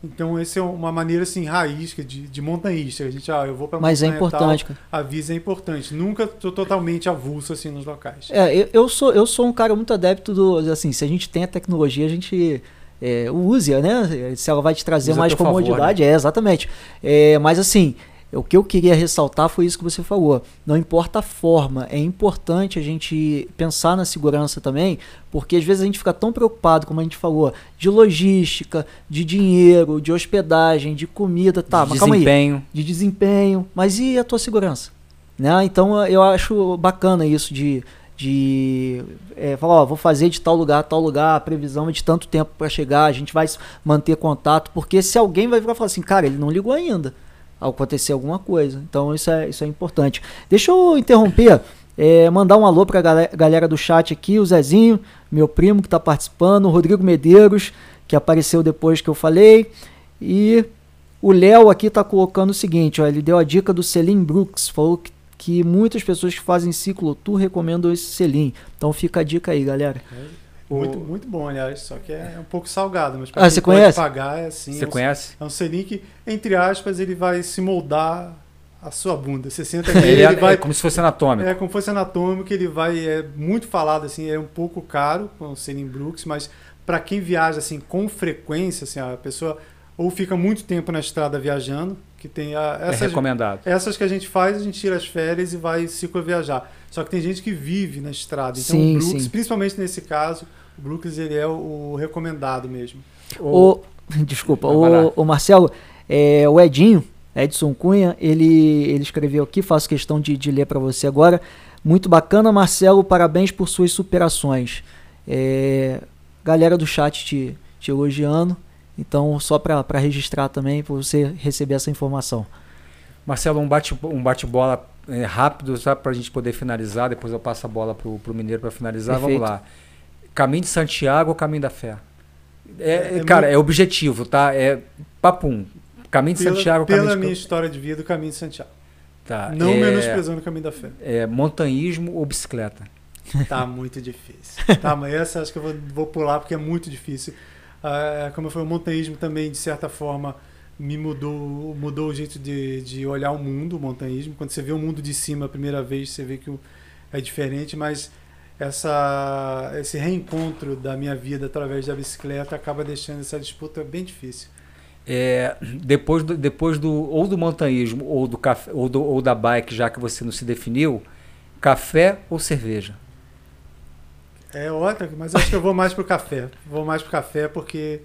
Então, essa é uma maneira assim, raiz de, de montanhista. A gente, ah, eu vou para Mas é importante. Tal, avisa é importante. Nunca tô totalmente avulso assim nos locais. É, eu, eu, sou, eu sou um cara muito adepto do. Assim, se a gente tem a tecnologia, a gente. É, use-a, né? Se ela vai te trazer Usa mais comodidade, favor, né? é, exatamente. É, mas assim, o que eu queria ressaltar foi isso que você falou. Não importa a forma, é importante a gente pensar na segurança também, porque às vezes a gente fica tão preocupado, como a gente falou, de logística, de dinheiro, de hospedagem, de comida, tá, de mas desempenho. de desempenho, mas e a tua segurança? Né? Então eu acho bacana isso de de é, falar, ó, vou fazer de tal lugar, tal lugar, a previsão é de tanto tempo para chegar, a gente vai manter contato, porque se alguém vai ficar falar assim, cara, ele não ligou ainda acontecer alguma coisa. Então isso é, isso é importante. Deixa eu interromper, é, mandar um alô para a galera do chat aqui, o Zezinho, meu primo que está participando, o Rodrigo Medeiros, que apareceu depois que eu falei, e o Léo aqui está colocando o seguinte, ó, ele deu a dica do Selim Brooks, falou que, que muitas pessoas que fazem ciclo tour recomendam esse Selim. Então fica a dica aí, galera. É. Muito, muito bom, aliás, só que é um pouco salgado, mas para ah, quem você pode conhece? pagar é assim. Você é um, conhece? É um selim que, entre aspas, ele vai se moldar a sua bunda. Você senta nele, ele, é, ele vai. É como se fosse anatômico. É como se fosse anatômico, ele vai. É muito falado, assim, é um pouco caro com o selim Brooks, mas para quem viaja assim com frequência, assim, a pessoa ou fica muito tempo na estrada viajando, que tem a, essas, é recomendado. Essas que a gente faz, a gente tira as férias e vai ciclo viajar. Só que tem gente que vive na estrada. Então sim, o Brooks, sim. principalmente nesse caso, o Brooks ele é o, o recomendado mesmo. O, desculpa, o, o, Marcelo, é, o Edinho, Edson Cunha, ele, ele escreveu aqui, faço questão de, de ler para você agora. Muito bacana, Marcelo, parabéns por suas superações. É, galera do chat te, te elogiando, então só para registrar também, para você receber essa informação. Marcelo, um bate-bola um bate é, rápido, sabe, para a gente poder finalizar. Depois eu passo a bola para o Mineiro para finalizar. Perfeito. Vamos lá. Caminho de Santiago ou Caminho da Fé? É, é, é cara, muito... é objetivo, tá? É papum. Caminho de pela, Santiago. Pela caminho minha de... história de vida, o Caminho de Santiago. Tá. Não é, menosprezando o Caminho da Fé. É montanhismo ou bicicleta? Tá muito difícil. tá, mas essa acho que eu vou, vou pular porque é muito difícil. Ah, como eu falei, o montanhismo também, de certa forma, me mudou, mudou o jeito de, de olhar o mundo, o montanhismo. Quando você vê o mundo de cima a primeira vez, você vê que é diferente, mas essa, esse reencontro da minha vida através da bicicleta acaba deixando essa disputa bem difícil. É, depois do, depois do ou do montanhismo ou do café ou, do, ou da bike, já que você não se definiu, café ou cerveja? É outra, mas acho que eu vou mais pro café. Vou mais pro café porque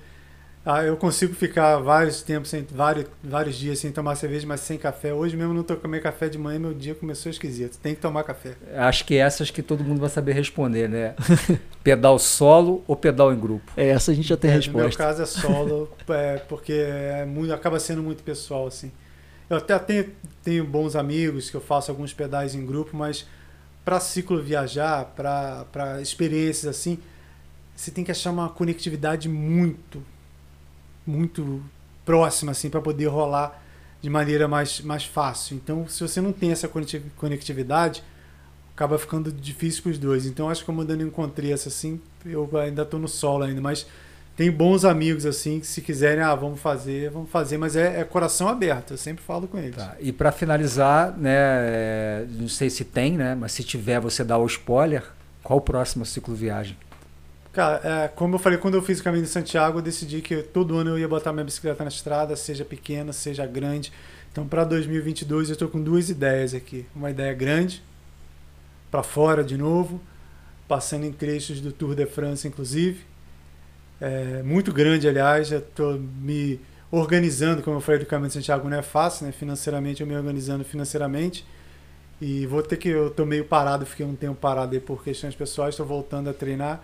ah, eu consigo ficar vários tempos, sem, vários, vários dias sem tomar cerveja, mas sem café. Hoje mesmo não tô comendo café de manhã, meu dia começou esquisito. Tem que tomar café. Acho que essas que todo mundo vai saber responder, né? pedal solo ou pedal em grupo? É, essa a gente já tem é, resposta. No meu caso é solo, é, porque é muito, acaba sendo muito pessoal, assim. Eu até tenho, tenho bons amigos que eu faço alguns pedais em grupo, mas para ciclo viajar, para experiências assim, você tem que achar uma conectividade muito, muito próxima assim para poder rolar de maneira mais, mais fácil. Então, se você não tem essa conectividade, acaba ficando difícil para os dois. Então, acho que como eu encontrei essa assim, eu ainda estou no solo ainda, mas tem bons amigos assim que se quiserem, ah, vamos fazer, vamos fazer, mas é, é coração aberto, eu sempre falo com eles. Tá. E para finalizar, né, é, não sei se tem, né, mas se tiver, você dá o spoiler, qual o próximo ciclo viagem? Cara, é, como eu falei, quando eu fiz o caminho de Santiago, eu decidi que todo ano eu ia botar minha bicicleta na estrada, seja pequena, seja grande. Então, para 2022, eu estou com duas ideias aqui. Uma ideia grande, para fora de novo, passando em trechos do Tour de France, inclusive. É, muito grande, aliás. Já estou me organizando, como eu falei do caminho de Santiago, não é fácil, né? Financeiramente, eu me organizando financeiramente. E vou ter que. Eu estou meio parado, fiquei um tempo parado aí por questões pessoais, estou voltando a treinar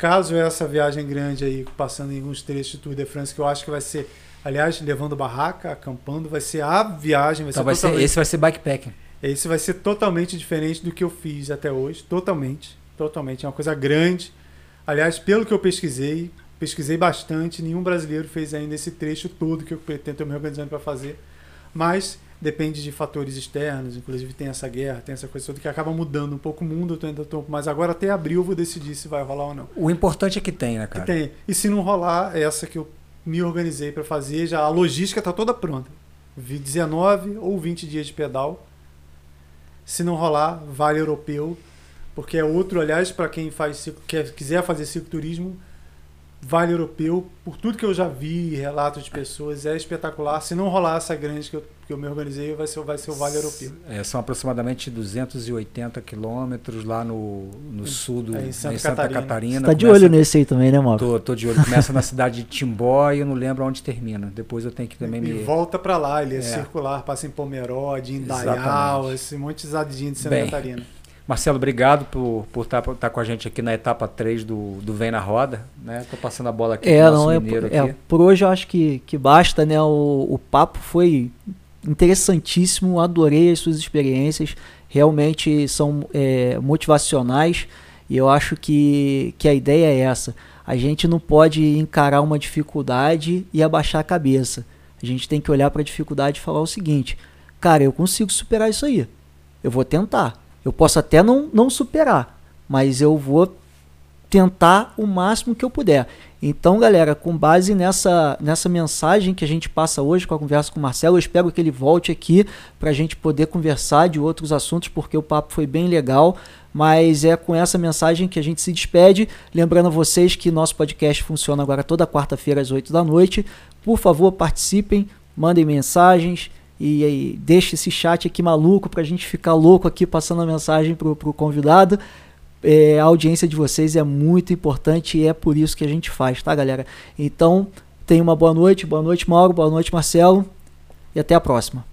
Caso essa viagem grande aí, passando em alguns trechos do Tour de France, que eu acho que vai ser, aliás, levando barraca, acampando, vai ser a viagem. Vai então ser vai ser, esse vai ser bikepacking. Esse vai ser totalmente diferente do que eu fiz até hoje. Totalmente. Totalmente. É uma coisa grande. Aliás, pelo que eu pesquisei, pesquisei bastante, nenhum brasileiro fez ainda esse trecho todo que eu pretendo me organizando para fazer. Mas depende de fatores externos, inclusive tem essa guerra, tem essa coisa toda que acaba mudando um pouco o mundo, eu ainda tô, mas agora até abril eu vou decidir se vai rolar ou não. O importante é que tem, né, cara? Que tem. E se não rolar, essa que eu me organizei para fazer, já a logística tá toda pronta. 19 ou 20 dias de pedal. Se não rolar, vale europeu, porque é outro, aliás, para quem faz quer, quiser fazer cicloturismo, Vale Europeu, por tudo que eu já vi, relatos de pessoas, é espetacular. Se não rolar essa grande que eu, que eu me organizei, vai ser, vai ser o Vale Europeu. É, são aproximadamente 280 quilômetros lá no, no sul do, em Santa, em Santa Catarina. Catarina. Você tá de olho nesse aí também, né, Mauro? Tô, tô de olho. Começa na cidade de Timbó e eu não lembro onde termina. Depois eu tenho que também e me... volta para lá, ele é, é, circular, passa em Pomerode, em Dayal, esse monte de de Santa Bem, Catarina. Marcelo, obrigado por por estar tá, tá com a gente aqui na etapa 3 do, do Vem na Roda. Né? Tô passando a bola aqui é, pro não, é, é, Por hoje eu acho que, que basta, né? O, o papo foi interessantíssimo, adorei as suas experiências, realmente são é, motivacionais e eu acho que, que a ideia é essa. A gente não pode encarar uma dificuldade e abaixar a cabeça. A gente tem que olhar para a dificuldade e falar o seguinte: cara, eu consigo superar isso aí. Eu vou tentar. Eu posso até não, não superar, mas eu vou tentar o máximo que eu puder. Então, galera, com base nessa, nessa mensagem que a gente passa hoje com a conversa com o Marcelo, eu espero que ele volte aqui para a gente poder conversar de outros assuntos, porque o papo foi bem legal. Mas é com essa mensagem que a gente se despede. Lembrando a vocês que nosso podcast funciona agora toda quarta-feira às 8 da noite. Por favor, participem, mandem mensagens e, e deixa esse chat aqui maluco para a gente ficar louco aqui passando a mensagem para o convidado. É, a audiência de vocês é muito importante e é por isso que a gente faz, tá, galera? Então, tenha uma boa noite, boa noite, Mauro, boa noite, Marcelo, e até a próxima.